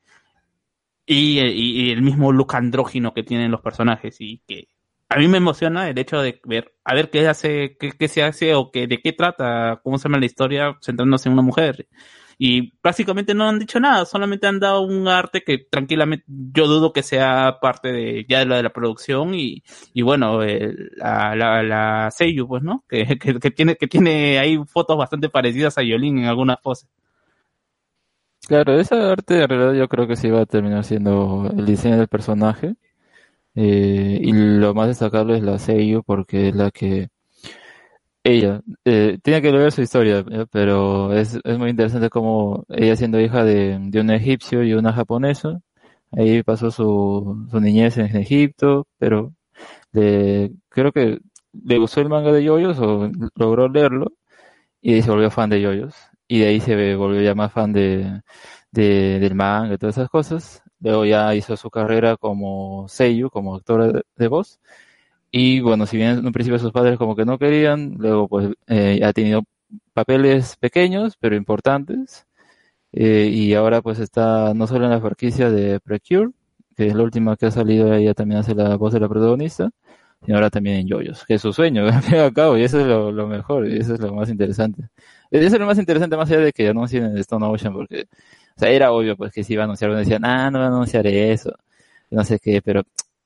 Y, y- el mismo look andrógino que tienen los personajes y que a mí me emociona el hecho de ver, a ver qué hace, qué, qué se hace o que, de qué trata, cómo se llama la historia centrándose en una mujer. Y básicamente no han dicho nada, solamente han dado un arte que tranquilamente yo dudo que sea parte de ya de la de la producción y, y bueno, el- la, la, la Seiyu, pues, ¿no? Que, que, tiene, que tiene ahí fotos bastante parecidas a Yolin en algunas poses. Claro, esa arte en realidad yo creo que sí va a terminar siendo el diseño del personaje. Eh, y lo más destacable es la Seiyu porque es la que ella eh, tiene que leer su historia, ¿ya? pero es, es muy interesante como ella siendo hija de, de un egipcio y una japonesa, ahí pasó su, su niñez en Egipto, pero le, creo que le gustó el manga de yoyos o logró leerlo y se volvió fan de yoyos y de ahí se volvió ya más fan de, de- del manga y todas esas cosas. Luego ya hizo su carrera como seiyuu, como actora de, de voz. Y bueno, si bien en un principio sus padres como que no querían, luego pues eh, ha tenido papeles pequeños pero importantes. Eh, y ahora pues está no solo en la franquicia de Precure, que es la última que ha salido, ella también hace la voz de la protagonista, y ahora también en Yoyos, que es su sueño, al fin y cabo, y eso es lo, mejor, y eso es lo más interesante. Eso es lo más interesante más allá de que anuncien en Stone Ocean, porque, o sea, era obvio pues que si iba a anunciar, uno decían, ah, no va a anunciar eso, no sé qué, pero,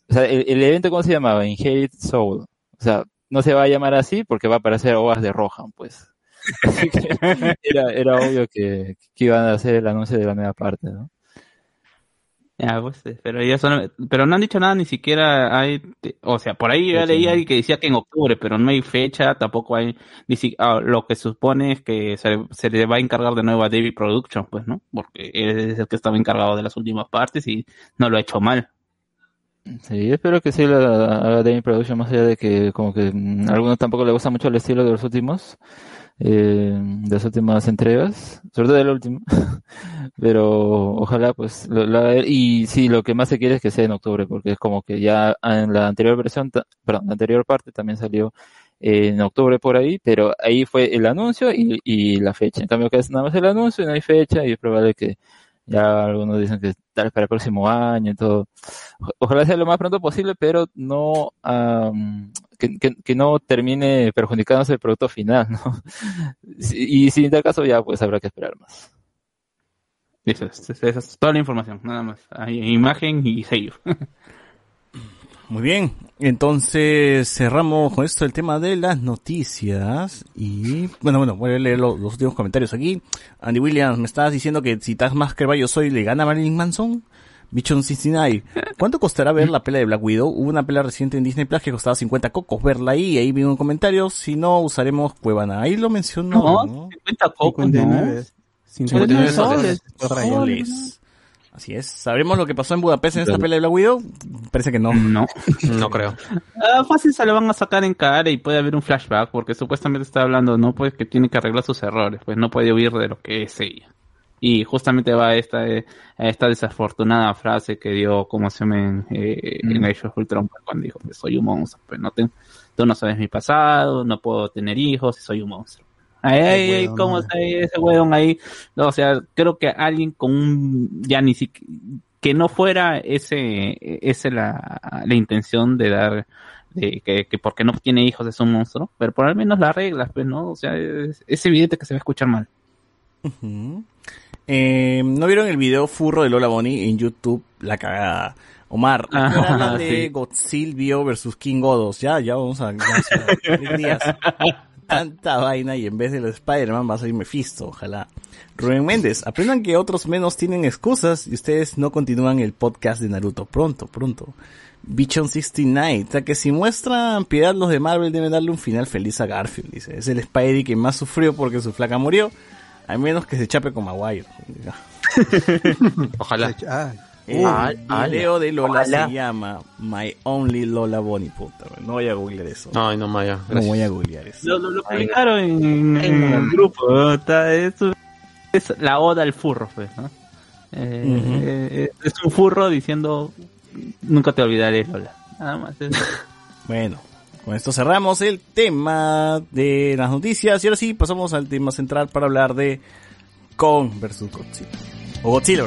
o sea, el, el evento, ¿cómo se llamaba? Inherit Soul. O sea, no se va a llamar así porque va a aparecer Ovas de Rohan, pues. Así que era, era obvio que, que iban a hacer el anuncio de la nueva parte, ¿no? Ya, pues, eh, pero ya son, pero no han dicho nada, ni siquiera hay, o sea, por ahí yo ya leía que decía que en octubre, pero no hay fecha, tampoco hay, ni si- ah, lo que supone es que se, se le va a encargar de nuevo a David Production, pues, ¿no? Porque él es el que estaba encargado de las últimas partes y no lo ha hecho mal. Sí, espero que sí la haga Dame Production, más allá de que como que mm, a algunos tampoco le gusta mucho el estilo de los últimos, eh, de las últimas entregas, sobre todo del último, pero ojalá pues lo, lo y sí, lo que más se quiere es que sea en octubre, porque es como que ya en la anterior versión, perdón, la anterior parte también salió en octubre por ahí, pero ahí fue el anuncio y, y la fecha. En cambio, que es nada más el anuncio y no hay fecha y es probable que ya algunos dicen que tal para el próximo año y todo. Ojalá sea lo más pronto posible, pero no am, que, no termine perjudicándose el producto final, ¿no? Y si en tal caso ya pues habrá que esperar más. Eso es, esa es toda la información, nada más. Hay imagen y sello. Muy bien, entonces cerramos con esto el tema de las noticias y bueno, bueno, voy a leer los, los últimos comentarios aquí. Andy Williams, me estabas diciendo que si Taskmaster Yo Soy le gana a Marilyn Manson. Bichon 69, ¿cuánto costará ver la pelea de Black Widow? Hubo una pelea reciente en Disney Plus que costaba 50 cocos verla ahí, ahí vi un comentario, si no usaremos Cuevana, ahí lo mencionó, No, ¿no? 50 cocos, 59. 59 soles. Soles. Así es, ¿sabremos lo que pasó en Budapest en esta pelea de Black Widow? Parece que no. No. No creo. Ah, fácil se lo van a sacar en cara y puede haber un flashback porque supuestamente está hablando, no pues que tiene que arreglar sus errores, pues no puede huir de lo que es ella. Y justamente va a esta, eh, a esta desafortunada frase que dio como se me en, eh, en Age of Ultron pues, cuando dijo que soy un monstruo, pues no te, tú no sabes mi pasado, no puedo tener hijos y soy un monstruo. Ay, ay, huevón, cómo está ahí ese huevón ahí. No, o sea, creo que alguien con un, ya ni siquiera, que no fuera ese, ese la, la intención de dar, de que, que porque no tiene hijos es un monstruo, pero por al menos las reglas, pues, ¿no? O sea, es, es evidente que se va a escuchar mal. Ujú. Eh, ¿No vieron el video furro de Lola Bonnie en YouTube? La cagada. Omar, ¿a qué hora Ah, de sí. Godzilla versus King Godos. Ya, ya vamos a... vamos a- tres días. Tanta vaina y en vez de los Spider-Man va a salir Mephisto, ojalá. Rubén Méndez, aprendan que otros menos tienen excusas y ustedes no continúan el podcast de Naruto. Pronto, pronto. Bichon 69, o sea que si muestran piedad los de Marvel deben darle un final feliz a Garfield, dice. Es el Spidey que más sufrió porque su flaca murió. A menos que se chape con Maguire. Ojalá. Ah, El Ah, video de Lola Ojalá. se llama My Only Lola Bonnie, puta. No voy a googlear eso. No, no, Maya. No voy a googlear eso. Lo, lo, lo publicaron en, en el grupo. Está- es, es la oda al furro, pues, ¿no? Eh, eh, es un furro diciendo, nunca te olvidaré, Lola. Nada más. Bueno, con esto cerramos el tema de las noticias y ahora sí pasamos al tema central para hablar de Kong versus Godzilla. O Godzilla.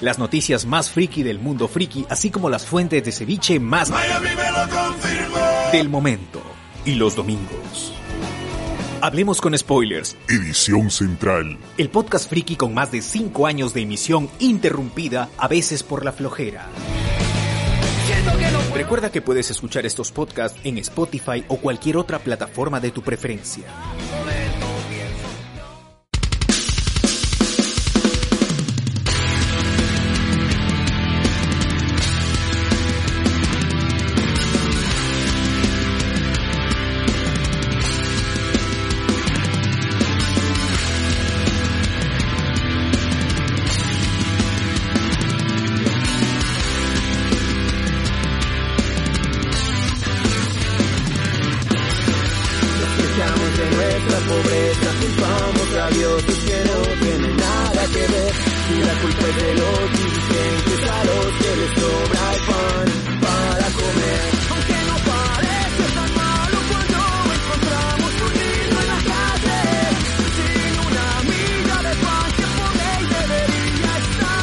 las noticias más friki del mundo friki, así como las fuentes de ceviche más del momento. Y los domingos. Hablemos con spoilers. Edición central. El podcast friki con más de 5 años de emisión interrumpida, a veces por la flojera. Recuerda que puedes escuchar estos podcasts en Spotify o cualquier otra plataforma de tu preferencia. Pobreza, culpamos a Dios, es que no tiene nada que ver. Y la culpa es de los dirigentes, a los que les sobra el pan para comer. Aunque no parece tan malo cuando encontramos un niño en la calle, sin una miga de pan que por ley debería estar.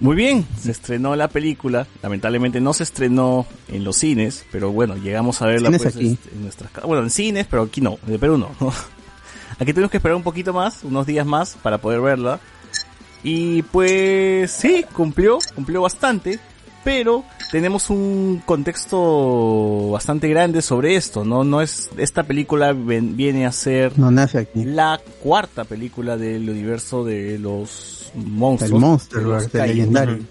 Muy bien, se estrenó la película. Lamentablemente no se estrenó en los cines, pero bueno, llegamos a verla pues, aquí. en nuestras Bueno, en cines, pero aquí no, de Perú no. aquí tenemos que esperar un poquito más, unos días más, para poder verla. Y pues sí, cumplió, cumplió bastante, pero tenemos un contexto bastante grande sobre esto, ¿no? No es, esta película ven- viene a ser No nace aquí. la cuarta película del universo de los monstruos. El de los de kaiju.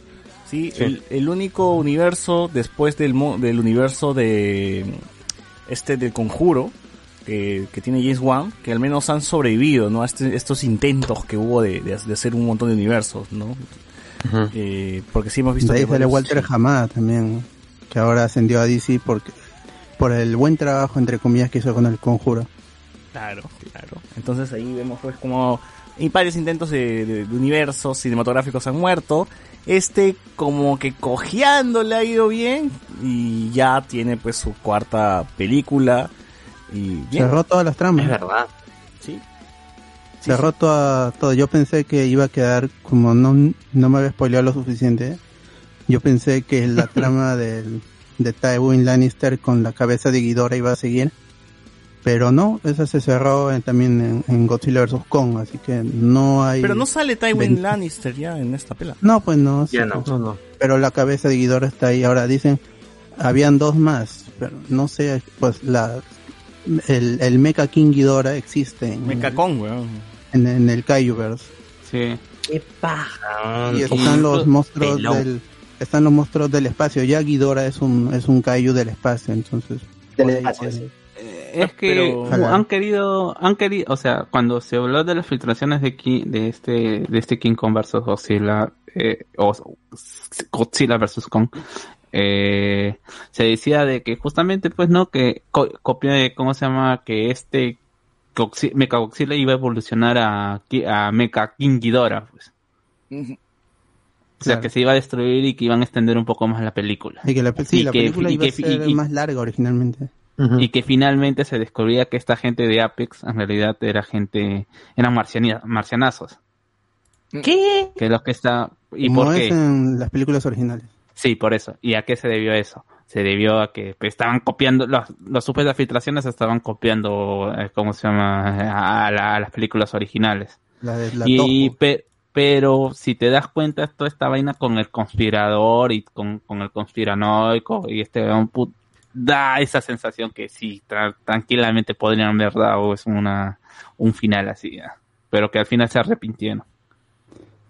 Sí, Sí. El, el único universo después del, mo- del universo de este del conjuro que, que tiene James Wan, que al menos han sobrevivido, ¿no? A este- estos intentos que hubo de, de, de hacer un montón de universos, ¿no? Eh, porque sí hemos visto De ahí que sale varios- Walter Hamada también, que ahora ascendió a DC porque por el buen trabajo, entre comillas, que hizo con el conjuro. Claro, claro. Entonces ahí vemos pues como y varios intentos de, de- de universos cinematográficos han muerto. Este como que cojeando le ha ido bien y ya tiene pues su cuarta película y bien. Cerró todas las tramas. Es verdad. Sí. Cerró toda- todo. Yo pensé que iba a quedar, como no, no me había spoileado lo suficiente, yo pensé que la trama del, de Tywin Lannister con la cabeza de Ghidorah iba a seguir. Pero no, esa se cerró en- también en, en Godzilla vs. Kong, así que no hay... Pero no sale Tywin Lannister ya en esta pela. No, pues no. Ya sí, no. pues. Pero la cabeza de Ghidorah está ahí. Ahora dicen, habían dos más, pero no sé, pues la... El, el Mecha King Ghidorah existe en, Me cacón, weón. en, en el Kaijuvers. Sí. Qué paja. Y están los monstruos Pelón. del están los monstruos del espacio. Ya Ghidorah es un es un kaiju del espacio, entonces Del espacio, sí. Es que Pero- han querido, han querido, o sea, cuando se habló de las filtraciones de Ki- de este, de este King Kong versus Godzilla, eh, o Godzilla versus Kong, eh, se decía de que justamente, pues, no, que co- copia de, ¿cómo se llama? Que este Mecha Godzilla iba a evolucionar a, a Mecha King Ghidorah, pues. O sea, Claro. que se iba a destruir y que iban a extender un poco más la película. Y que la, sí, Y la que- película y iba a ser y- más larga originalmente. Y que finalmente se descubría que esta gente de Apex en realidad era gente, eran marcianazos. ¿Qué? Que es lo que está, ¿y Como por es qué? en las películas originales. Sí, por eso. ¿Y a qué se debió eso? Se debió a que pues, estaban copiando, las los supuestas filtraciones estaban copiando, eh, ¿cómo se llama? A, la- a las películas originales. La de la y pe- pero si te das cuenta, toda esta vaina con el conspirador y con, con el conspiranoico y este un put- da esa sensación que sí, tra- tranquilamente podrían haber dado es una, un final así, pero que al final se arrepintieron.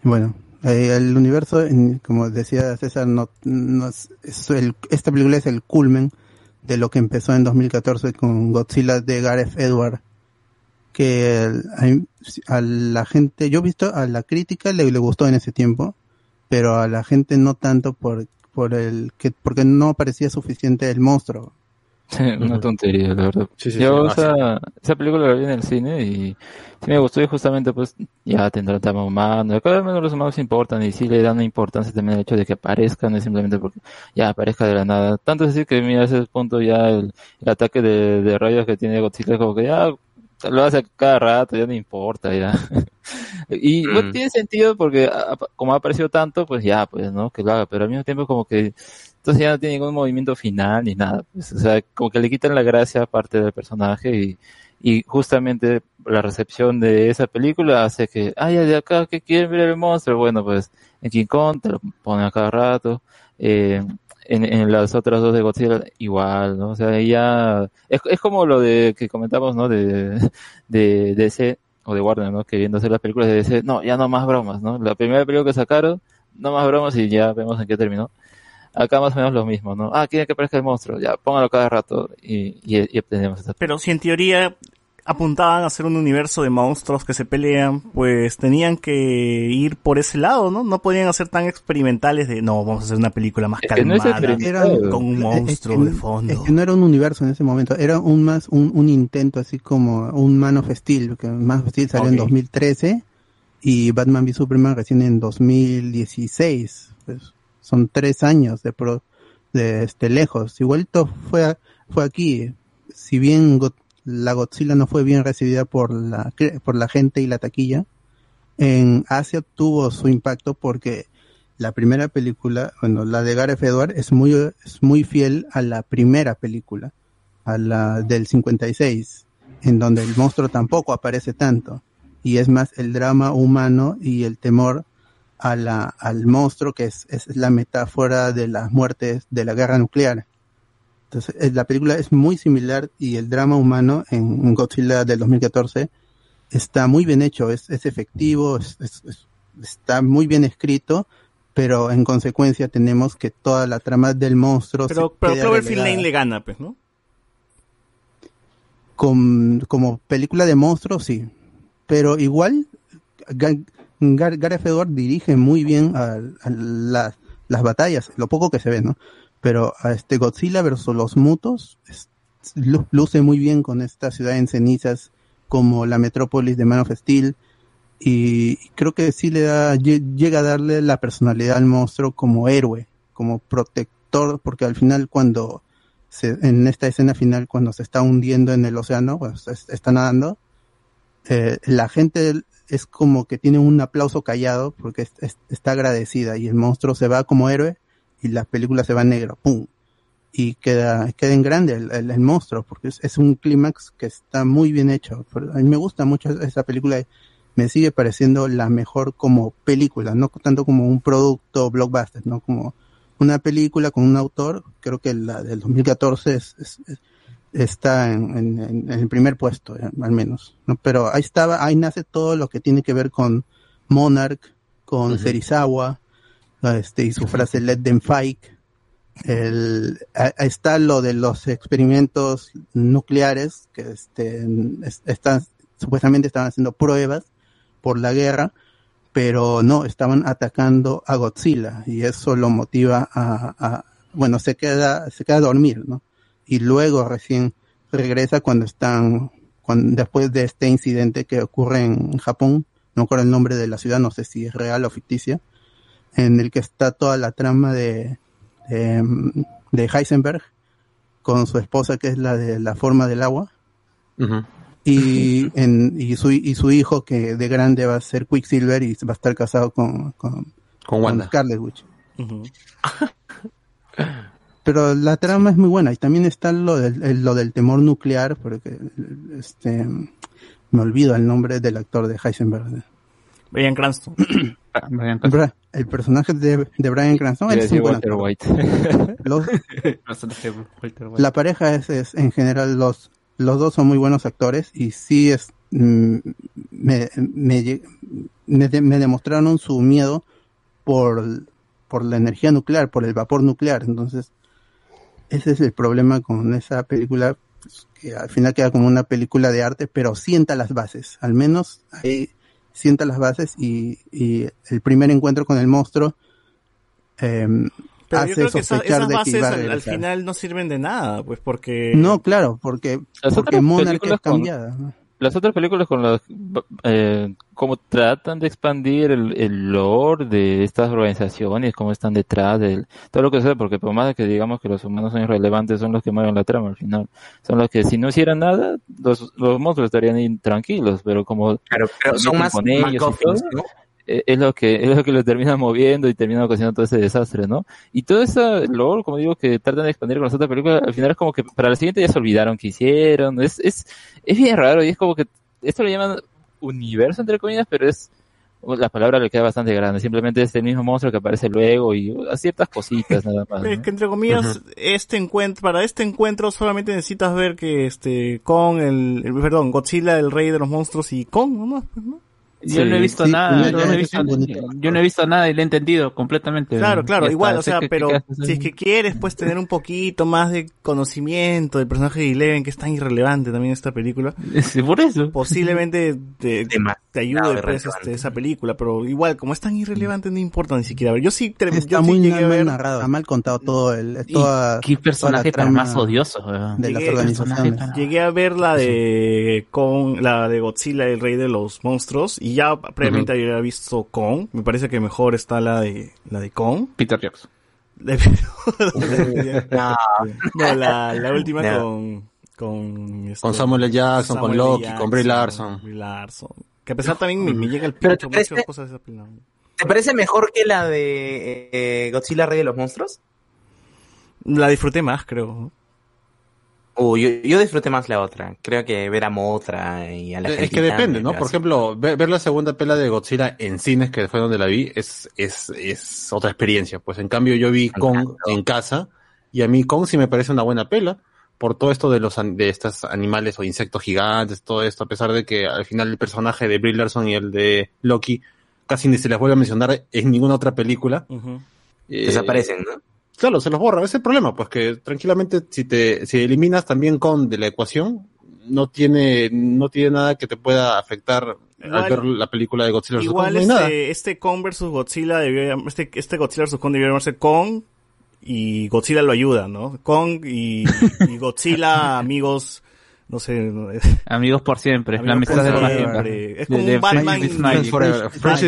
Bueno, eh, el universo, como decía César, no, no es- esta película es el culmen de lo que empezó en 2014 con Godzilla de Gareth Edward, que a la gente, yo he visto a la crítica le, le gustó en ese tiempo, pero a la gente no tanto por, por el que, porque no parecía suficiente el monstruo. Una tontería, la verdad. Sí, sí, Yo sí, esa, esa película la vi en el cine y sí me gustó y justamente pues ya tendrá tema humano. Cada vez menos los humanos importan y sí le dan importancia también al hecho de que aparezcan, no es simplemente porque ya aparezca de la nada. Tanto es decir que mira a ese punto ya el, el ataque de, de rayos que tiene Godzilla como que ya lo hace cada rato, ya no importa ya. y bueno, Mm. tiene sentido porque a- como ha aparecido tanto, pues ya, pues no, que lo haga, pero al mismo tiempo como que entonces ya no tiene ningún movimiento final ni nada. Pues, o sea, como que le quitan la gracia aparte del personaje y, y justamente la recepción de esa película hace que, ay, de acá que quieren ver el monstruo, bueno, pues en King Kong te lo ponen a cada rato, eh, en, en las otras dos de Godzilla igual, ¿no? O sea, ya es, es como lo de que comentamos, ¿no? De, de DC o de Warner, ¿no? Queriendo hacer las películas de DC, no, ya no más bromas, ¿no? La primera película que sacaron, no más bromas y ya vemos en qué terminó. Acá más o menos lo mismo, ¿no? Ah, quieren que aparezca el monstruo, ya, póngalo cada rato y, y, y obtenemos esta Pero si en teoría apuntaban a hacer un universo de monstruos que se pelean, pues tenían que ir por ese lado, ¿no? No podían hacer tan experimentales de, no, vamos a hacer una película más Es que no es calmada, con un Es- monstruo es que- de fondo. Es que no era un universo en ese momento, era un más un, un intento así como un Man of Steel, que Man of Steel salió en Ok. 2013 y Batman v Superman recién en 2016. Pues, son tres años de pro, de este lejos. Igualito fue a- fue aquí, si bien Go- la Godzilla no fue bien recibida por la por la gente y la taquilla, en Asia tuvo su impacto porque la primera película, bueno, la de Gareth Edward es muy, es muy fiel a la primera película, a la del 56, en donde el monstruo tampoco aparece tanto. Y es más el drama humano y el temor a la, al monstruo, que es, es la metáfora de las muertes de la guerra nuclear. Entonces, eh, la película es muy similar y el drama humano en Godzilla del 2014 está muy bien hecho, es, es efectivo, es- es- es- está muy bien escrito, pero en consecuencia tenemos que toda la trama del monstruo Pero, se pero Cloverfield. Lane le gana, pues, ¿no? Con- como película de monstruos, sí. Pero igual, Ga- Gar- Gareth Edward dirige muy bien a, a las- las batallas, lo poco que se ve, ¿no? Pero a este Godzilla versus los mutos luce muy bien con esta ciudad en cenizas como la metrópolis de Man of Steel y creo que sí le da lle- llega a darle la personalidad al monstruo como héroe, como protector, porque al final cuando se- en esta escena final cuando se está hundiendo en el océano, es- está nadando, eh, la gente es como que tiene un aplauso callado porque es- es- está agradecida y el monstruo se va como héroe y la película se va en negro, ¡pum! Y queda, queda en grande el, el- el monstruo porque es, es un clímax que está muy bien hecho. A mí me gusta mucho esa película, me sigue pareciendo la mejor como película, no tanto como un producto blockbuster, no como una película con un autor, creo que la del 2014 es, es- es- está en, en- en el primer puesto, eh, al menos. ¿no? Pero ahí estaba, ahí nace todo lo que tiene que ver con Monarch, con. Serizawa, este, y su frase Let them fight. El, está lo de los experimentos nucleares que este, es- están, supuestamente estaban haciendo pruebas por la guerra, pero no, estaban atacando a Godzilla y eso lo motiva a, a- bueno, se queda, se queda a dormir, ¿no? Y luego recién regresa cuando están, cuando, después de este incidente que ocurre en Japón, no recuerdo el nombre de la ciudad, no sé si es real o ficticia, en el que está toda la trama de, de, de Heisenberg con su esposa que es la de la forma del agua y, en, y, su, y su hijo que de grande va a ser Quicksilver y va a estar casado con, con, Con Wanda. Scarlet Witch. Pero la trama es muy buena y también está lo del, el- lo del temor nuclear, porque este me olvido el nombre del actor de Heisenberg. Brian Cranston. Bra- El personaje de, de Brian Cranston es un buen Walter actor. White. Los- Personaje de Walter White. la pareja es, es, en general los los dos son muy buenos actores y sí es mm, me, me, me, de- me demostraron su miedo por por la energía nuclear por el vapor nuclear entonces ese es el problema con esa película que al final queda como una película de arte, pero sienta las bases, al menos ahí sienta las bases y, y el primer encuentro con el monstruo eh, Pero hace yo creo que esa- sospechar esas de que bases iba a al, al final no sirven de nada, pues porque... No, claro, porque, porque Monarch es con- cambiada. ¿no? Las otras películas con las eh, como tratan de expandir el, el lore de estas organizaciones, cómo están detrás de todo lo que sea, porque por más que digamos que los humanos son irrelevantes, son los que mueven la trama al final. Son los que si no hicieran nada, los, los monstruos estarían tranquilos, pero como Claro, pero son más con ellos. Eh, es lo que es lo que lo termina moviendo y termina ocasionando todo ese desastre, ¿no? Y todo ese lore, como digo, que tratan de expandir con las otras películas, al final es como que para la siguiente ya se olvidaron que hicieron, es, es, es bien raro y es como que esto lo llaman universo entre comillas, pero es la palabra le queda bastante grande, simplemente es el mismo monstruo que aparece luego y ciertas cositas nada más. Es que entre comillas, este encuentro, para este encuentro solamente necesitas ver que este, Kong, el, el- perdón, Godzilla, el rey de los monstruos y. Pues, ¿no? Yo no he visto sí, nada, yo no he visto, sí, bonito. yo no he visto nada y lo he entendido completamente. Claro, claro, igual, o sea, que- pero que- si es que quieres, pues, tener un poquito más de conocimiento del personaje de Eleven, que es tan irrelevante también en esta película, Sí, por eso. posiblemente te, te ayude, pues, este, esa película, pero igual, como es tan irrelevante, no importa ni siquiera ver. Yo sí, Está yo sí muy llegué a mal ver, narrado, está mal contado todo el, toda, qué personaje toda la más odioso, weón. de las Llegué- organizaciones. para- Llegué a ver la de Kong, la de Godzilla, el rey de los monstruos, y ya previamente había visto Kong. Me parece que mejor está la de la de Kong. Peter Jackson. De- No, no, la, la última No. con con, este, Con Samuel L. Jackson, con Loki, con Brie Larson. Brie Larson. Que a pesar también me, me llega el Pero pincho ¿te muchas parece- cosas de esa película. ¿Te parece mejor que la de eh, Godzilla Rey de los Monstruos? La disfruté más, creo. Uh, yo, yo disfruté más la otra. Creo que ver a Motra y a la Es gente que depende, ¿no? Por ejemplo, ver, ver la segunda pela de Godzilla en cines, que fue donde la vi, es, es, es otra experiencia. Pues en cambio yo vi Kong en casa, y a mí Kong sí me parece una buena pela, por todo esto de los an- de estos animales o insectos gigantes, todo esto, a pesar de que al final el personaje de Brie Larson y el de Loki casi ni se les vuelve a mencionar en ninguna otra película. Eh, Desaparecen, ¿no? Claro, se los borra. Ese es el problema, pues que tranquilamente si te si eliminas también con de la ecuación, no tiene no tiene nada que te pueda afectar Igual- al ver la película de Godzilla vs. Kong. Igual No hay nada. este, este Kong versus Godzilla debió este, este Godzilla vs. Kong debió llamarse Kong y Godzilla lo ayuda, ¿no? Kong y, y Godzilla, amigos, no sé, Amigos por siempre, la amigos amistad por de siempre. magia. Es como De- de un Batman y- magic.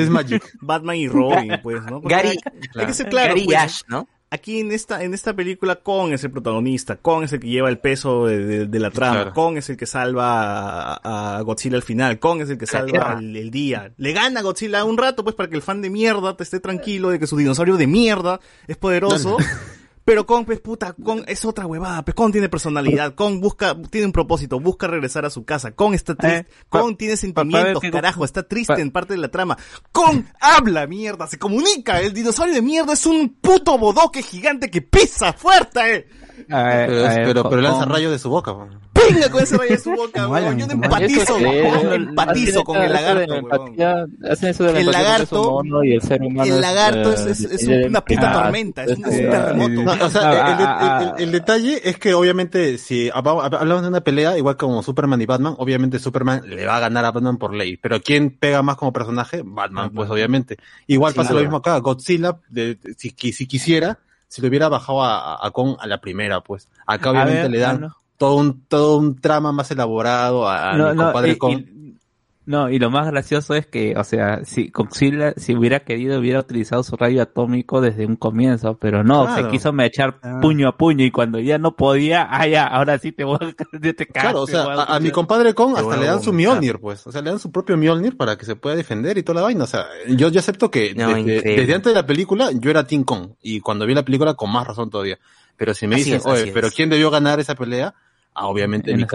Magic. Batman y Robin, pues, ¿no? Porque Gary, hay- hay que ser claro, Gary y pues, Ash, ¿no? Aquí en esta, en esta película, Kong es el protagonista, Kong es el que lleva el peso de, de- de la trama, Claro. Kong es el que salva a, a Godzilla al final, Kong es el que salva el, el día. Le gana a Godzilla un rato, pues, para que el fan de mierda te esté tranquilo de que su dinosaurio de mierda es poderoso. Pero Kong, pues puta, Kong es otra huevada, pues Kong tiene personalidad, Kong busca, tiene un propósito, busca regresar a su casa, Kong está triste, Eh, Kong tiene sentimientos, que- carajo, está triste en parte de la trama. Kong habla, mierda, se comunica, el dinosaurio de mierda es un puto bodoque gigante que pisa fuerte. A ver, Pero, a ver, pero, pero lanza rayos de su boca. weón. Venga con ese rayo en su boca, weón. Yo no empatizo, empatizo con el lagarto, weón. El lagarto- el ser humano El lagarto es, eh, una puta tormenta, es un, es un eh, terremoto. O sea, Ah, el, ah, el- detalle es que obviamente si hab- hab- hablamos de una pelea, igual como Superman y Batman, obviamente Superman le va a ganar a Batman por ley. Pero ¿quién pega más como personaje? Batman, pues obviamente. Igual pasa lo mismo acá. Godzilla, si, qui- si quisiera, si lo hubiera bajado a, a- a Kong a la primera, pues. Acá obviamente ver, le dan no. Todo un todo un trama más elaborado a, a No, mi no, compadre y- Kong. y- no, y lo más gracioso es que, o sea, si Godzilla, si hubiera querido, hubiera utilizado su rayo atómico desde un comienzo, pero no, Claro. se quiso mechar Ah. puño a puño y cuando ya no podía, ah, ya, ahora sí te voy a... Te Claro, o sea, a, a mi compadre Kong hasta le dan su. Mjolnir, pues. O sea, le dan su propio Mjolnir para que se pueda defender y toda la vaina. O sea, yo, yo acepto que No, desde, antes de la película yo era Team Kong. Y cuando vi la película, con más razón todavía. Pero si me Así dicen, es, oye, pero es. ¿quién debió ganar esa pelea? Ah, obviamente en eh.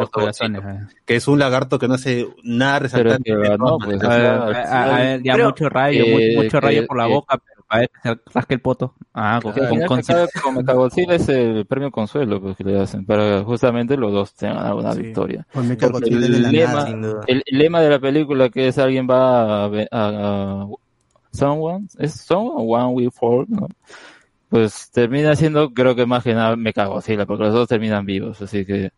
que es un lagarto que no hace nada Pero resaltante. que, de no, pues, A ver, a- a ya Pero, mucho rayo, mu- eh, mucho rayo por la boca, pero para ver rasque el poto. Ah, con, al con, con- con Mechagodzilla es el premio consuelo pues, que le hacen para justamente los dos tengan alguna Sí. victoria. De la el lema- nada. Sin duda. El, el lema de la película que es alguien va a, a, a- someone es someone one we fall ¿no? pues termina siendo creo que más que nada Mechagodzilla porque los dos terminan vivos así que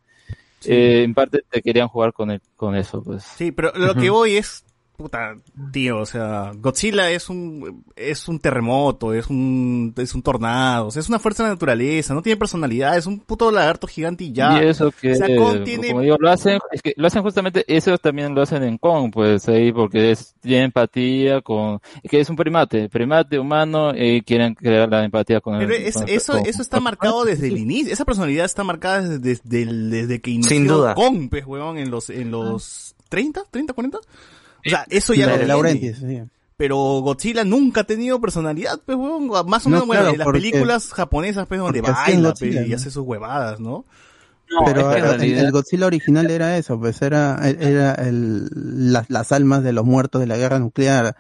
eh, en parte te querían jugar con el, con eso, pues. Sí, pero lo que voy es, puta, tío, o sea, Godzilla es un, es un terremoto, es un, es un tornado, o sea, es una fuerza de la naturaleza, no tiene personalidad, es un puto lagarto gigante y ya. Y eso que, O sea, Kong tiene, como digo, lo hacen, es que lo hacen justamente, eso también lo hacen en Kong, pues ahí, porque es, tiene empatía con, es que es un primate, primate humano, y quieren crear la empatía con el, pero es- con el eso, Kong. eso está marcado desde el inicio, esa personalidad está marcada desde, desde, desde que inició Sin duda. Kong, pues, huevón, en los, en los 30, 30, 40. O sea, eso ya La- lo tiene. Laurentiis, sí. Pero Godzilla nunca ha tenido personalidad, pues, huevón. Más o No, menos, bueno, claro, en las porque- películas japonesas, pues, donde baila Godzilla, pues, y ¿no? hace sus huevadas, ¿no? Pero que en el- Godzilla original era eso, pues era, era el, las, las almas de los muertos de la guerra nuclear,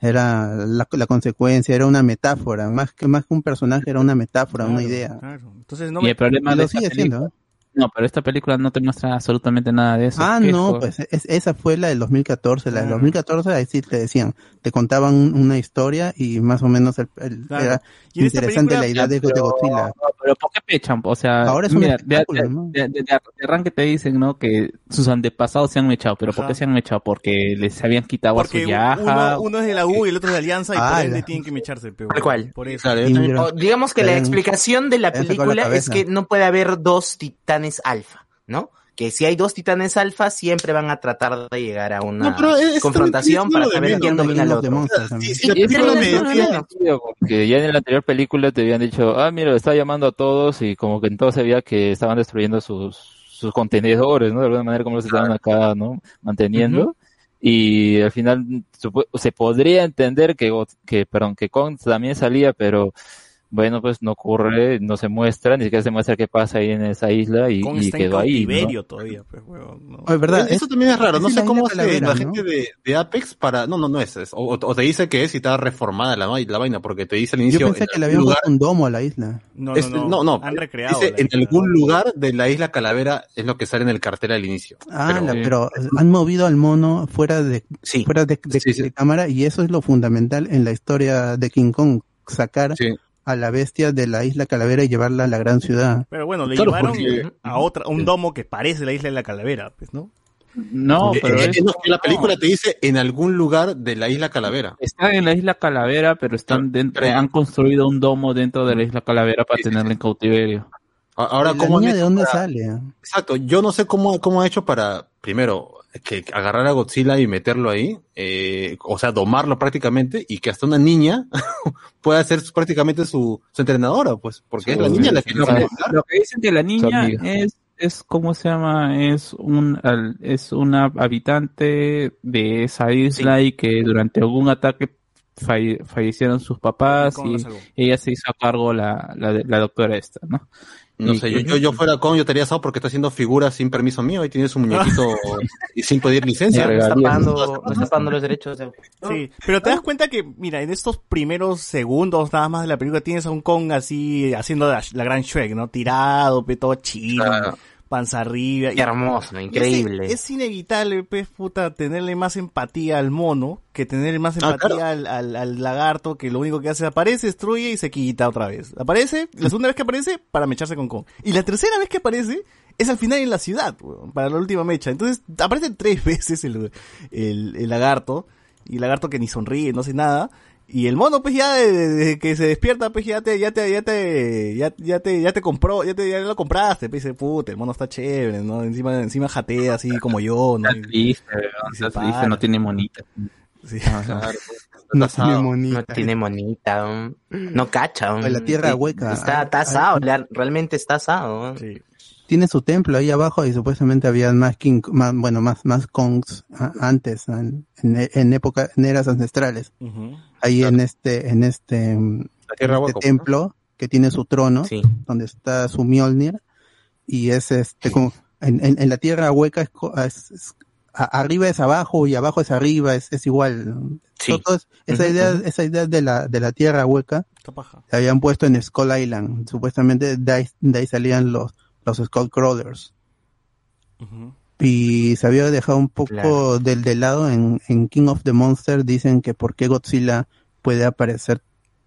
era la, la consecuencia, era una metáfora, más que, más que un personaje era una metáfora, una idea. Entonces, no y el problema Y de lo sigue película- siendo, ¿eh? No, pero esta película no te muestra absolutamente nada de eso. Ah, no, por- pues es- esa fue la del 2014. La del Claro. 2014 ahí sí te decían, te contaban un- una historia y más o menos el, el- Claro. era Y interesante película- la idea de, de pero- Godzilla. Pero ¿por qué pechan? O sea, Ahora es mira, de, de- ¿no? de- de- de arranque te dicen, ¿no? Que sus antepasados se han mechado. ¿Pero por Ajá. qué se han mechado? Porque les habían quitado a Porque su yaja. uno, uno es de la U y el otro es de Alianza y por Ah, ende la- tienen que mecharse, pero Tal cual. Por eso. O digamos que la explicación de la sacado la película es que no puede haber dos titanes alfa, ¿no? Que si hay dos titanes alfa, siempre van a tratar de llegar a una No, es- confrontación para saber menos, quién domina al otro. Porque ya en la anterior película te habían dicho, ah, mira, estaba llamando a todos y como que entonces veía que estaban destruyendo sus, sus contenedores, ¿no? De alguna manera como los estaban acá, ¿no? Manteniendo. Y al final se podría entender que, que, perdón, que Kong también salía, pero bueno, pues no ocurre, no se muestra, ni siquiera se muestra qué pasa ahí en esa isla y, Kong y está en quedó ahí. ¿no? todavía, pues, huevón. ¿no? Es verdad, Eso es- también es raro. No es sé la cómo hace la ¿no? gente de, de Apex para. No, no, no es. eso. O, o te dice que es y está reformada la, la vaina, porque te dice al inicio. Yo pensé en que le habían lugar- puesto un domo a la isla. No, es- no, no, no, Han recreado. Dice la en algún lugar de la isla Calavera es lo que sale en el cartel al inicio. Ah, la- pero han movido al mono fuera de fuera de, de- de cámara y eso es lo fundamental en la historia de King Kong, sacar a la bestia de la isla Calavera y llevarla a la gran ciudad. Pero bueno, le Claro, llevaron porque- a otra, a un domo que parece la isla de la calavera, pues, ¿no? No, Eh, pero eh, es- no, la película te dice en algún lugar de la isla Calavera. Están en la isla Calavera, pero están dentro, han construido un domo dentro de la isla Calavera para tenerla en cautiverio. Ahora, ¿La ¿cómo niña de dónde para- sale? Exacto, yo no sé cómo, cómo ha hecho para, primero, que agarrar a Godzilla y meterlo ahí, eh, o sea, domarlo prácticamente, y que hasta una niña pueda ser prácticamente su, su entrenadora, pues, porque es la niña la que lo, matar. lo que dicen que la niña es, es, ¿cómo se llama? Es un, al- es una habitante de esa isla y que durante algún ataque falle- fallecieron sus papás ¿Cómo la y ella se hizo a cargo la, la, la doctora esta, ¿no? No Y sé, yo, yo, yo fuera con, yo estaría asado porque está haciendo figuras sin permiso mío y tiene su muñequito y sin pedir licencia. No está pagando, no está pagando los derechos. de- Sí, pero te das cuenta que, mira, en estos primeros segundos nada más de la película tienes a un Kong así haciendo la, la gran Shrek, ¿no? Tirado, todo chido, panza arriba. Qué hermoso, Y increíble. Es, es inevitable, pues, puta, tenerle más empatía al mono que tenerle más Ah, empatía claro. al, al, al lagarto que lo único que hace es aparece, destruye y se quita otra vez. Aparece, la segunda vez que aparece, para mecharse con Kong. Y la tercera vez que aparece es al final en la ciudad, para la última mecha. Entonces, aparece tres veces el, el, el lagarto, y el lagarto que ni sonríe, no hace nada. Y el mono, pues ya desde que se despierta, pues ya te, ya te, ya te, ya, ya te, ya te compró, ya te, ya lo compraste, pues dice, puta, el mono está chévere, ¿no? Encima, encima jatea así como yo, ¿no? Está triste, está triste, no tiene monita. Sí. No tiene monita. No tiene monita, no cacha. Pues la tierra sí, hueca. Está, asado, realmente está asado. um. Tiene su templo ahí abajo y supuestamente había más King, más, bueno, más, más Kongs antes, en, en, en época, en eras ancestrales. Ahí en este, en este, este templo que tiene su trono, donde está su Mjolnir, y es este, como, en, en, en la tierra hueca es, co- es- es- a- arriba es abajo y abajo es arriba, es, es igual. Sí. Esa idea, esa idea de la, de la tierra hueca, se habían puesto en Skull Island. Supuestamente de ahí, de ahí salían los, los Skull Crawlers. Y se había dejado un poco Claro. del, del lado en, en King of the Monster. Dicen que por qué Godzilla puede aparecer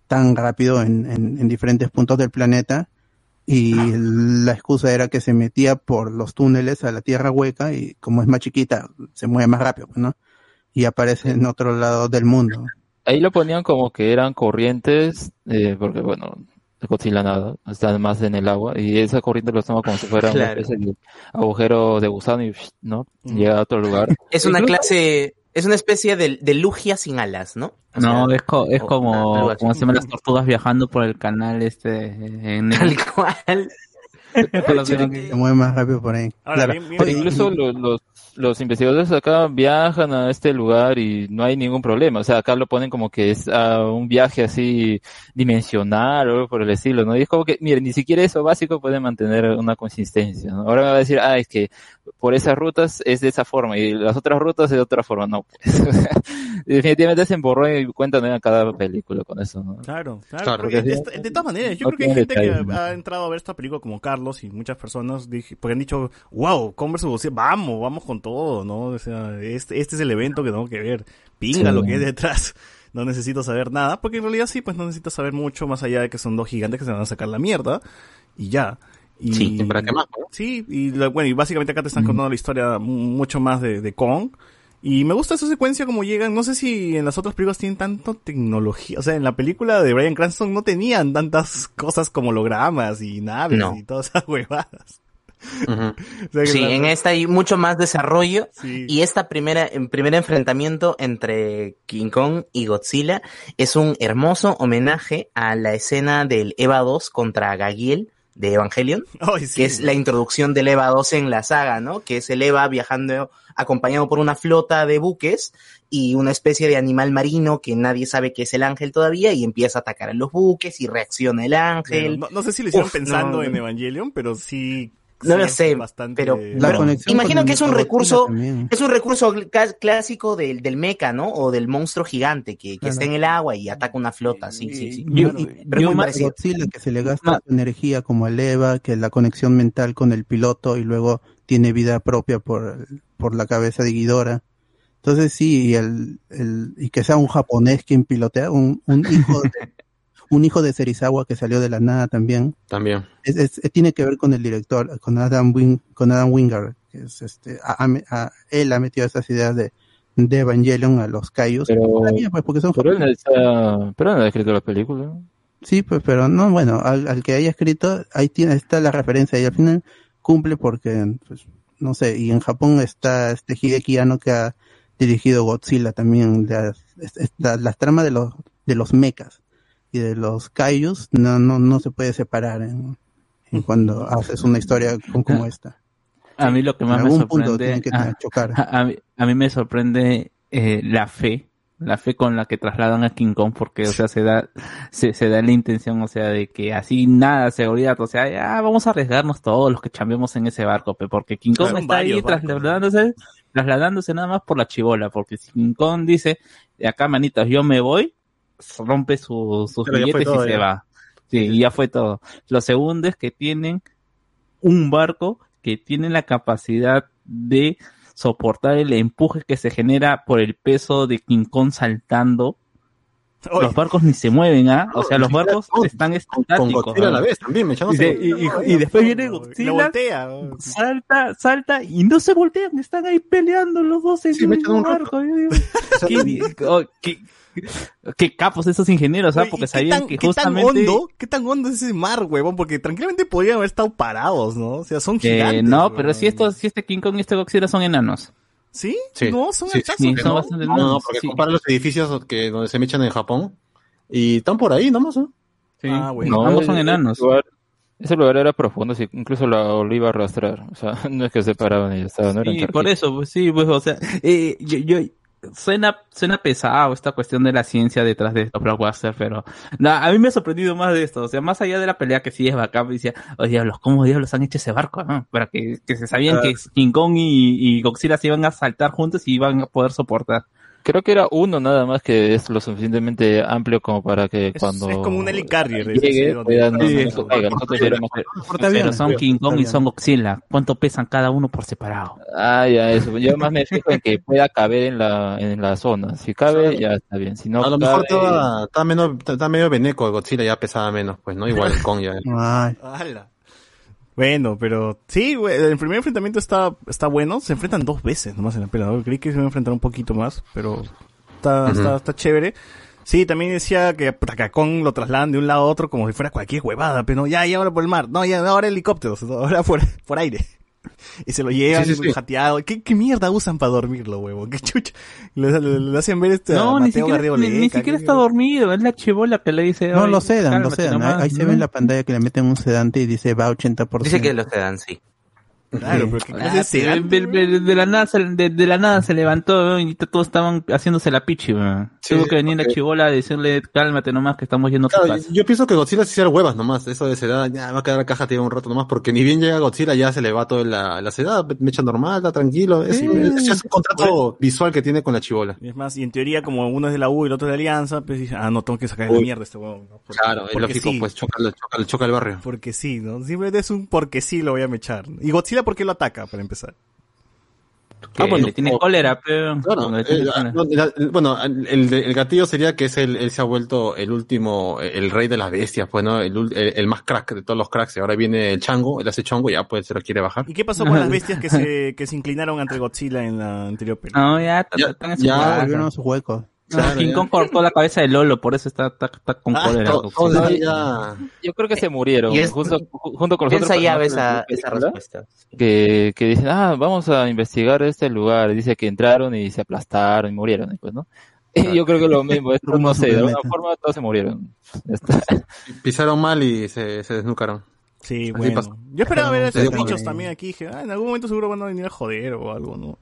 tan rápido en, en, en diferentes puntos del planeta. y la excusa era que se metía por los túneles a la tierra hueca y como es más chiquita, se mueve más rápido, ¿no? Y aparece en otro lado del mundo. Ahí lo ponían como que eran corrientes, eh, porque bueno, Godzilla nada, está más en el agua, y esa corriente lo toma como si fuera Claro. de agujero de gusano y ¿no? llega a otro lugar. Es una clase, es una especie de, de lugia sin alas, ¿no? O No, sea, es, co- es como, como se llaman las tortugas viajando por el canal este en Tal cual. Se mueve más rápido por ahí. Ahora, Claro. bien- bien- Oye, Incluso los, los, los investigadores acá viajan a este lugar y no hay ningún problema. O sea, acá lo ponen como que es ah, un viaje así dimensional o algo por el estilo, ¿no? Y es como que, miren, ni siquiera eso básico puede mantener una consistencia, ¿no? Ahora me va a decir, ah, es que por esas rutas es de esa forma y las otras rutas es de otra forma. No, pues. Definitivamente se emborró y cuenta en cada película con eso, ¿no? Claro, claro. Claro, porque de, de todas maneras, yo no creo que hay gente que ha entrado a ver esta película como Carlos y muchas personas dije, porque han dicho, wow, Converse vamos, vamos con todo, ¿no? O sea, este, este es el evento que tengo que ver. Pinga Sí. lo que hay detrás. No necesito saber nada, porque en realidad sí, pues no necesito saber mucho más allá de que son dos gigantes que se van a sacar la mierda y ya. Y, Sí, ¿para qué más, no? Sí, y bueno, y básicamente acá te están contando la historia mu- mucho más de, de Kong. Y me gusta esa secuencia como llegan, no sé si en las otras películas tienen tanto tecnología, o sea, en la película de Brian Cranston no tenían tantas cosas como hologramas y naves No. y todas esas huevadas. O sea, que Sí, en esta hay mucho más desarrollo Sí. y esta primera, primer enfrentamiento entre King Kong y Godzilla es un hermoso homenaje a la escena del Eva 2 contra Gagiel de Evangelion, sí. que es la introducción del Eva 2 en la saga, ¿no? Que es el Eva viajando acompañado por una flota de buques y una especie de animal marino que nadie sabe que es el ángel todavía y empieza a atacar a los buques y reacciona el ángel. no, no sé si lo hicieron Uf, pensando no, en. Evangelion, pero sí. No sí lo sé, bastante- pero, La pero conexión imagino con que es un recurso, también. es un recurso cl- clásico del, del mecha, ¿no? O del monstruo gigante que, que Claro. está en el agua y ataca una flota, sí, sí, sí. Yo- Pero y- yo más. Godzilla que se le gasta energía como el Eva, que la conexión mental con el piloto y luego tiene vida propia por, por la cabeza de Guidora. Entonces sí, y, el, el, y que sea un japonés quien pilotea, un, un hijo de, un hijo de Serizawa que salió de la nada también. También. Es, es- tiene que ver con el director, con Adam Wing, con Adam Wingard, que es este, a- él ha metido esas ideas de, de Evangelion a los Kaijus. Pero, pues, porque son pero él no japoneses. está- pero él no ha escrito la película. Sí, pues, pero no, bueno, al, al que haya escrito, ahí tiene, está la referencia y al final cumple porque, pues, no sé, y en Japón está este Hideki Anno que ha dirigido Godzilla también, las, las tramas de los, de los mechas y de los kaijus no, no, no se puede separar en, en cuando haces una historia como esta. A mí lo que En más me algún punto sorprende, tienen que a, chocar. a- a mí, a mí me sorprende eh, la fe, la fe con la que trasladan a King Kong, porque, o sea, se da, se, se da la intención, o sea, de que así nada, seguridad, o sea, ya vamos a arriesgarnos todos los que chambeamos en ese barco, porque King Kong está ahí trasladándose, trasladándose nada más por la chivola, porque si King Kong dice, de acá manitas, yo me voy, rompe su- sus Pero billetes todo, y se ya. va. Sí, y ya fue todo. Lo segundo es que tienen un barco que tiene la capacidad de soportar el empuje que se genera por el peso de King Kong saltando. Los barcos ni se mueven, ¿ah? O sea, los barcos están Con estáticos. Godzilla a la vez también, me Y, de- y- y- y después viene Godzilla, voltea. salta, salta y no se voltean, están ahí peleando los dos en Sí, el mismo barco. Yo digo, ¿qué, oh, qué- qué capos esos ingenieros, ¿ah? Oye, ¿y Porque qué sabían tan- que qué tan justamente... hondo, qué tan hondo es ese mar, huevón, porque tranquilamente podrían haber estado parados, ¿no? O sea, son Eh, gigantes. no, huevón. pero si estos, si este King Kong y este Godzilla son enanos. ¿Sí? Sí. No, son Sí, sí, ¿no? son bastante No, no, enanos. porque sí. compara los edificios que, donde se me echan en Japón y están por ahí nomás, ¿no? Sí, Ah, bueno. ambos ese- son enanos. Ese lugar, era profundo, sí, incluso la lo iba a arrastrar. O sea, no es que se paraban y ya estaban, no eran Sí, por eso, pues sí, pues, o sea, eh, yo, yo, suena, suena pesado esta cuestión de la ciencia detrás de estos blockbusters, pero a mí me ha sorprendido más de esto, o sea, más allá de la pelea que sí es bacán, decía, oh diablos, ¿cómo diablos han hecho ese barco? no? Para que, que se sabían que King Kong y, y Godzilla se iban a saltar juntos y iban a poder soportar. Creo que era uno nada más que es lo suficientemente amplio como para que Es- cuando es como un helicarrier, es llegue Pero son King Kong y son Godzilla, ¿cuánto pesan cada uno por separado? Ah, ya, eso. Yo más me fijo en que pueda caber en la, en la zona. Si cabe, ya está bien. Si no a lo mejor cabe, estaba, estaba, menos, estaba medio veneco Godzilla, ya pesaba menos, pues, ¿no? Igual el Kong ya. Bueno, pero sí, güey, el primer enfrentamiento está, está bueno. Se enfrentan dos veces nomás en la pelea. ¿no? Creí que se iban a enfrentar un poquito más, pero está, Ujú. está, está chévere. Sí, también decía que Takakon lo trasladan de un lado a otro como si fuera cualquier huevada, pero no, ya, y ahora por el mar, no, ya, ahora helicópteros, ahora por, por aire. Y se lo llevan Sí, sí, sí. jateado. ¿Qué, ¿Qué mierda usan para dormirlo, huevo? ¿Qué chucha? Le, le- le hacen ver este No, ni Mateo siquiera, Garrido ni, ni siquiera ¿qué- está dormido, es la chivola que le dice. No, "Oye, lo sedan, lo sedan. Ahí, nomás", ahí se ¿no? ve en la pantalla que le meten un sedante y dice va 80%. Dice que los dan, sí. Claro, pero ¿qué Ah, clase de la nada se, de, de la nada se levantó y todos estaban haciéndose la pichi. Sí, Tuvo que venir la porque- chivola a decirle cálmate nomás que estamos yendo a tu Claro, casa. yo pienso que Godzilla se hiciera huevas nomás. Eso de sedad, ya va a quedar la caja tiene un rato nomás, porque ni bien llega Godzilla ya se le va toda la, la sedad, mecha normal, está tranquilo. Es, Sí. es- es un contrato visual que tiene con la chivola. Y es más, y en teoría, como uno es de la U y el otro es de Alianza, pues dice, ah, no, tengo que sacar de mierda este huevón. ¿no? Porque- Claro, es porque lógico, sí. pues choca, choca, choca el barrio. Porque sí, ¿no? Simplemente es un porque sí lo voy a mechar. ¿Y Godzilla por qué lo ataca, para empezar? Que Ah, bueno, le tiene cólera, pero Claro, le tiene eh, cólera. la- bueno, el, gatillo sería que es el, él se ha vuelto el último, el rey de las bestias, pues, ¿no? El, ul- el, el más crack de todos los cracks. Y ahora viene el chango, él hace chongo, ya pues se lo quiere bajar. ¿Y qué pasó con las bestias que se, que se inclinaron ante Godzilla en la anterior película? No, ya, Ya- están en su ya casa. volvieron a sus huecos. Claro, King ya. Kong cortó la cabeza de Lolo, por eso está, está, está con Ah, cólera. Godzilla. ya- Yo creo que se murieron. Y es- junto, ju- junto con los otros Piensa ya esa, esa respuesta. Que, que dicen, ah, vamos a investigar este lugar. Dice que entraron y se aplastaron y murieron. Y pues, ¿no? Yo creo que lo mismo. Esto, no sé, de alguna forma todos se murieron. Pisaron mal y se, se desnucaron. Sí, Así bueno. pasó. Yo esperaba ver a esos bichos también aquí. Dije, ah, en algún momento seguro van a venir a joder o algo, ¿no?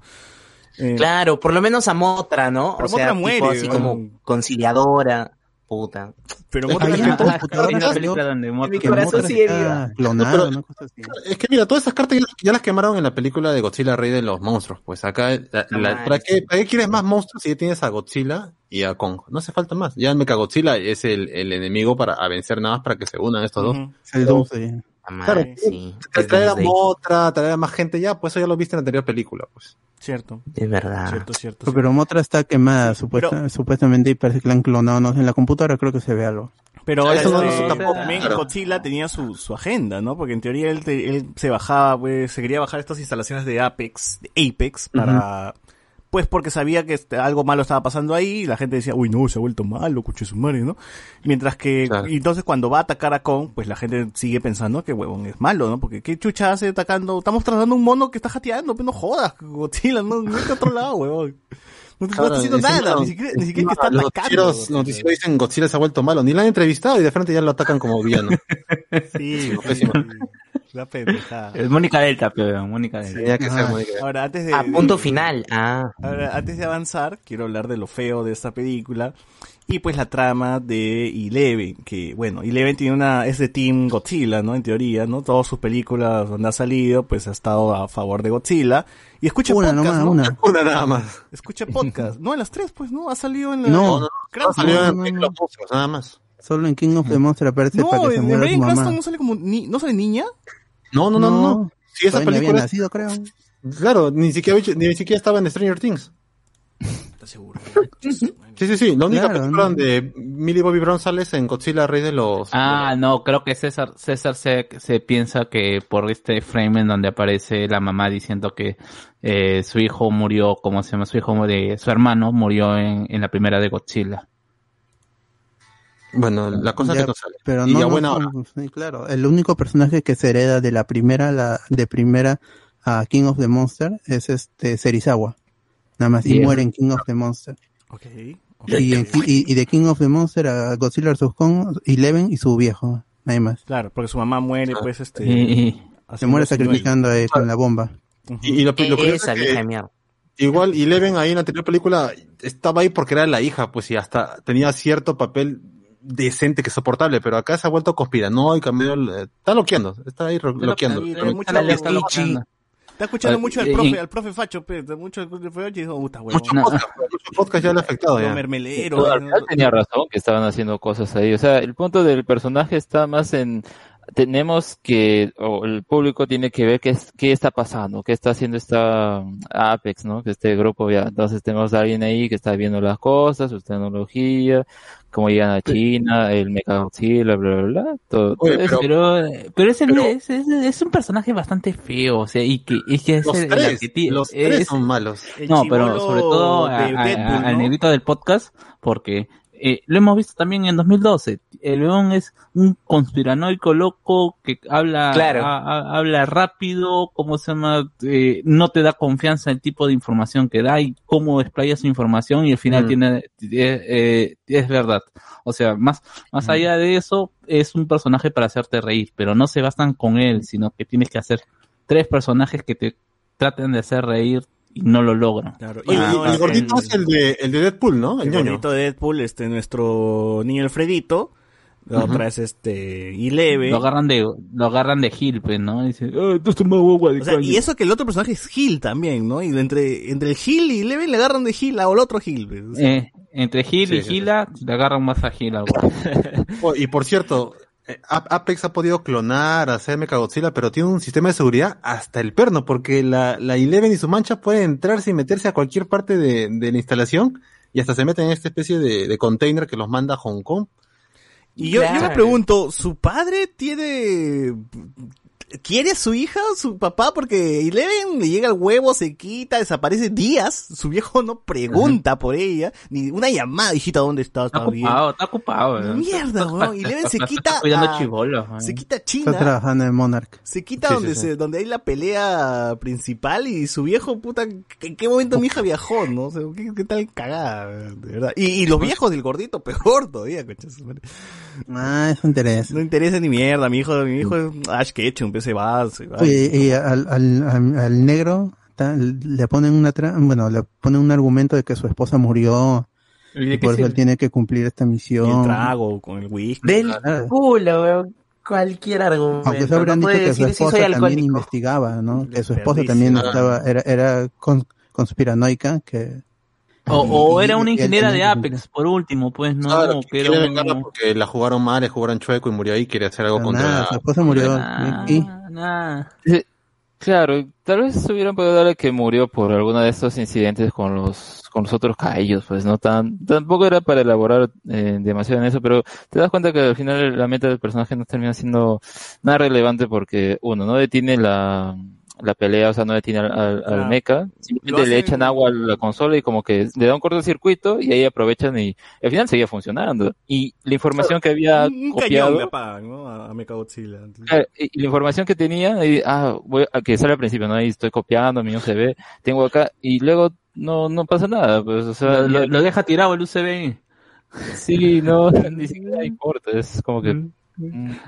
Eh, Claro, por lo menos a Motra, ¿no? Pero o sea, Mothra tipo muere, así como conciliadora. Puta. Pero Ah, computadora hay una película donde. Cosas así. Es que mira, todas esas cartas ya, ya las quemaron en la película de Godzilla, Rey de los Monstruos. Pues acá, la- la-. ¿para, qué, ¿para qué quieres más monstruos si ya tienes a Godzilla y a Kong? No hace falta más. Ya Mechagodzilla es el, el enemigo para a vencer nada más para que se unan estos dos. Es. La madre, Claro, sí. Traer a. Motra, traer a más gente ya, pues eso ya lo viste en la anterior película, pues. Cierto, Es verdad. cierto, cierto. Pero Motra está quemada supuesta- supuestamente y parece que la han clonado. No sé, en la computadora creo que se ve algo. Pero Eso no- este, eso tampoco, también claro. Godzilla tenía su, su agenda, ¿no? Porque en teoría él, te- él se bajaba, pues, se quería bajar estas instalaciones de Apex, de Apex, para, pues porque sabía que este, algo malo estaba pasando ahí, y la gente decía, uy, no, se ha vuelto malo, cucho su madre, ¿no? Mientras que, Claro. y entonces cuando va a atacar a Kong, pues la gente sigue pensando que huevón es malo, ¿no? Porque qué chucha hace atacando, estamos tratando un mono que está jateando, pero no jodas, Godzilla, no, no está otro lado, huevón. No te no está haciendo nada, ni siquiera, ni siquiera que está los atacando. noticieros, noticieros dicen Godzilla se ha vuelto malo. Ni la han entrevistado y de frente ya lo atacan como villano. Sí, sí, Pésimo. La pendejada. Es Mónica Delta, pero Mónica Delta. Tenía que ser Ah. muy- Ahora, antes de, A punto final. Ah. ahora, antes de avanzar, quiero hablar de lo feo de esta película. Y pues la trama de Eleven, que bueno, Eleven tiene una, es de Team Godzilla, ¿no? En teoría, ¿no? Todas sus películas donde ha salido, pues ha estado a favor de Godzilla. Y escucha Una podcast, nomás, ¿no? una. Una nada más. Escucha podcast. no, en las tres, pues, ¿no? Ha salido en la... No, No, no. Salió no, en no. monstruos, nada más. Solo en King of the Monster aparece No, para que se en, en muera su Bryan Cranston no sale como, ni, ¿no sale niña? No, no, no, no. no. Sí, esa había película. nacido, creo. Claro, ni siquiera, ni siquiera estaba en Stranger Things. ¿Estás seguro? Sí, sí, sí. La única Claro, película no. donde Millie Bobby Brown sale es en Godzilla, Rey de los. Ah, no, creo que César, César se, se piensa que por este frame en donde aparece la mamá diciendo que eh, su hijo murió, como se llama? Su hijo de su hermano murió en, en la primera de Godzilla. Bueno, la cosa es Ya, que no sale. Pero y no, a buena no, hora. sí, claro. El único personaje que se hereda de la primera, la, de primera a King of the Monster es este Serizawa. Nada más. Y Bien. muere en King of the Monster. Ok. ok. Y, en- y, y de King of the Monster a Godzilla vs. Kong, Eleven y su viejo. Nada más. Claro, porque su mamá muere, pues, este... Y, y- Se muere sacrificando eh, con la bomba. Y, y lo, lo curioso Esa es vieja que mierda. igual Eleven ahí en la anterior película estaba ahí porque era la hija, pues y hasta tenía cierto papel decente que soportable, pero acá se ha vuelto conspiranoica, medio, eh, está loqueando, está ahí ro- loqueando. ahí, Pero- hay mucho- Dale, está Pichi. loqueando. Está escuchando Ah, mucho al profe, al profe Facho, mucho al profe Facho y dijo, puta, huevón. mucho No. podcast, mucho podcast ya le ha afectado ya. mermelero. Final tenía razón que estaban haciendo cosas ahí. O sea, el punto del personaje está más en tenemos que, o el público tiene que ver qué, es- qué está pasando, qué está haciendo esta um, Apex, ¿no? Que este grupo ya, entonces tenemos a alguien ahí que está viendo las cosas, su tecnología, cómo llegan a China, el Mechagodzilla, bla, bla, bla, todo, todo eso. pero, pero ese es, es, es un personaje bastante feo, o sea, y que, y que es Los el, tres, los tres es- son malos. No, pero sobre todo a- de a- Deadpool, al ¿no? negrito del podcast, porque eh, lo hemos visto también en 2012. El león es un conspiranoico loco que habla, Claro. a- a- habla rápido, cómo se llama, Eh, no te da confianza el tipo de información que da y cómo explaya su información y al final Mm. tiene, eh, eh, es verdad. O sea, más, más allá de eso, es un personaje para hacerte reír, pero no se bastan con él, sino que tienes que hacer tres personajes que te traten de hacer reír y no lo logran. Claro. Ah, y el gordito es el de, el de Deadpool, ¿no? El, el ñoño. gordito de Deadpool, este, nuestro niño Alfredito. La otra es este, Eleven. Lo agarran de, lo agarran de Gil, pues, ¿no? Y dice, "Ah, tú estás más guagua de O sea, calle". y eso que el otro personaje es Gil también, ¿no? Y entre, entre el Gil y Eleven le agarran de Gil o el otro Gil. pues. O sea, Eh, entre Gil Sí, y sí, Gila, le agarran más a Gil al guapo. Oh, y por cierto, Apex ha podido clonar, hacer Mechagodzilla, pero tiene un sistema de seguridad hasta el perno, porque la, la Eleven y su mancha pueden entrarse y meterse a cualquier parte de, de la instalación y hasta se meten en esta especie de, de container que los manda a Hong Kong. Y yo, yo me pregunto, ¿su padre tiene... ¿Quiere a su hija o su papá? Porque Eleven le llega el huevo, se quita, desaparece días. Su viejo no pregunta por ella. Ni una llamada, hijita, ¿dónde estás? Está ¿Está bien? ocupado, está ocupado. ¿no? Mierda, Está- weón. Eleven se quita está cuidando a- chibolos, weón. Se quita Está China. trabajando en Monarch. Se quita Sí, donde sí, se, sí. donde hay la pelea principal y su viejo, puta, ¿en qué momento mi hija viajó, no? O sea, ¿qué, qué tal cagada, de verdad? Y, y los viejos del gordito, peor todavía, madre. Ah, eso interesa. No interesa ni mierda, mi hijo, mi hijo es Ash Ketchum, va. Oye, y al, al, al, al negro ta- le ponen una tra bueno, le ponen un argumento de que su esposa murió ¿Y y por eso él tiene que cumplir esta Y el misión. trago con el whisky. Del culo, weón. Cualquier argumento. Aunque se habrán no dicho que su si esposa soy también investigaba, ¿no? Que su esposa también estaba, era, era con- conspiranoica, que O, era una ingeniera de Apex, por último, pues, no, Claro, quiere vengarla porque la jugaron mal, le jugaron chueco y murió ahí, quería hacer algo Pero contra nada, la... su esposa murió. Y-. Sí, Claro, tal vez hubieran podido darle que murió por alguno de estos incidentes con los con los otros caellos, pues no tan tampoco era para elaborar eh, demasiado en eso, pero te das cuenta que al final la meta del personaje no termina siendo nada relevante porque uno no detiene la la pelea, o sea, no detiene al, al, al Ah, mecha, simplemente le echan agua a la consola y como que le da un cortocircuito y ahí aprovechan y, al final seguía funcionando. Y la información que había Un, copiado, cañón le apagan, ¿no? A, a Mechagodzilla. Claro, y y la información que tenía, ahí, ah, voy a, que sale al principio, ¿no? Ahí estoy copiando, mi USB, tengo acá, y luego no, no pasa nada, pues, o sea, Lo, lo- lo deja tirado el UCB. sí, no, ni siquiera importa, es como que, mm,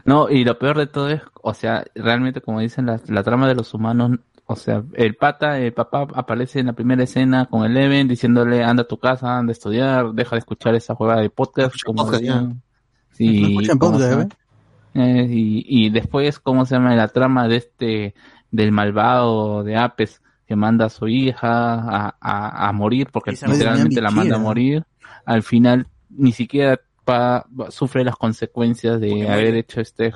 No, y lo peor de todo es, o sea, realmente como dicen la, la trama de los humanos, o sea, el pata, el papá aparece en la primera escena con el Even diciéndole anda a tu casa, anda a estudiar, deja de escuchar esa juega de podcast. Escucha como podcast, Sí, escuchan ¿cómo podcast? ¿eh? Eh, y, y después, ¿cómo se llama la trama de este, del malvado de Apes que manda a su hija a, a, a morir porque literalmente la manda a morir? Al final, ni siquiera pa- sufre las consecuencias de Porque haber muere. hecho este,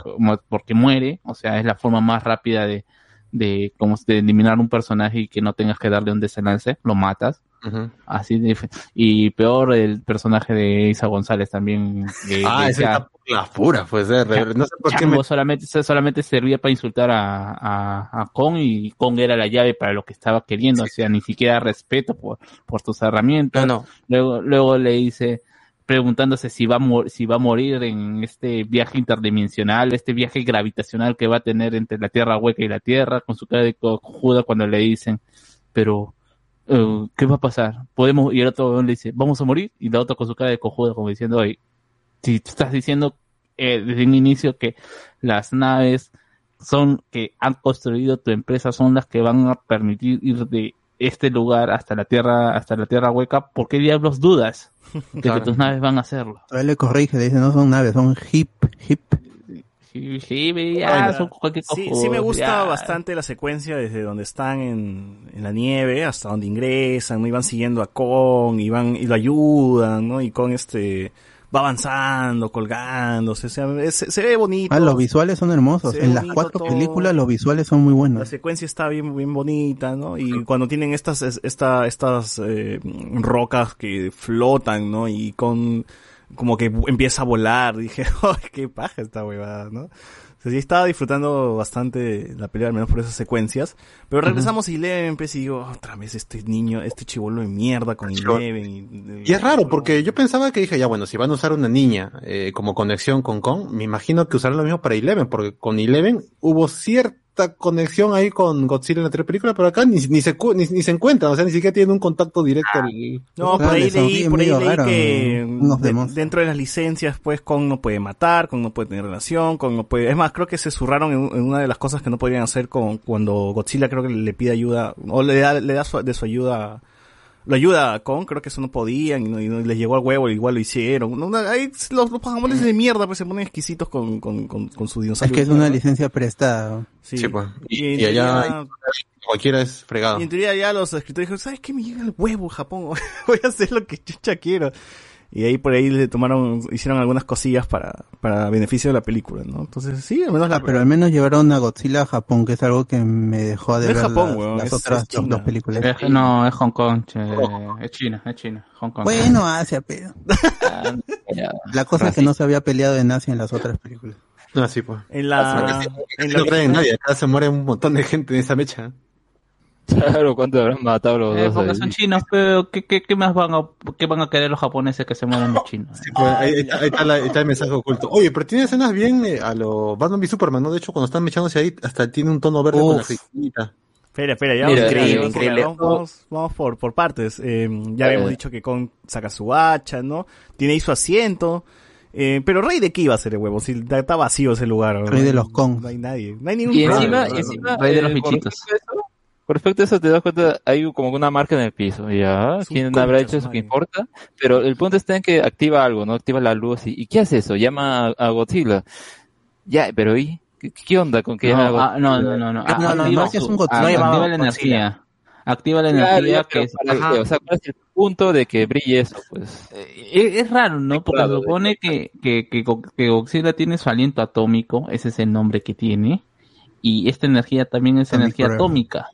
porque muere, o sea, es la forma más rápida de, de, como de eliminar un personaje y que no tengas que darle un desenlace, lo matas. Ujú. Así de, y peor el personaje de Isa González también. que Ah, esa decía, está por las puras, pues, eh, no sé por qué me... Solamente, solamente servía para insultar a, a, a Kong y Kong era la llave para lo que estaba queriendo, o sea, ni siquiera respeto por, por tus herramientas. No, no. Luego, luego le dice, preguntándose si va, a si va a morir en este viaje interdimensional, este viaje gravitacional que va a tener entre la Tierra hueca y la Tierra, con su cara de cojuda cuando le dicen, pero, eh, ¿qué va a pasar? Podemos, y el otro le dice, ¿vamos a morir? Y la otra con su cara de cojuda como diciendo, oye, si tú estás diciendo eh, desde un inicio que las naves son que han construido tu empresa son las que van a permitir ir de este lugar hasta la tierra hasta la tierra hueca ¿por qué diablos dudas de Claro. que tus naves van a hacerlo? Él le corrige, le dice, no son naves, son hip, hip. Sí, sí, ve, ya, Bueno, son cualquier Sí, sí me gusta ya. bastante la secuencia desde donde están en, en la nieve hasta donde ingresan, ¿no? Y van siguiendo a Kong y van y lo ayudan, ¿no? Y Kong este va avanzando, colgándose, o sea, es- se ve bonito. Ah, los visuales son hermosos. En las cuatro todo. películas los visuales son muy La buenos. secuencia está bien, bien bonita, ¿no? Y cuando tienen estas, es- esta, estas eh, rocas que flotan, ¿no? Y con, como que empieza a volar, dije, ¡ay, qué paja esta huevada, ¿no? O sea, sí estaba disfrutando bastante la pelea, al menos por esas secuencias. Pero regresamos a Eleven, pues, y digo, otra vez este niño, este chivolo de mierda con Eleven. Y, Y es raro, porque yo pensaba que dije, ya bueno, si van a usar una niña eh, como conexión con Kong, me imagino que usarán lo mismo para Eleven, porque con Eleven hubo cierta conexión ahí con Godzilla en la anterior película, pero acá ni, ni, se, cu- ni, ni se encuentran, o sea, ni siquiera tienen un contacto directo. al- No, por ahí leí, por ahí leí que de- dentro de las licencias, pues, Kong no puede matar, Kong no puede tener relación, Kong no puede... Es más, creo que se zurraron en, en una de las cosas que no podrían hacer con cuando Godzilla creo que le pide ayuda, o le da, le da su- de su ayuda... Lo ayuda a Kong, creo que eso no podían, y, no, y no- les llegó al huevo, igual lo hicieron. No, no, ahí los, los japoneses de mierda pues se ponen exquisitos con, con, con, con su Es dinosaurio. que es una licencia prestada. Sí, Sí, pues. Y, Y y allá teoría- cualquiera es fregado. Y en teoría ya los escritores dijeron, ¿sabes qué? Me llega el huevo Japón, voy a hacer lo que chucha quiero. Y ahí por ahí le tomaron, hicieron algunas cosillas para, para beneficio de la película, ¿no? Entonces sí, al menos la... Ah, pero al menos llevaron a Godzilla a Japón, que es algo que me dejó de No es ver Japón, las, weón, las es- otras es dos películas. Es- no, es Hong Kong, che, es China, es China, Hong Kong. Bueno, Asia, pero... La cosa es que no se había peleado en Asia en las otras películas. No, sí, pues. En la... Casi en no creen en nadie, acá se muere un montón de gente en esa mecha. Claro, ¿cuánto habrán matado los Eh, dos? porque ahí? son chinos, pero ¿qué, qué, qué más van a, qué van a querer los japoneses que se mueran los chinos? Sí, pues, ahí, ahí está, está la- ahí está el mensaje oculto. Oye, pero tiene escenas bien eh, a lo Batman v Superman, ¿no? De hecho, cuando están mechándose ahí, hasta tiene un tono verde con la Uf. cristita. Espera, espera, ya vamos, increíble, vamos, increíble. Vamos, por, por partes. Eh, ya habíamos dicho que Kong saca su hacha, ¿no? Tiene ahí su asiento. Eh, pero Rey de qué iba a ser el huevo, si está vacío ese lugar. ¿no? Rey de los Kong. No hay nadie, no hay ningún Y Kong. encima, ¿no? y encima Rey de los eh, eso- Respecto a eso, te das cuenta, hay como una marca en el piso, ya, quién habrá hecho eso, que importa, pero el punto está en que activa algo, ¿no? Activa la luz, y, ¿y qué hace eso? Llama a, a Godzilla. Ya, pero ¿y? ¿Qué, qué onda con que llama a ah, Godzilla? no, no, no, no. No, no, no, Activa no es un Godzilla. ah, Activa la energía. Activa la Claro, energía que es, o sea, ¿cuál es el punto de que brille eso? Pues, Eh, es raro, ¿no? Porque Claro, se supone que, que, que, Go- que Godzilla tiene su aliento atómico, ese es el nombre que tiene, y esta energía también es Atomic energía Forever. atómica.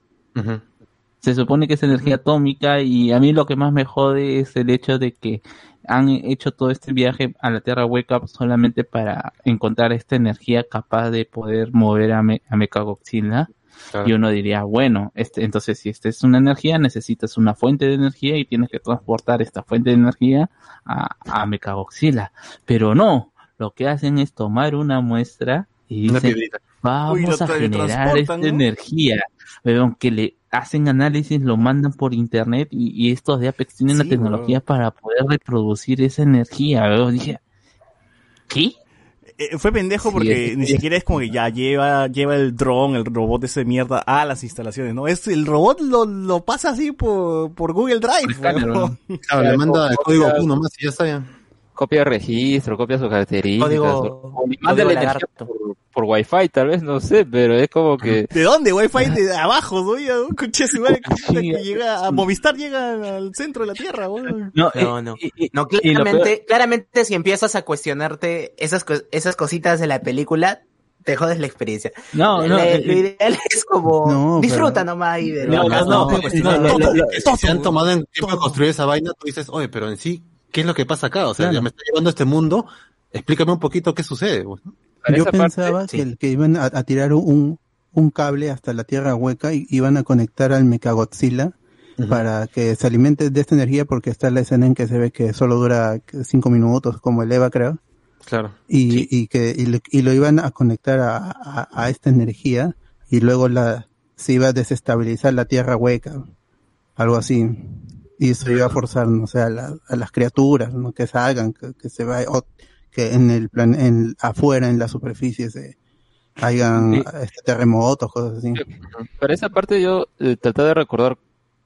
Se supone que es energía atómica y a mí lo que más me jode es el hecho de que han hecho todo este viaje a la Tierra Hueca solamente para encontrar esta energía capaz de poder mover a, Me a Mechagodzilla. Claro. Y uno diría, bueno, este, entonces si esta es una energía, necesitas una fuente de energía y tienes que transportar esta fuente de energía a, a Mechagodzilla. Pero no, lo que hacen es tomar una muestra y dicen, vamos Uy, a generar esta ¿no? energía. Weón, que le hacen análisis, lo mandan por internet y, y estos de Apex tienen la tecnología para poder reproducir esa energía. weón. Dije, ¿qué? Eh, fue pendejo porque ni siquiera es como que ya lleva, lleva el dron, el robot ese de mierda a las instalaciones, ¿no? Es, el robot lo, lo pasa así por, por Google Drive. Claro, le manda el código Q nomás y ya está ya. Copia registro, copia sus características, Código- o, la energía lagarto. por, por wifi, tal vez, no sé, pero es como que... ¿De dónde? Wi-Fi de abajo, ¿no? Coche su madre, que llega a Movistar, llega al centro de la Tierra, weón. No, No, eh, no. y- y- No, y claramente, claramente si empiezas a cuestionarte esas, esas cositas de la película, te jodes la experiencia. No, no, Le- eh, lo ideal es como No, disfruta pero- nomás y de No, acá no, no, no, se han tomado en tiempo de construir esa vaina, tú dices, oye, pero en sí, ¿qué es lo que pasa acá? O sea, Claro. ya me está llevando a este mundo, explícame un poquito qué sucede. pues, Yo parte, pensaba sí. que, el- que iban a, a tirar un, un cable hasta la Tierra Hueca y iban a conectar al Mechagodzilla para que se alimente de esta energía porque está la escena en que se ve que solo dura cinco minutos como el Eva creo Claro. y, y que y lo, y lo iban a conectar a, a- a esta energía y luego la se iba a desestabilizar la Tierra Hueca algo así y eso iba a forzar no sé a, la- a las criaturas ¿no? que salgan que, que se vaya o que en el plan en afuera en la superficie se hagan Sí. este, terremotos cosas así para esa parte yo eh, traté de recordar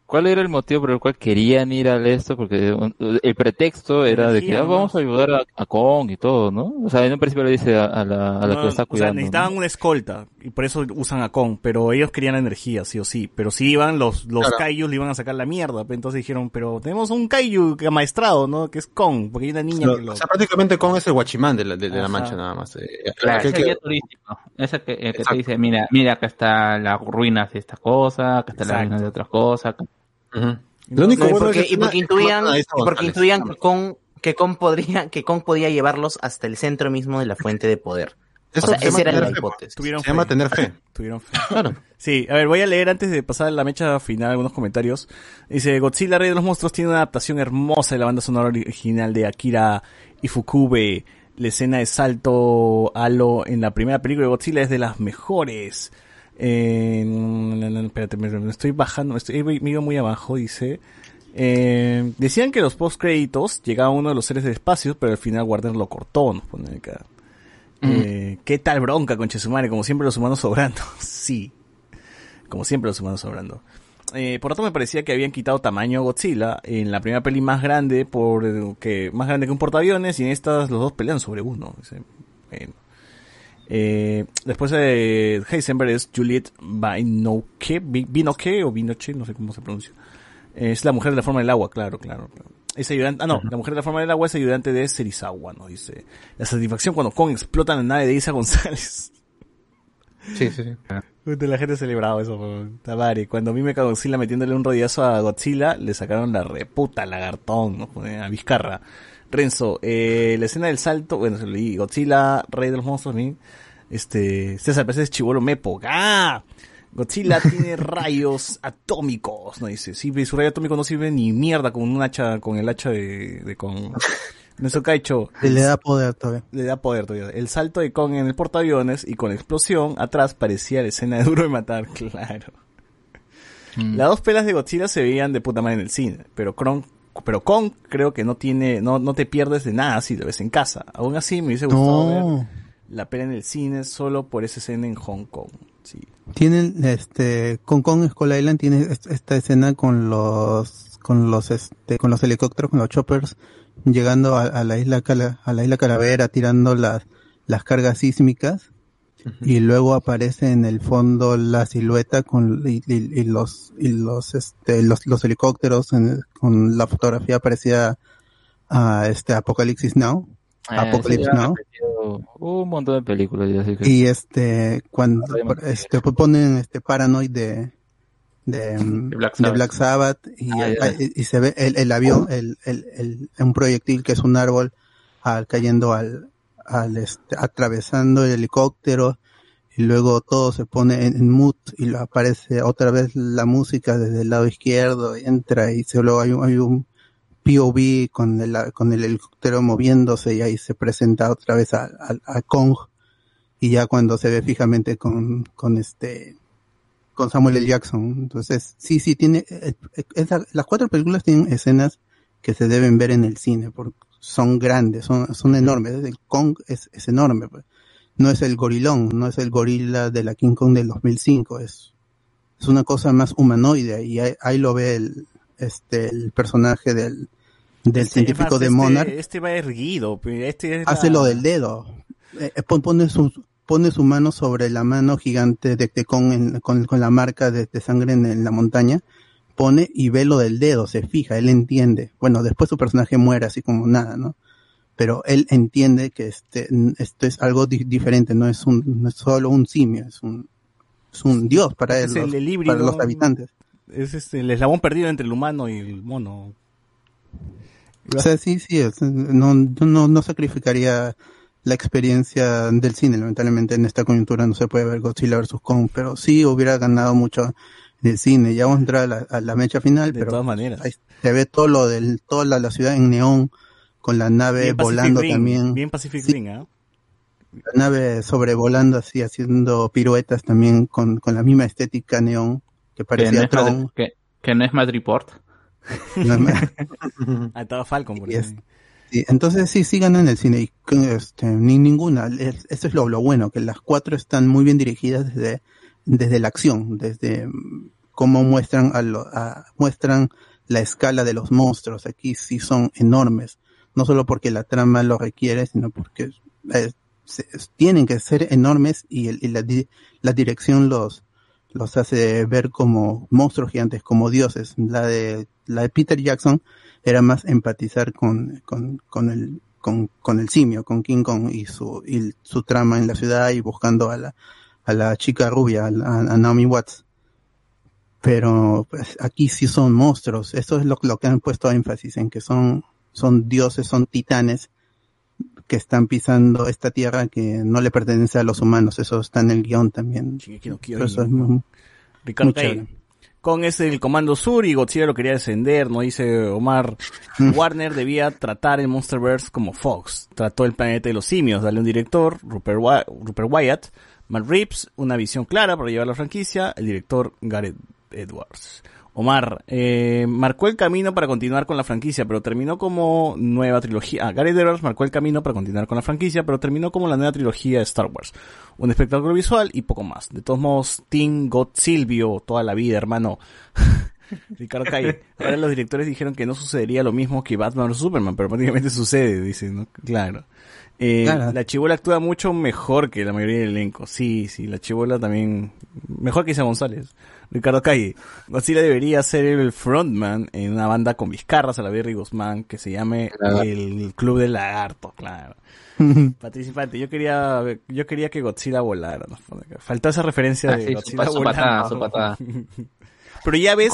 ¿cuál era el motivo por el cual querían ir al esto? Porque un- el pretexto era de que ah, vamos a ayudar a, a Kong y todo, ¿no? O sea, en un principio le dice a, a la, a la No, que está o sea, cuidando. ¿no? necesitaban una escolta y por eso usan a Kong, pero ellos querían energía, sí o sí. Pero si iban, los, los Claro. Kaijus le iban a sacar la mierda. pues, Entonces dijeron, pero tenemos un Kaiju que amaestrado, ¿no? Que es Kong, porque hay una niña Lo- que lo... o sea, prácticamente Kong es el guachimán de la, de, de la mancha nada más. eh. Claro, Que- que- turístico. Ese que, el que te dice, mira, mira, acá están las ruinas de estas cosas, acá están las ruinas de otras cosas. Lo único Y bueno porque, de esa y porque es que intuían, porque intuían que Kong, que Kong podría, que Kong podía llevarlos hasta el centro mismo de la fuente de poder. Eso o sea, se esa era la fe, hipótesis. Tuvieron Se llama fe. tener fe. Tuvieron fe. Claro. Sí, a ver, voy a leer antes de pasar a la mecha final algunos comentarios. Dice, Godzilla Rey de los Monstruos tiene una adaptación hermosa de la banda sonora original de Akira Ifukube. La escena de salto halo en la primera película de Godzilla es de las mejores. Eh, espérate, me, me estoy bajando, me estoy, me iba muy abajo, dice. Eh, decían que los post créditos llegaba uno de los seres del espacio, pero al final Warner lo cortó, nos pone acá. Eh, ¿Qué tal bronca con Chesumare? Como siempre los humanos sobrando. sí. Como siempre los humanos sobrando. Eh, por otro me parecía que habían quitado tamaño a Godzilla en la primera peli más grande por eh, que más grande que un portaaviones y en estas los dos pelean sobre uno. Bueno. Eh, después de Heisenberg es Juliet Binoche, Binoche o Binoche, no sé cómo se pronuncia. Eh, es la mujer de la forma del agua, claro, claro. claro. Es ayudante, ah no, la mujer de la forma del agua es ayudante de Serizawa, ¿no? Dice, la satisfacción cuando Kong explota la nave de Isa González. Sí, sí, sí. Puta, La gente celebraba eso. Tabari. Cuando a mí me cagó Godzilla metiéndole un rodillazo a Godzilla, le sacaron la reputa lagartón, ¿no? Pone A Vizcarra. Renzo, eh, la escena del salto, bueno, se lo leí. Godzilla, rey de los monstruos, ¿sí? este, César Pérez es chivolo mepo. ¡Ah! Godzilla tiene rayos atómicos, ¿no? Dice, sí, su rayo atómico no sirve ni mierda con un hacha, con el hacha de, de con, Nuestro Caicho. Le da poder todavía. Le da poder todavía. El salto de Kong en el portaaviones y con la explosión atrás parecía la escena de Duro de Matar, claro. Las dos pelas de Godzilla se veían de puta madre en el cine, pero Kong, pero Kong creo que no tiene, no, no te pierdes de nada si lo ves en casa. Aún así me hubiese gustado No. ver la pela en el cine solo por esa escena en Hong Kong. Sí. Tienen, este, con Kong Skull Island tiene est- esta escena con los, con los, este, con los helicópteros, con los choppers, llegando a, a la isla a la isla Calavera, tirando las, las cargas sísmicas, y luego aparece en el fondo la silueta con, y, y- y los, y los, este, los, los helicópteros en- con la fotografía parecía a este Apocalipsis Now. Apocalypse Eh, ya han Now. Un montón de películas. ya, así que- Y este, cuando este, ponen este Paranoid de, de, Black de Sabbath. Black Sabbath y, Ah, y- y se ve el, el avión, el, el, el- un proyectil que es un árbol al, cayendo al, al este, atravesando el helicóptero y luego todo se pone en, en mood y aparece otra vez la música desde el lado izquierdo y entra y se, luego hay un, hay un POV con el, con el helicóptero moviéndose y ahí se presenta otra vez a, Kong y ya cuando se ve fijamente con, con este con Samuel L. Jackson. Entonces, sí, sí, tiene, eh, eh, esa- las cuatro películas tienen escenas que se deben ver en el cine, porque son grandes, son, son enormes. El Kong es, es enorme, pues. no es el gorilón, no es el gorila de la King Kong del 2005, es, es una cosa más humanoide y ahí, ahí lo ve el, este, el personaje del, del Este, científico más, de este- Monarch Este va erguido, pe- este es hace lo del dedo. Eh, eh, pon- pone su pone su mano sobre la mano gigante de Tecón en- con, con la marca de, de sangre en, en la montaña. Pone y ve lo del dedo, se fija, él entiende. Bueno, después su personaje muere así como nada, ¿no? Pero él entiende que este, esto es algo di- diferente, no es un, no es solo un simio, es un, es un dios para él, los- el para los habitantes. Es este, el eslabón perdido entre el humano y el mono. O sea, sí, sí, es- no, no, no sacrificaría la experiencia del cine. Lamentablemente en esta coyuntura no se puede ver Godzilla vs. Kong, pero sí hubiera ganado mucho del cine. Ya vamos a entrar a la, a la mecha final, De pero todas maneras. ahí se ve todo lo del, toda la, la ciudad en neón, con la nave Bien volando también. Bien Pacific Sí. Rim, ¿ah? La nave sobrevolando así, haciendo piruetas también con, con la misma estética neón que Que no, parecía Tron. Madri- que, que no es Madriport. No es más- Ah, estaba Falcon por Y ahí. es- Sí, entonces sí, sí ganan el cine. Y este, ni ninguna. Es- Eso es lo, lo bueno, que las cuatro están muy bien dirigidas desde, desde la acción, desde mm, cómo muestran a muestran la escala de los monstruos. Aquí sí son enormes, no solo porque la trama lo requiere, sino porque eh, se- tienen que ser enormes y, el- y la, la dirección los los hace ver como monstruos gigantes, como dioses. La de la de Peter Jackson era más empatizar con, con, con el con, con el simio, con King Kong y su y su trama en la ciudad y buscando a la a la chica rubia, a, a Naomi Watts. Pero pues, aquí sí son monstruos. Eso es lo, lo que han puesto énfasis en que son son dioses, son titanes que están pisando esta tierra que no le pertenece a los humanos. Eso está en el guion también. Kyojin. Pero eso es muy- Ricardo. Kong es el Comando Sur y Godzilla lo quería descender, ¿no? Dice Omar. Mm. Warner debía tratar el Monsterverse como Fox. Trató el planeta de los simios, darle un director, Rupert Wyatt, Matt Reeves, una visión clara para llevar la franquicia, el director Gareth Edwards. Omar, eh, marcó el camino para continuar con la franquicia, pero terminó como nueva trilogía. Ah, Gareth Edwards marcó el camino para continuar con la franquicia, pero terminó como la nueva trilogía de Star Wars. Un espectáculo visual y poco más. De todos modos, Team God Silvio, toda la vida, hermano. Ricardo Calle. Ahora los directores dijeron que no sucedería lo mismo que Batman o Superman, pero prácticamente sucede, dicen, ¿no? Claro. Eh, Claro. La chibola actúa mucho mejor que la mayoría del elenco. Sí, sí, la chibola también. Mejor que Isa González. Ricardo Calle. Godzilla debería ser el frontman en una banda con Vizcarras, a la y Guzmán, que se llame Claro. el Club del Lagarto, claro. Participante, yo quería, yo quería que Godzilla volara. ¿no? Faltó esa referencia Ah, de sí, Godzilla su volando. patada, su patada. Pero ya ves,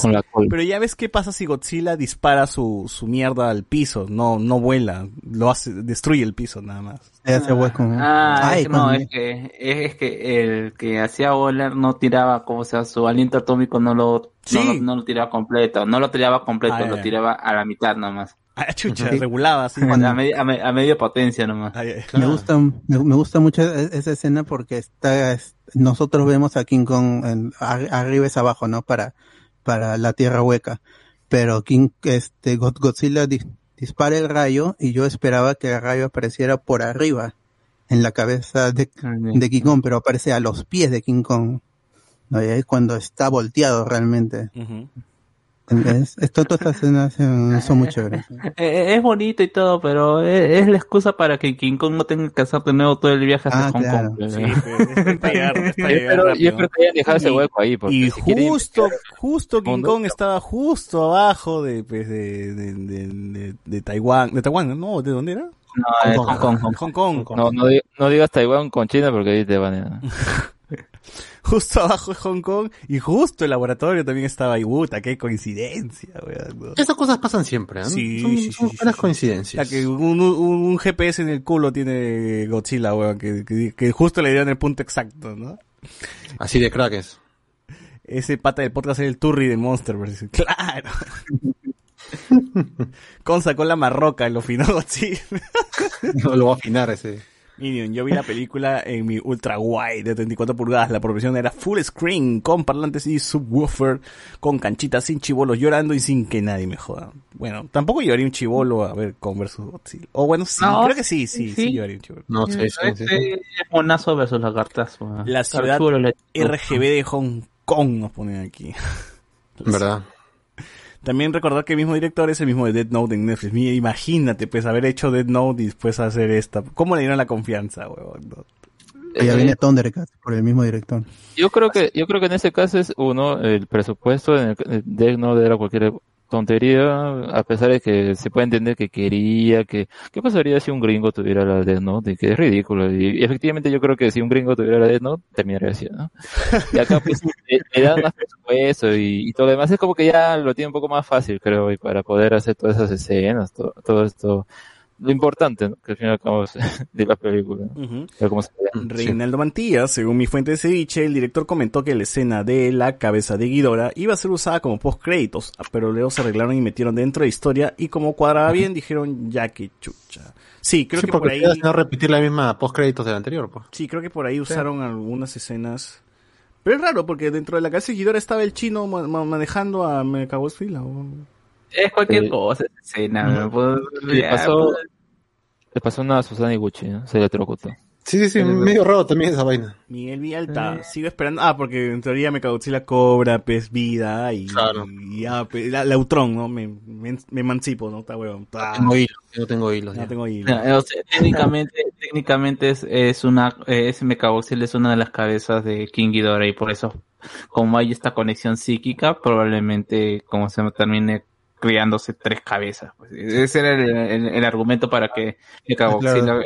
pero ya ves qué pasa si Godzilla dispara su, su mierda al piso, no, no vuela, lo hace, destruye el piso nada más. Hace hueco. ¿no? Ah, Ay, es que no, es que, es, es que el que hacía volar no tiraba, como sea, su aliento atómico no lo, Sí. no, lo- no lo tiraba completo, no lo tiraba completo, Ah, lo tiraba a la mitad nomás. Ah, chucha, Sí. regulaba así. A, me- a media potencia nomás. Me gusta, me, me gusta mucho e- esa escena porque está, es- nosotros vemos a King Kong en- ar- arriba es abajo, ¿no? Para, para la tierra hueca. Pero King, este, God- Godzilla di- dispara el rayo y yo esperaba que el rayo apareciera por arriba, en la cabeza de, de King Kong, pero aparece a los pies de King Kong. ¿no? Y ahí es cuando está volteado realmente. Es, esto, todas estas escenas eh, son muy chéveres. Eh, es bonito y todo, pero es, es la excusa para que King Kong no tenga que hacer de nuevo todo el viaje hasta Ah, Hong claro. Kong. Sí, pues, es para llegar, es para Yo espero- que hayan dejado ese hueco ahí, porque Y si quieren justo, justo King Kong estaba justo abajo de, pues, de, de, de, de, de Taiwán, de Taiwán, ¿no? ¿De dónde era? No, es Hong Kong. Hong Kong. No, no, di- no digas Taiwán con China porque ahí te van a... Justo abajo de Hong Kong y justo el laboratorio también estaba. Puta, qué coincidencia, weón. Esas cosas pasan siempre, ¿eh? Sí, son, sí, son sí, buenas coincidencias. O sea, que un, un, un GPS en el culo tiene Godzilla, weón, que, que, que justo le dieron el punto exacto, ¿no? Así de crack es. Ese pata del podcast es el Turri de Monsterverse. Claro. Con sacó la marroca, lo afinó Godzilla. No lo va a afinar ese. Minion, yo vi la película en mi ultra wide de 34 pulgadas. La producción era full screen, con parlantes y subwoofer, con canchitas, sin chivolos llorando y sin que nadie me joda. Bueno, tampoco llevaría un chivolo a ver con versus Godzilla. O bueno, sí, No, creo que sí, sí, sí, sí. llevaría un chivolo. No sé, sí, sí, Este sí. es monazo versus lagartazo. La ciudad RGB de Hong Kong nos ponen aquí. ¿Verdad? También recordar que el mismo director es el mismo de Dead Note en Netflix. Mira, imagínate, pues, haber hecho Dead Note y después hacer esta. ¿Cómo le dieron la confianza, huevón? No. Ya Eh, viene Thundercat por el mismo director. Yo creo que, yo creo que en ese caso es uno, el presupuesto en el, el Death Note era cualquier tontería, a pesar de que se puede entender que quería, que, ¿qué pasaría si un gringo tuviera la Death Note? Y que es ridículo. Y, efectivamente yo creo que si un gringo tuviera la Death Note, terminaría así, ¿no? Y acá pues le, le dan más presupuesto y, y todo lo demás es como que ya lo tiene un poco más fácil, creo, y para poder hacer todas esas escenas, todo, todo esto, lo importante, ¿no? que al fin y al cabo es de la película, ¿no? Ve. Reinaldo Mantilla, según mi fuente de ceviche, el director comentó que la escena de la cabeza de Guidora iba a ser usada como post créditos, pero luego se arreglaron y metieron dentro de historia y como cuadraba bien dijeron ya que chucha. Sí, creo Sí, que por porque ahí, no repetir la misma post créditos del anterior, pues. sí, creo que por ahí usaron algunas escenas. Pero es raro porque dentro de la cabeza de Guidora estaba el chino ma- ma- manejando a Me cagó fila. Es cualquier Eh, cosa esa escena. ¿no? Pues, Le pasó, pues, le pasó una a Susana Iguchi, ¿no? Se electrocutó. Sí, sí, sí, medio raro también esa vaina. Miguel Villalta, sigo esperando. Ah, porque en teoría me la cobra, pez vida y, y ya, pe- la, la Ultron, ¿no? Me, me, me emancipo, ¿no? Está huevón. Ah, Tengo hilos, yo tengo hilos. ya. tengo hilo. Eh, o sea, técnicamente, técnicamente es, es una, eh, ese Mechagodzilla es una de las cabezas de King Ghidorah y por eso, como hay esta conexión psíquica, probablemente como se termine criándose tres cabezas. pues. Ese era el, el- el argumento para que Claro. evolucione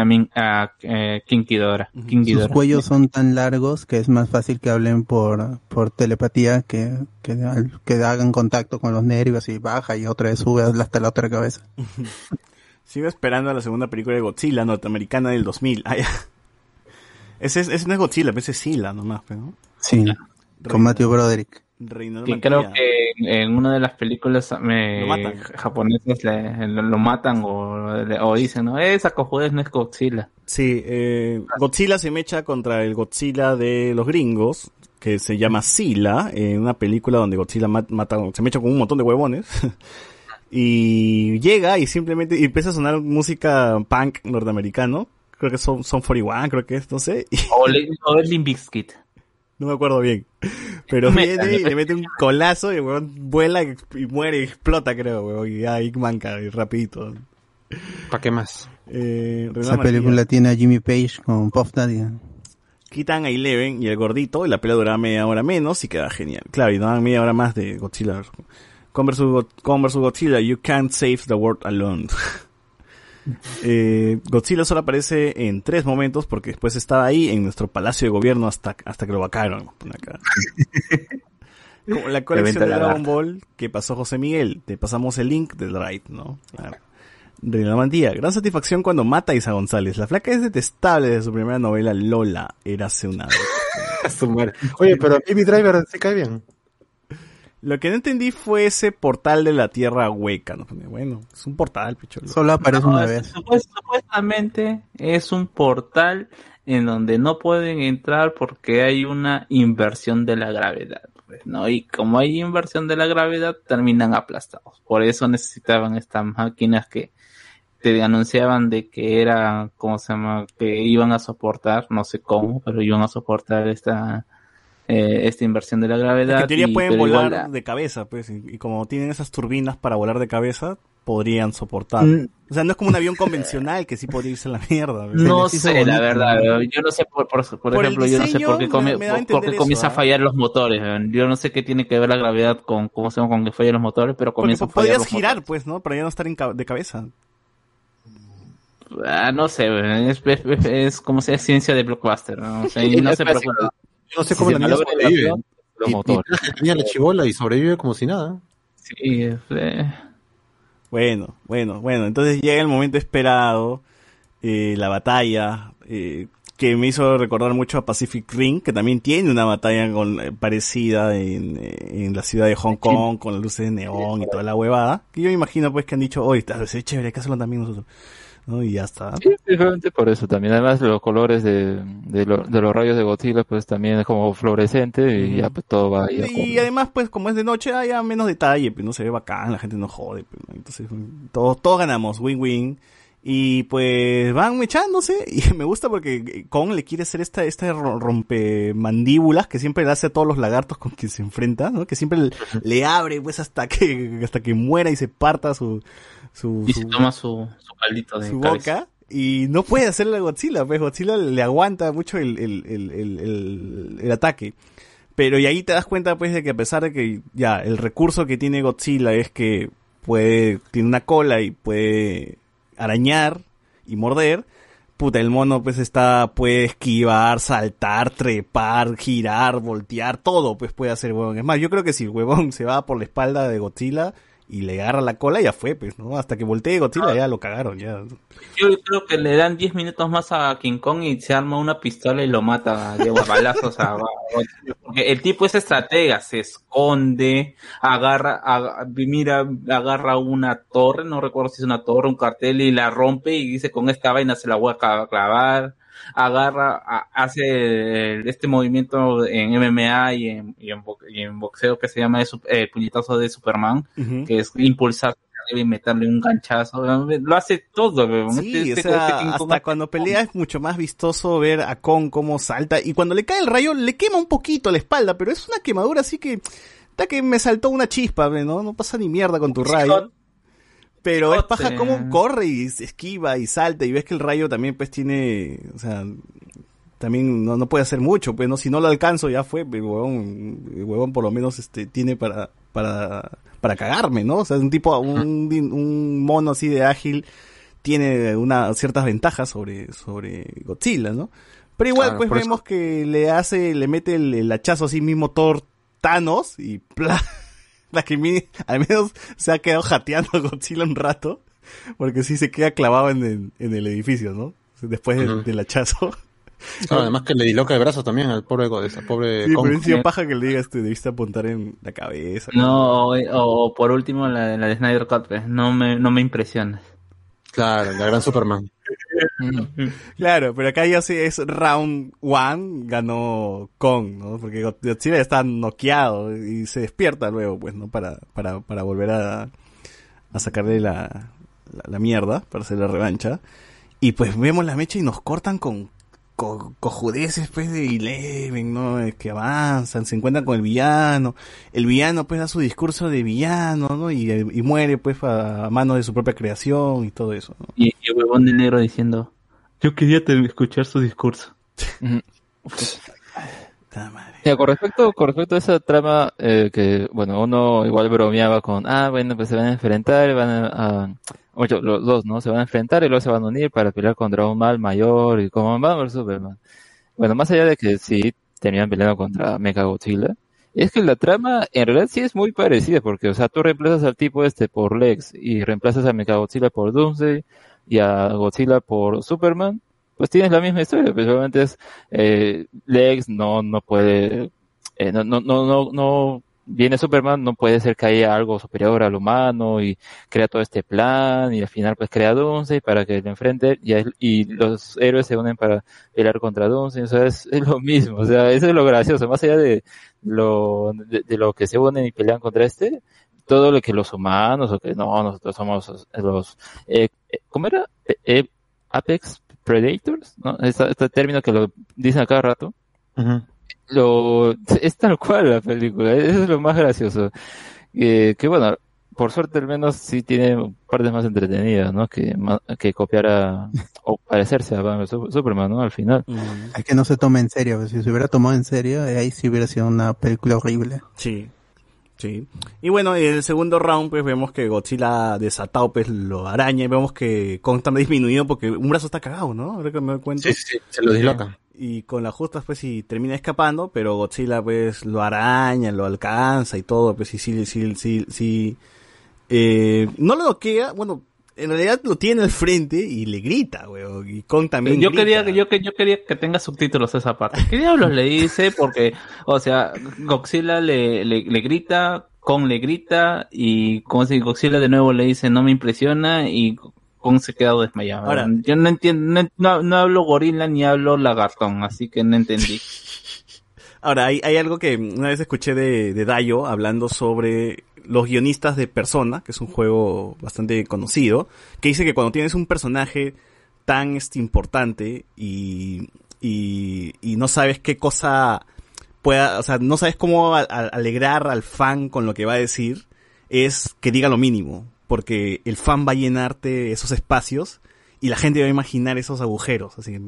a, Min- a, eh, King Ghidorah. King Sus Ghidorah. cuellos son tan largos que es más fácil que hablen por, por telepatía que, que, que hagan contacto con los nervios y baja y otra vez sube hasta la otra cabeza. Sigo esperando a la segunda película de Godzilla norteamericana del 2000. Ah. Ese, es- ese no es Godzilla, ese es Sila nomás, ¿no? Sí, con Matthew Broderick. Reina de Que creo que en, en una de las películas eh, Lo matan. japonesas le- lo, lo matan o, le- o dicen, no, esa cojudez no es Godzilla. Sí, eh, Godzilla se mecha contra el Godzilla de los gringos, que se llama Sila, en una película donde Godzilla ma- mata, se mecha con un montón de huevones. y llega y simplemente y empieza a sonar música punk norteamericano. Creo que son, son 41, creo que es, no sé. O, le, o es Limp Bizkit. no me acuerdo bien. Pero viene y le mete un colazo y el huevón vuela y, muere y explota, creo, huevón. Y ahí manca, y rapidito. ¿Para qué más? Eh, Esa película tiene a Jimmy Page con Puff Daddy. quitan a Eleven y el gordito y la pelea duraba media hora menos y queda genial. Claro, y daban media hora más de Godzilla. Con versus Godzilla, you can't save the world alone. Eh, Godzilla solo aparece en tres momentos porque después estaba ahí en nuestro palacio de gobierno hasta, hasta que lo vacaron. Como la colección de Dragon. Ball que pasó José Miguel. Te pasamos el link del Drive, ¿no? Claro. Reina Mantilla, gran satisfacción cuando mata a Isa González. La flaca es detestable de su primera novela Lola, Érase una. Oye, pero Baby Driver se cae bien. Lo que no entendí fue ese portal de la tierra hueca. ¿no? Bueno, es un portal, picholo. Solo aparece No, una vez. supuest- supuestamente es un portal en donde no pueden entrar porque hay una inversión de la gravedad. pues, ¿no? Y como hay inversión de la gravedad, terminan aplastados. Por eso necesitaban estas máquinas que te anunciaban de que era, ¿cómo se llama? Que iban a soportar, no sé cómo, pero iban a soportar esta, eh, esta inversión de la gravedad. Que en teoría y- pueden igual volar la- de cabeza, pues. Y, y como tienen esas turbinas para volar de cabeza, podrían soportar. Mm. O sea, no es como un avión convencional que sí podría irse a la mierda. pues. No hizo sé, la verdad. ¿no? Yo no sé, por, por, por Por ejemplo, yo no sé por qué, come- me- me por- qué comienza eso, a fallar los motores. Yo no sé qué tiene que ver la gravedad con cómo se llama, con que fallan los motores, pero Porque comienza a fallar podrías los girar, pues, ¿no? Para ya no estar en ca- de cabeza. motores. Ah, no sé, es, es, es como sea ciencia de blockbuster. ¿no? O sea, y no bueno, Yo no sé si cómo la niña sobrevive. Y, y la chibola y sobrevive como si nada. Sí, es, eh, Bueno, bueno, bueno. Entonces llega el momento esperado, eh, la batalla, eh, que me hizo recordar mucho a Pacific Ring, que también tiene una batalla con, eh, parecida en, eh, en la ciudad de Hong Kong, con las luces de neón y toda la huevada. Que yo me imagino pues que han dicho, oye, está es chévere, hay que hacerlo también nosotros. ¿No? Y ya está. Sí, simplemente por eso también. Además, los colores de, de, lo- de los rayos de Godzilla, pues también es como fluorescente y ya pues todo va. Y además, pues, como es de noche, hay menos detalle, pues no se ve bacán, la gente no jode, pues, ¿no? entonces todos, todos ganamos, win-win. Y pues van echándose y me gusta porque Kong le quiere hacer esta, esta ro- rompemandíbulas que siempre le hace a todos los lagartos con quien se enfrenta, ¿no? Que siempre le, le abre pues hasta que, hasta que muera y se parta su, su, y su- se toma su, su caldito de su cabeza. boca y no puede hacerle a Godzilla, pues Godzilla le aguanta mucho el, el, el, el, el- el ataque. Pero y ahí te das cuenta pues de que a pesar de que ya el recurso que tiene Godzilla es que puede, tiene una cola y puede arañar y morder, puta, el mono pues está, puede esquivar, saltar, trepar, girar, voltear, todo pues puede hacer, huevón. Es más, yo creo que si el huevón se va por la espalda de Godzilla y le agarra la cola, ya fue, pues, ¿no? Hasta que voltee Godzilla ya lo cagaron, ya. Yo creo que le dan 10 minutos más a King Kong y se arma una pistola y lo mata de balazos a porque el tipo es estratega, se esconde, agarra, aga- mira, agarra una torre, no recuerdo si es una torre, un cartel y la rompe y dice con esta vaina se la voy a clavar, agarra, a- hace el- este movimiento en MMA y en, y en, bo- y en boxeo que se llama el, puñetazo de Superman, que es impulsar y meterle un ganchazo. Lo hace todo, weón. Sí, Este- o este- sea, este hasta cuando pelea es mucho más vistoso ver a Kong cómo salta. Y cuando le cae el rayo, le quema un poquito la espalda, pero es una quemadura así que. Hasta que me saltó una chispa, ¿no? No pasa ni mierda con tu rayo. Pero es paja cómo corre y se esquiva y salta. Y ves que el rayo también, pues tiene. O sea. También no, no puede hacer mucho, pues no, si no lo alcanzo ya fue, el huevón, el huevón por lo menos este tiene para, para, para cagarme, ¿no? O sea, un tipo, un, un mono así de ágil tiene una, ciertas ventajas sobre, sobre Godzilla, ¿no? Pero igual, Claro, pues eso- vemos que le hace, le mete el, el hachazo así mismo Thor Thanos y ¡pla! La que mi- al menos se ha quedado jateando a Godzilla un rato, porque sí se queda clavado en el, en el edificio, ¿no? Después del- Ujú. del hachazo. Claro, además que le disloca el brazo también al pobre, go- ese pobre Sí, Kong. pero paja que le digas, te debiste apuntar en la cabeza. No, o, o por último la, la de Snyder Cut, pues, no me, no me impresionas. Claro, la gran Superman. Claro, pero acá ya sí es round one, ganó Kong, ¿no? Porque Godzilla está noqueado y se despierta luego, pues, ¿no? Para, para, para volver a, a sacarle la, la, la mierda, para hacer la revancha. Y pues vemos la mecha y nos cortan con, con cojudeces, pues, de Eleven, ¿no? Es que avanzan, se encuentran con el villano. El villano, pues, da su discurso de villano, ¿no? Y, y muere, pues, a, a mano de su propia creación y todo eso, ¿no? Y, y el huevón de negro diciendo, yo quería escuchar su discurso. Ya, con respecto, con respecto a esa trama, eh, que, bueno, uno igual bromeaba con, ah, bueno, pues se van a enfrentar, van a, a- oye, los dos, ¿no? Se van a enfrentar y luego se van a unir para pelear contra un mal mayor y como Batman vs Superman. Bueno, más allá de que sí terminan peleando contra Mechagodzilla, es que la trama en realidad sí es muy parecida, porque, o sea, tú reemplazas al tipo este por Lex y reemplazas a Mechagodzilla por Doomsday y a Godzilla por Superman, pues tienes la misma historia, pues obviamente es eh, Lex no no puede eh, no, no no no no viene Superman no puede ser que haya algo superior al humano y crea todo este plan y al final pues crea Doomsday para que le enfrente y, y los héroes se unen para pelear contra Doomsday o es, lo mismo o sea eso es lo gracioso más allá de lo de, lo que se unen y pelean contra este todo lo que los humanos o que no nosotros somos los eh, eh, ¿cómo era? Eh, eh, Apex Predators, ¿no? Este, este término que lo dicen a cada rato. Lo, es tal cual la película, eso es lo más gracioso. Eh, que bueno, por suerte al menos sí tiene partes más entretenidas, ¿no? Que, que copiar a, o parecerse a Batman Superman, ¿no? Al final. Es que no se toma en serio. Si se hubiera tomado en serio, ahí sí hubiera sido una película horrible. Sí, sí. Y bueno, en el segundo round pues vemos que Godzilla desatado pues lo araña y vemos que Kong está disminuido porque un brazo está cagado, ¿no? Ahora que me doy cuenta. Sí, sí, se lo disloca. Y con las justas pues sí termina escapando, pero Godzilla pues lo araña, lo alcanza y todo, pues sí, sí, sí, sí, sí. Eh, no lo noquea, bueno, en realidad lo tiene al frente y le grita, weón. Y Kong también yo grita. quería que yo que yo quería que tenga subtítulos esa parte. ¿Qué diablos le dice? Porque, o sea, Godzilla le, le, le grita, Kong le grita y como si Godzilla de nuevo le dice no me impresiona y Kong se queda desmayado. Ahora- yo no entiendo, no, no, no hablo gorila ni hablo lagartón, así que no entendí. Ahora, hay, hay algo que una vez escuché de, de Dayo hablando sobre los guionistas de Persona, que es un juego bastante conocido, que dice que cuando tienes un personaje tan este, importante y, y, no sabes qué cosa pueda, o sea, no sabes cómo alegrar al fan con lo que va a decir, es que diga lo mínimo, porque el fan va a llenarte esos espacios y la gente va a imaginar esos agujeros. Así,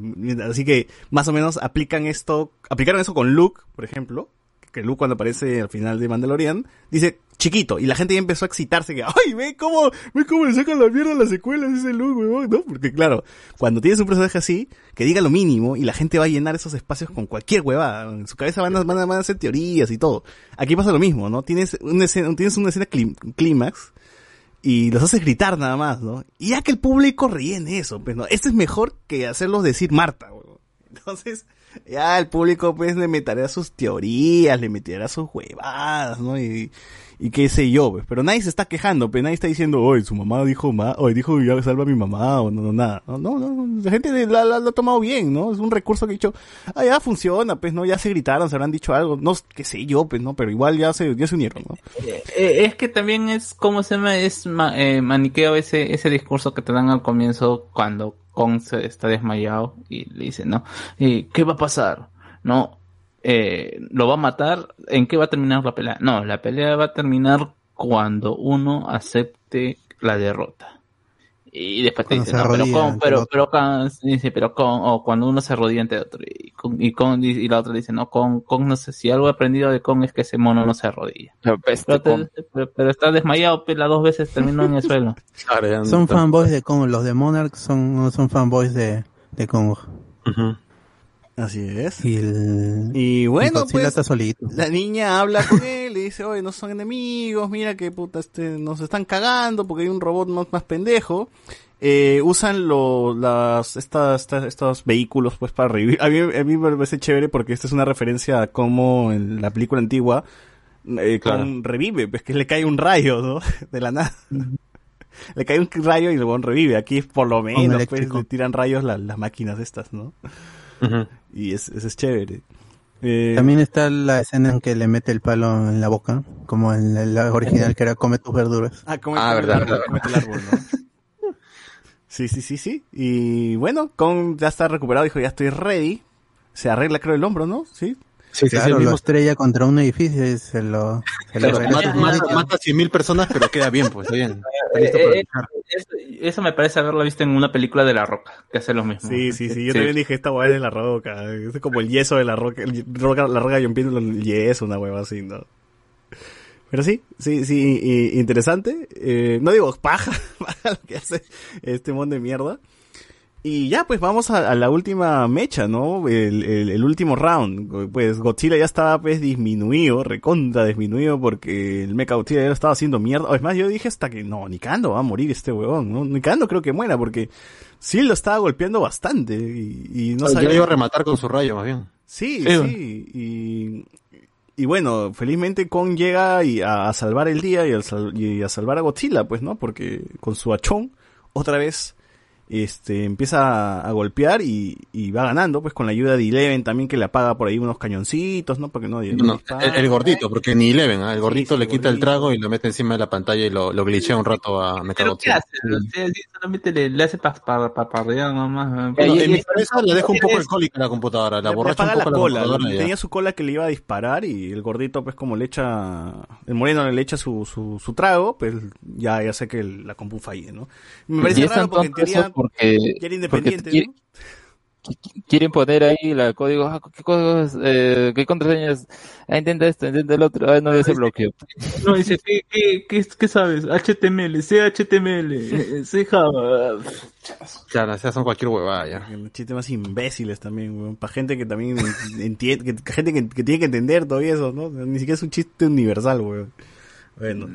así que más o menos aplican esto, aplicaron eso con Luke, por ejemplo, que Luke cuando aparece al final de Mandalorian, dice chiquito, y la gente ya empezó a excitarse que, ay, ve cómo, ve cómo le sacan la mierda a las secuelas ese Luke, weón, ¿no? Porque claro, cuando tienes un personaje así, que diga lo mínimo, y la gente va a llenar esos espacios con cualquier huevada, en su cabeza van a, van a, van a hacer teorías y todo. Aquí pasa lo mismo, ¿no? Tienes una escena, tienes una escena clí- clímax, y los haces gritar nada más, ¿no? Y ya que el público rellene eso, pues no, esto es mejor que hacerlos decir Marta, weón. Entonces, Ya el público pues le meterá sus teorías, le meterá sus huevadas, ¿no? Y, y qué sé yo, pues. Pero nadie se está quejando, pues nadie está diciendo, oye, su mamá dijo, ma oye, dijo, ya salva a mi mamá, o no, no, nada. No, no, no, la gente la, la- lo ha tomado bien, ¿no? Es un recurso que ha dicho, ah, ya funciona, pues, ¿no? Ya se gritaron, se habrán dicho algo, no, qué sé yo, pues, ¿no? Pero igual ya se, ya se unieron, ¿no? Eh, es que también es, ¿cómo se llama? Es ma- eh, maniqueo ese, ese discurso que te dan al comienzo cuando Kong se está desmayado y le dice, ¿no? Eh, ¿Qué va a pasar? No, eh, ¿lo va a matar? ¿En qué va a terminar la pelea? No, la pelea va a terminar cuando uno acepte la derrota. Y después te Cuando dice, se no, pero ante pero, pero Kong, dice, pero Kong, o cuando uno se arrodilla ante otro. Y, Kong- y, la otra dice, no, Kong, Kong no sé, si algo he aprendido de Kong es que ese mono no se arrodilla. Pero, te- pero- pero está desmayado, pues, las dos veces terminó en el suelo. Son fanboys de Kong, los de Monarch son, no son fanboys de, de Kong. Así es. Y, el, Y bueno, pues, está solito. la niña habla con él y dice, oye, no son enemigos, mira que puta, este, nos están cagando porque hay un robot más, más pendejo. Eh, usan lo, las, estas, estas- estos vehículos pues para revivir. A mí, a mí me parece chévere porque esta es una referencia a cómo en la película antigua, eh, Claro. Revive, pues que le cae un rayo, ¿no? De la nada. le cae un rayo y luego revive. Aquí por lo menos, pues, le tiran rayos la- las máquinas estas, ¿no? Y es, eso es chévere. Eh, También está la escena en que le mete el palo en la boca, como en la, la original que era come tus verduras. Ah, come Ah, verdad, árbol, verdad. cómete el árbol, ¿no? Sí, sí, sí, sí. Y bueno, Kong ya está recuperado, dijo, ya estoy ready. Se arregla, creo, el hombro, ¿no? Sí. Sí, sí, sí, claro, el lo mismo. estrella contra un edificio y se lo... Se lo Claro, mata, mata, mata a 100.000 personas, pero queda bien, pues, está bien. Está Eh, eh, luchar. eso, eso me parece haberlo visto en una película de La Roca, que hace lo mismo. Sí, sí, sí. Yo también dije, esta hueá es de la roca. Es como el yeso de la roca. el roca la roca rompiendo el yeso, una hueva así, ¿no? Pero sí, sí, sí, y- interesante. Eh, no digo paja, paja lo que hace este mon de mierda. Y ya, pues vamos a, a la última mecha, ¿no? El, el, el último round. Pues Godzilla ya estaba pues disminuido, recontra disminuido, porque el Mecha Godzilla ya lo estaba haciendo mierda. Es más, yo dije hasta que no, ni cagando va a morir este huevón, ¿no? Ni cagando creo que muera, porque sí lo estaba golpeando bastante. Y, y no Yo sabía. iba a rematar con su rayo, más bien. Sí, Sí, sí. Y, y bueno, felizmente Kong llega y a, a salvar el día y, al y a salvar a Godzilla, pues, ¿no? Porque con su achón, otra vez, este, empieza a, a golpear y, y va ganando, pues, con la ayuda de Eleven también que le apaga por ahí unos cañoncitos, ¿no? Porque no, No, el, el gordito, porque ni Eleven, ¿ah? el gordito le quita el trago y lo mete encima de la pantalla y lo, lo glitchea un rato a ¿Pero qué Mechagodzilla. hace? O sea, sí, solamente le, le hace parpadear nomás. Bueno, en mi cabeza le deja un poco alcohólica la computadora, la Le borracha un apaga poco la la cola. computadora y ya. Tenía su cola que le iba a disparar y el gordito, pues como le echa, el moreno le echa su, su, su trago, pues ya, ya sé que el- la compu falle, ¿no? Me parece raro porque en teoría porque, ya era porque independiente, quiere- ¿no? quieren poner ahí el código, ah, ¿qué códigos, eh, qué contraseñas? Ah, intenta esto, intenta el otro, ah, no, ese bloqueo. No, dice, ¿qué, qué, qué, qué sabes? HTML, CHTML, C Java. Claro, se hacen cualquier huevada ya. Chistes más imbéciles también, para gente que también entiende, que, gente que, que tiene que entender todo eso, ¿no? Ni siquiera es un chiste universal, weón. Bueno.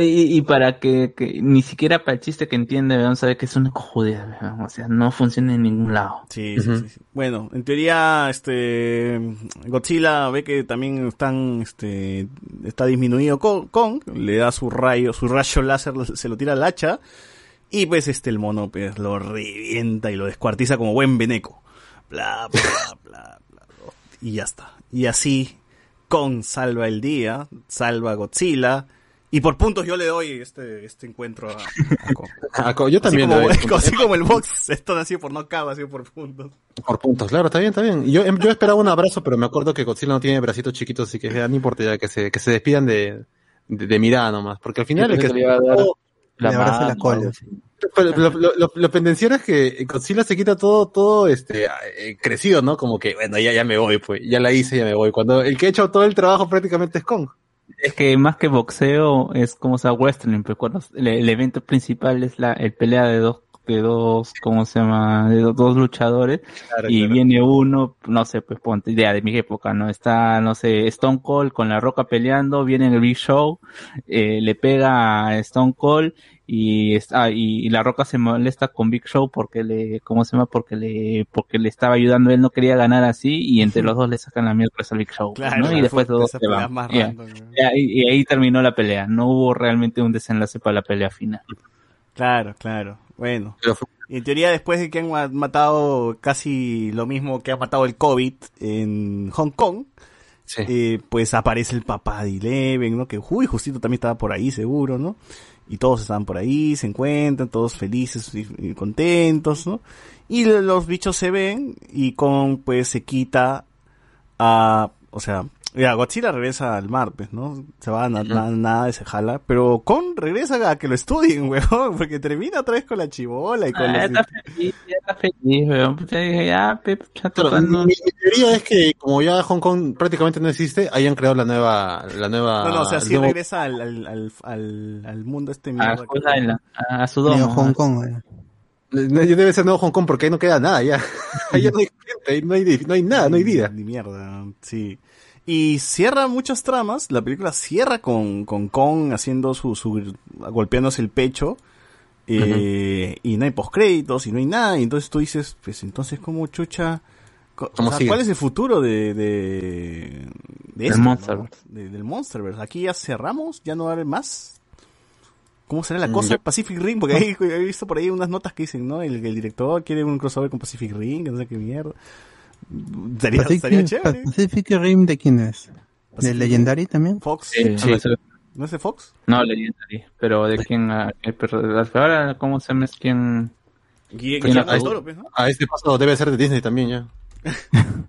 Y, y para que, que ni siquiera para el chiste que entiende, vean, sabe que es una cojudida, weón. o sea, no funciona en ningún lado. Sí, sí, sí, sí. Bueno, en teoría, este, Godzilla ve que también están, este, está disminuido con, Kong, le da su rayo, su rayo láser, se lo tira al hacha, y pues este, el mono, pues, lo revienta y lo descuartiza como buen veneco. Bla, bla, bla, bla, y ya está. Y así, Kong salva el día, salva a Godzilla, y por puntos yo le doy este, este encuentro a, a co- yo también Así le como, doy así como el box, esto no ha sido por knockout, ha sido por puntos. Por puntos, claro, está bien, está bien. Yo, yo esperaba un abrazo, pero me acuerdo que Godzilla no tiene bracitos chiquitos, así que no importa ya que se, que se despidan de, de, de mirada nomás. Porque al final el que... Que le iba a dar la la mano, cola. así. Pero lo, lo, lo, lo pendenciero es que Godzilla se quita todo, todo este eh, crecido, ¿no? Como que, bueno, ya, ya me voy, pues, ya la hice, ya me voy. Cuando el que ha hecho todo el trabajo prácticamente es Kong. Es que más que boxeo es como sea wrestling, pues cuando el, el evento principal es la el pelea de dos de dos, ¿cómo se llama? De do- dos luchadores Claro, y claro. viene uno, no sé, pues ponte idea de mi época, ¿no? Está, no sé, Stone Cold con La Roca peleando, viene el Big Show, eh, le pega a Stone Cold y está y, y La Roca se molesta con Big Show porque le, ¿cómo se llama? Porque le, porque le estaba ayudando, él no quería ganar así y entre los dos le sacan la miércoles al Big Show, Claro, ¿no? Y después los dos se van. random, ¿no? Y ahí, y ahí terminó la pelea. No hubo realmente un desenlace para la pelea final. Claro, claro. Bueno. Y en teoría, después de que han ma- matado casi lo mismo que ha matado el COVID en Hong Kong, Sí. eh, pues aparece el papá de Eleven, ¿no? Que, uy, justito también estaba por ahí, seguro, ¿no? Y todos estaban por ahí, se encuentran, todos felices y, y contentos, ¿no? Y lo- los bichos se ven y con, pues, se quita a, o sea, ya, Godzilla regresa al mar, pues, ¿no? Se va a na- na- nada y se jala, pero Con regresa a que lo estudien, weón, porque termina otra vez con la chibola y con Ah, los... está feliz, ya está feliz, weón. Puta, dije, ya, pe, ya toca, mi, mi- teoría es que como ya Hong Kong prácticamente no existe, hayan creado la nueva, la nueva. No, no, o sea, sí nuevo- regresa al, al, al, al, al mundo este a mierda. isla, a su Neo domo. Hong Kong. No, Debe ser nuevo Hong Kong porque ahí no queda nada ya. ahí ya no hay gente, ahí no hay, no hay nada, no hay vida. Ni mierda, sí. Y cierra muchas tramas, la película cierra con, con Kong haciendo su, su golpeándose el pecho, eh, y no hay postcréditos, y no hay nada, y entonces tú dices, pues entonces como chucha, ¿Cómo o sea? ¿cuál es el futuro de, de, de Del esto, no? De- del Monsterverse? Aquí ya cerramos, ya no va a haber más. ¿Cómo será la Mm, cosa? yo- Pacific Rim, porque ahí he visto por ahí unas notas que dicen, ¿no? El, el director quiere un crossover con Pacific Rim, que no sé qué mierda. Estaría, estaría Pacific, chévere. Pacific Rim de quién es? ¿De Legendary también? Fox. Sí, Sí. no sé- ¿No es de Fox? No, Legendary. Pero de quién, ah, ahora, ¿cómo se llama? Es quién? Toro, pues, ¿no? A este paso debe ser de Disney también ya.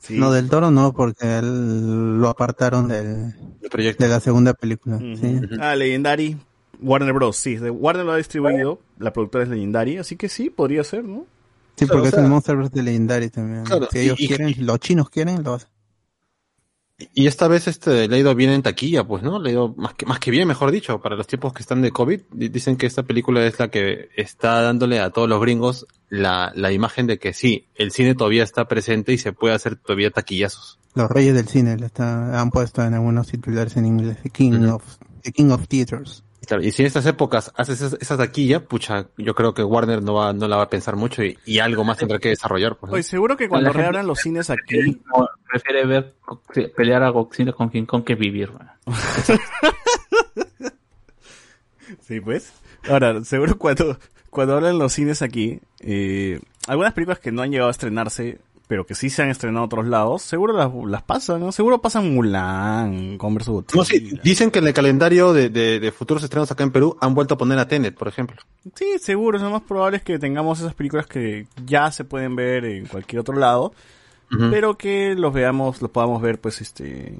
Sí. No, del Toro no, porque él lo apartaron del, El proyecto. de la segunda película. Sí. Ah, Legendary. Warner Bros. Sí, de Warner lo ha distribuido. La productora es Legendary, así que sí, podría ser, ¿no? Sí, porque o sea- es el Monsterverse de Legendary también. Claro, si y- ellos y- quieren, los chinos quieren, lo hacen. Y esta vez este le ha ido bien en taquilla, pues, ¿no? Le ha ido más que, más que bien, mejor dicho, para los tiempos que están de COVID. Di- Dicen que esta película es la que está dándole a todos los gringos la, la imagen de que sí, el cine todavía está presente y se puede hacer todavía taquillazos. Los reyes del cine le está- han puesto en algunos titulares en inglés. The King, of, the King of Theaters. Claro, y si en estas épocas haces esa, taquilla, pucha, yo creo que Warner no va, no la va a pensar mucho y, y algo más tendrá que desarrollar, pues. Oye, seguro que cuando reabran los cines aquí, prefiere ver pelear a Godzilla con King Kong que vivir. Sí, pues. Ahora, seguro cuando, cuando hablan los cines aquí, eh, algunas películas que no han llegado a estrenarse, pero que sí se han estrenado a otros lados, seguro las, las pasan, ¿no? Seguro pasan Mulan, Converse No, sí, dicen que en el calendario de, de, de futuros estrenos acá en Perú han vuelto a poner a Tenet, por ejemplo. Sí, seguro, lo más probable es que tengamos esas películas que ya se pueden ver en cualquier otro lado, Pero que los veamos, los podamos ver pues este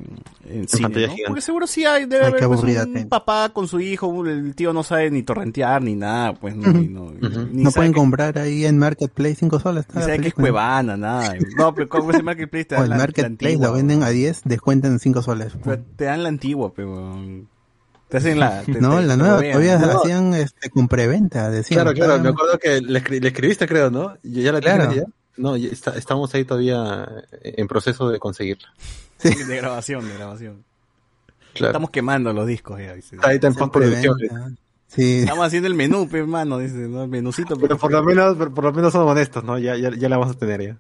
en, cine, pantalla ¿no? gigante. Porque seguro sí hay, debe Ay, haber pues, un papá con su hijo, el tío no sabe ni torrentear ni nada, pues no, no, ni No pueden que- comprar ahí en Marketplace 5 soles. ni la sabe que es. Cuevana, nada. No, pero como ese Marketplace te O dan el la, la Marketplace antigua, lo venden a 10, descuentan 5 soles. pero te dan la antigua, pero te hacen la te- No, te- la nueva todavía No, hacían este, con preventa. Decían, Claro, claro, "Ah, me acuerdo que le, escri- le escribiste, creo, ¿no? ¿Ya ya la Claro. ya? No, está- estamos ahí todavía en proceso de conseguirla. de grabación, de grabación. Claro. Estamos quemando los discos ya, dice. Está ahí está en postproducción. preventa". Sí, Estamos haciendo el menú, hermano, dice, ¿no? El menucito. Pero por lo menos, por, por lo menos somos honestos, ¿no? Ya, ya, ya la vamos a tener ya.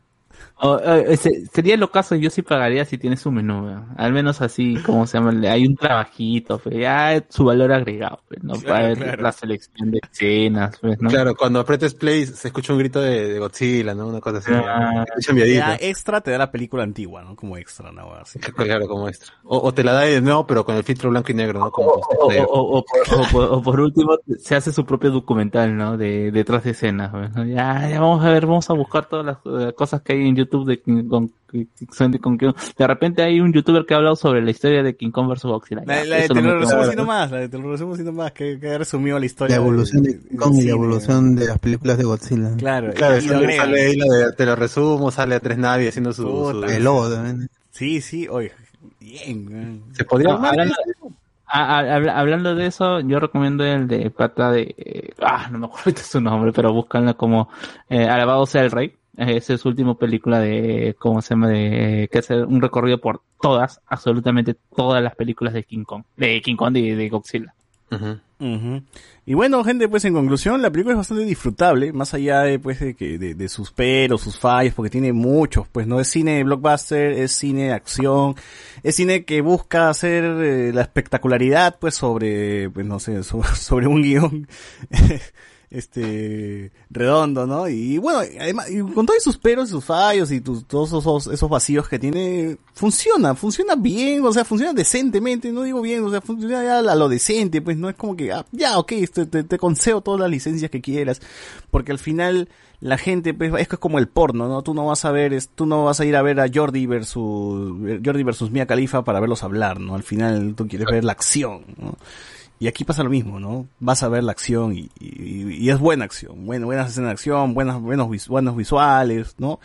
Eh, sería lo caso, yo sí pagaría si tiene su menú, al menos así, como se llama, hay un trabajito, pues, ya es su valor agregado, pues, ¿no? Claro, Para ver claro. la selección de escenas, pues, ¿no? Claro, cuando apretes play se escucha un grito de, de Godzilla, ¿no? Una cosa así. Ah. Te da extra, te da la película antigua, ¿no? Como extra, ¿no? Así. Claro, como extra. O, o te la da de nuevo, pero con el filtro blanco y negro, ¿no? Como O, o- o- o por, o por- o por último, se hace su propio documental, ¿no? De detrás de escenas, ¿no? Ya, ya vamos a ver, vamos a buscar todas las eh, cosas que hay en YouTube de King Kong. que- que son de, King Kong. de repente hay un youtuber que ha hablado sobre la historia de King Kong vs. Godzilla. La, la de te lo lo resumo así nomás, la de te lo resumo así nomás, que, que ha resumido la la historia. evolución de King Kong y la evolución de las películas de Godzilla. Claro, Claro, y sale, ahí la de, te lo resumo, sale a tres naves haciendo su... El lobo también. Sí, sí, oye, bien. Se podría No, armar, hablando, ¿sí? a- a- habla- hablando de eso, yo recomiendo el de pata de, eh, ah, no me acuerdo su nombre, pero búscanla como eh, Alabado sea el Rey. Esa es su última película de, ¿cómo se llama? De, que hace un recorrido por todas, absolutamente todas las películas de King Kong, de King Kong y de Godzilla. Y bueno, gente, pues en conclusión, la película es bastante disfrutable, más allá de, pues, de, que, de, de sus peros, sus fallos, porque tiene muchos, pues no es cine de blockbuster, es cine de acción, es cine que busca hacer eh, la espectacularidad, pues sobre, pues no sé, so- sobre, un guion, este, redondo, ¿no? Y bueno, además, y con todos sus peros y sus fallos y tus, todos esos, esos vacíos que tiene, funciona, funciona bien, o sea, funciona decentemente, no digo bien, o sea, funciona ya a lo decente, pues no es como que, ah, ya, ok, te, te, te concedo todas las licencias que quieras, porque al final la gente, pues, es es como el porno, ¿no? Tú no vas a ver, es, tú no vas a ir a ver a Jordi versus, Jordi versus Mia Khalifa para verlos hablar, ¿no? Al final tú quieres ver la acción, ¿no? Y aquí pasa lo mismo, ¿no? Vas a ver la acción y, y- y es buena acción, buena, buenas escenas de acción, buenas, buenos, buenos visuales, ¿no?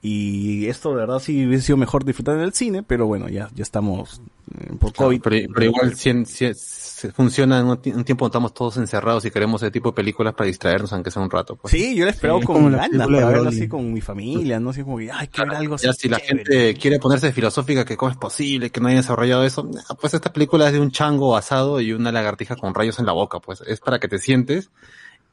Y esto de verdad sí hubiese sido mejor disfrutar en el cine, pero bueno, ya, ya estamos eh, por COVID. Pero, pero igual si, si- si funciona en un, ti- un tiempo donde estamos todos encerrados y queremos ese tipo de películas para distraernos, aunque sea un rato. Pues. Sí, yo la he esperado Sí. con ganas para verlo Broly. así con mi familia, ¿no? Así como que, ay, quiero ver algo así. Ya si la gente quiere ponerse filosófica que cómo es posible que no hayan desarrollado eso, pues esta película es de un chango asado y una lagartija con rayos en la boca, pues es para que te sientes,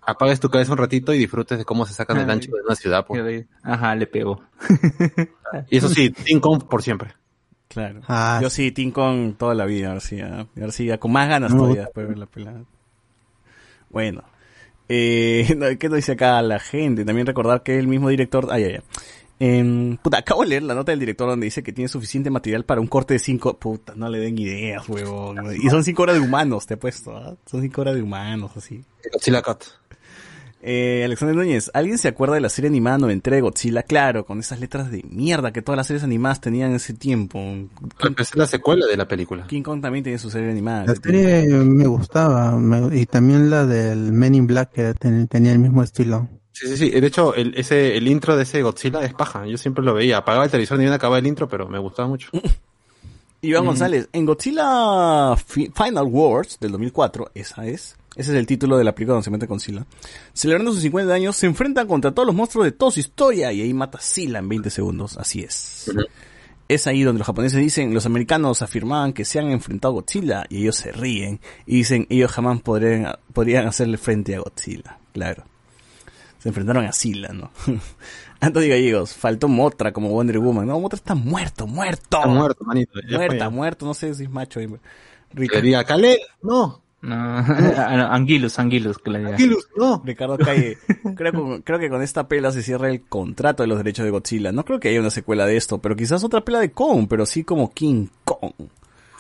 apagues tu cabeza un ratito y disfrutes de cómo se sacan el Ay. ancho de una ciudad. Pues. Ajá, le pegó. Y eso sí, King Kong por siempre. Claro. Ah, Yo sí, Team Kong toda la vida, García. García, con más ganas No, todavía después de ver la pelada. Bueno. Eh, ¿Qué nos dice acá la gente? También recordar que el mismo director... Ay, ay, ay. Em, puta, acabo de leer la nota del director donde dice que tiene suficiente material para un corte de cinco... Puta, no le den ideas, huevón. Y son cinco horas de humanos, te he puesto. ¿ah? Son cinco horas de humanos, así. Godzilla Cut. Eh, Alexander Núñez, ¿alguien se acuerda de la serie animada noventera de Godzilla? Claro, con esas letras de mierda que todas las series animadas tenían en ese tiempo. Esa es la secuela de la película. King Kong también tiene su serie animada. La serie me gustaba me- y también la del Men in Black que ten- tenía el mismo estilo. Sí, sí, sí. De hecho, el, ese, el intro de ese Godzilla es paja. Yo siempre lo veía. Apagaba el televisor ni bien acababa el intro, pero me gustaba mucho. Iván Mm. González, en Godzilla Fi- Final Wars del 2004, esa es, ese es el título de la película donde se mete con Sila, celebrando sus 50 años, se enfrentan contra todos los monstruos de toda su historia y ahí mata a Sila en 20 segundos, así es. Es ahí donde los japoneses dicen, los americanos afirmaban que se han enfrentado a Godzilla y ellos se ríen y dicen, ellos jamás podrían, podrían hacerle frente a Godzilla, claro. Se enfrentaron a Sila, ¿no? Antonio Gallegos, faltó Motra como Wonder Woman. No, Motra está muerto, muerto. Está muerto, manito. Muerta, muerto, no sé si es macho. eh, Ricardo, Quería Caleb, no. No, Anguilus, Anguilus, que diga. Anguilus, no. Ricardo Calle, creo, creo que con esta pela se cierra el contrato de los derechos de Godzilla. No creo que haya una secuela de esto, pero quizás otra pela de Kong, pero sí como King Kong.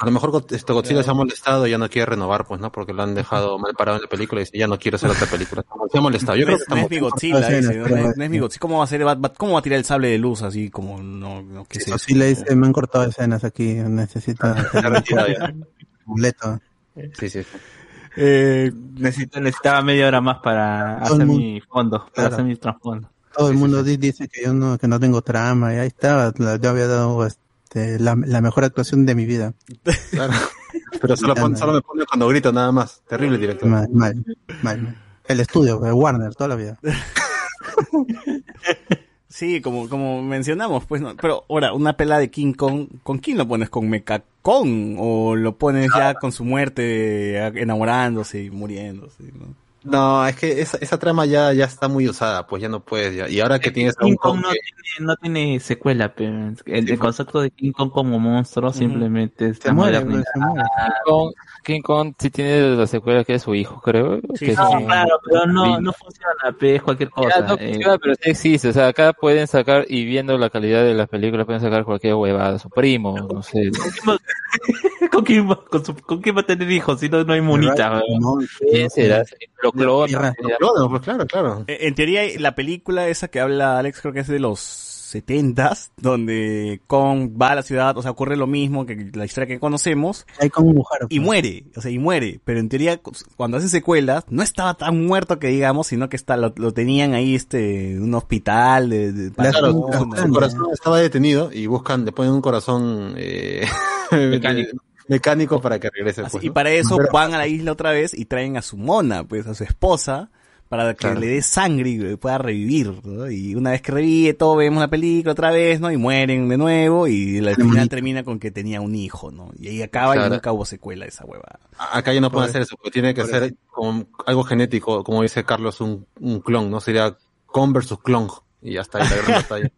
A lo mejor esto Godzilla se ha molestado y ya no quiere renovar, pues, ¿no? Porque lo han dejado mal parado en la película y dice, ya no quiero hacer otra película. Se ha molestado. Yo no, creo es, que no es mi Godzilla, dice, no, pero- no es, no es mi Godzilla. ¿Cómo va a ser, va- va- cómo va a tirar el sable de luz así como, no, no, qué sé sí le dice, me han cortado escenas aquí, necesito hacer retirado ya. completo. Sí, sí. Eh, Necesito, necesitaba media hora más para hacer mundo- mi fondo, para Claro. hacer mi trasfondo. Todo el mundo di- dice que yo no, que no tengo trama y ahí estaba, yo había dado este, la, la mejor actuación de mi vida. Claro. Pero solo, pon- solo me pone cuando grito nada más. Terrible director. Mal, mal, mal. El estudio, de Warner, toda la vida. Sí, como, como mencionamos, pues, no. pero ahora, una pela de King Kong, ¿con quién lo pones? ¿Con Mecha Kong? ¿O lo pones ya con su muerte, enamorándose y muriéndose? ¿no? No, es que esa, esa trama ya, ya está muy usada, pues ya no puedes. Ya. Y ahora que tienes a King Kong Kong no que- tiene, no tiene secuela, pero el, el concepto de King Kong como monstruo simplemente Se está muere, modernizado. se muere. King Kong, King Kong sí tiene la secuela que es su hijo, creo. Sí, que es sí, No, un- claro, pero no, no funciona, pe, es cualquier Ya, cosa. no eh. funciona, pero sí existe. O sea, acá pueden sacar, y viendo la calidad de las películas, pueden sacar cualquier huevada. Su primo, no sé. ¿Con quién, va, con, su- con quién va a tener hijos si no, no hay? No, ¿Quién será? Lo clona. Tierra. ya. Claro, pues claro, claro. En teoría, la película esa que habla Alex, creo que es de los setentas, donde Kong va a la ciudad, o sea, ocurre lo mismo que la historia que conocemos, hay como mujer. y muere, o sea, y muere, pero en teoría, cuando hacen secuelas, no estaba tan muerto que digamos, sino que está, lo, lo tenían ahí, este, en un hospital de, de La Claro, hacen su, corazón estaba detenido y buscan, le ponen un corazón eh, Mecánico. mecánico para que regrese. Así- pues, y ¿no? para eso Pero- van a la isla otra vez y traen a su mona, pues a su esposa, para que Claro. le dé sangre y pueda revivir, ¿no? Y una vez que revive todo, vemos la película otra vez, ¿no? Y mueren de nuevo y la final termina con que tenía un hijo, ¿no? Y ahí acaba y nunca hubo secuela de esa hueva. Acá ya no pueden Por- hacer eso, porque tiene que ser como algo genético, como dice Carlos, un, un clon, ¿no? Sería con versus clon. Y ya está, ahí la gran batalla.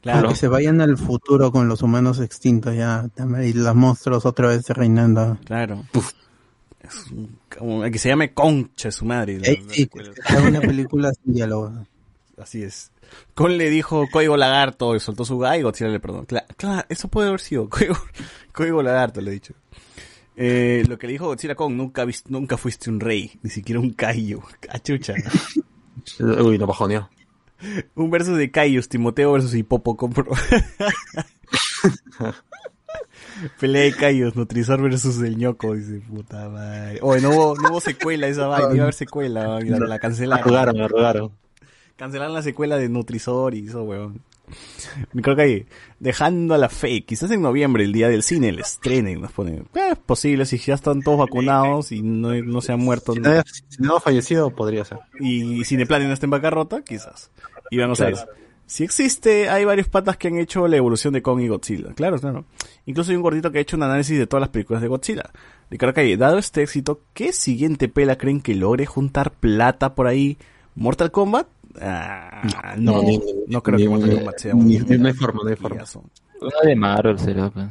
Claro. Que se vayan al futuro con los humanos extintos ya, y los monstruos otra vez reinando. Claro. Es un- como que se llame Concha su madre. la- Ey, sí, que sea una película sin diálogo. Así es. Con le dijo Código Lagarto y soltó su gai y Godzilla le perdonó. Cla- Claro, eso puede haber sido. Código, Código Lagarto, le he dicho. Eh, lo que le dijo Godzilla Kong, nunca, nunca fuiste un rey, ni siquiera un Kaiju. Cachucha. Uy, lo bajoneó. Un versus de Kaijus, Timoteo versus Hipopo compro. Pelea de Kaijus, Nutrizor versus el ñoco, dice puta madre. Oye, no hubo, no hubo secuela esa vaina, iba a haber secuela, y la, la cancelaron. Arrugaron, arrugaron. Cancelaron la secuela de Nutrisor y eso, weón. Creo que ahí, dejando a la fe, quizás en noviembre, el día del cine, el estrenen, nos ponen. Eh, es posible, si ya están todos vacunados y no, no se han muerto. Si no, si no ha fallecido, podría ser. Y Cineplanet no está en bancarrota, quizás. Y vamos a ver. Claro. Si existe, hay varios patas que han hecho la evolución de Kong y Godzilla. Claro, claro. Incluso hay un gordito que ha hecho un análisis de todas las películas de Godzilla. Ricardo Calle, dado este éxito, ¿qué siguiente pela creen que logre juntar plata por ahí? ¿Mortal Kombat? Ah, no, no, ni- creo ni- que Mortal ni- Kombat sea ni- un... no hay forma, no hay forma. Una de Marvel será, pues.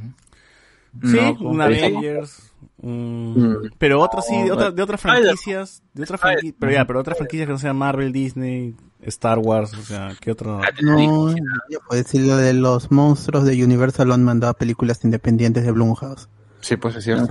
Sí, No, un pero- Avengers. mm, Mm. Pero otras sí, de, otra- de otras franquicias. De otras franqui- pero ya, pero otras franquicias que no sean Marvel, Disney, Star Wars, o sea, ¿qué otro? No, ya puedes decir lo de los monstruos de Universal lo han mandado a películas independientes de Blumhouse. Sí, pues es cierto.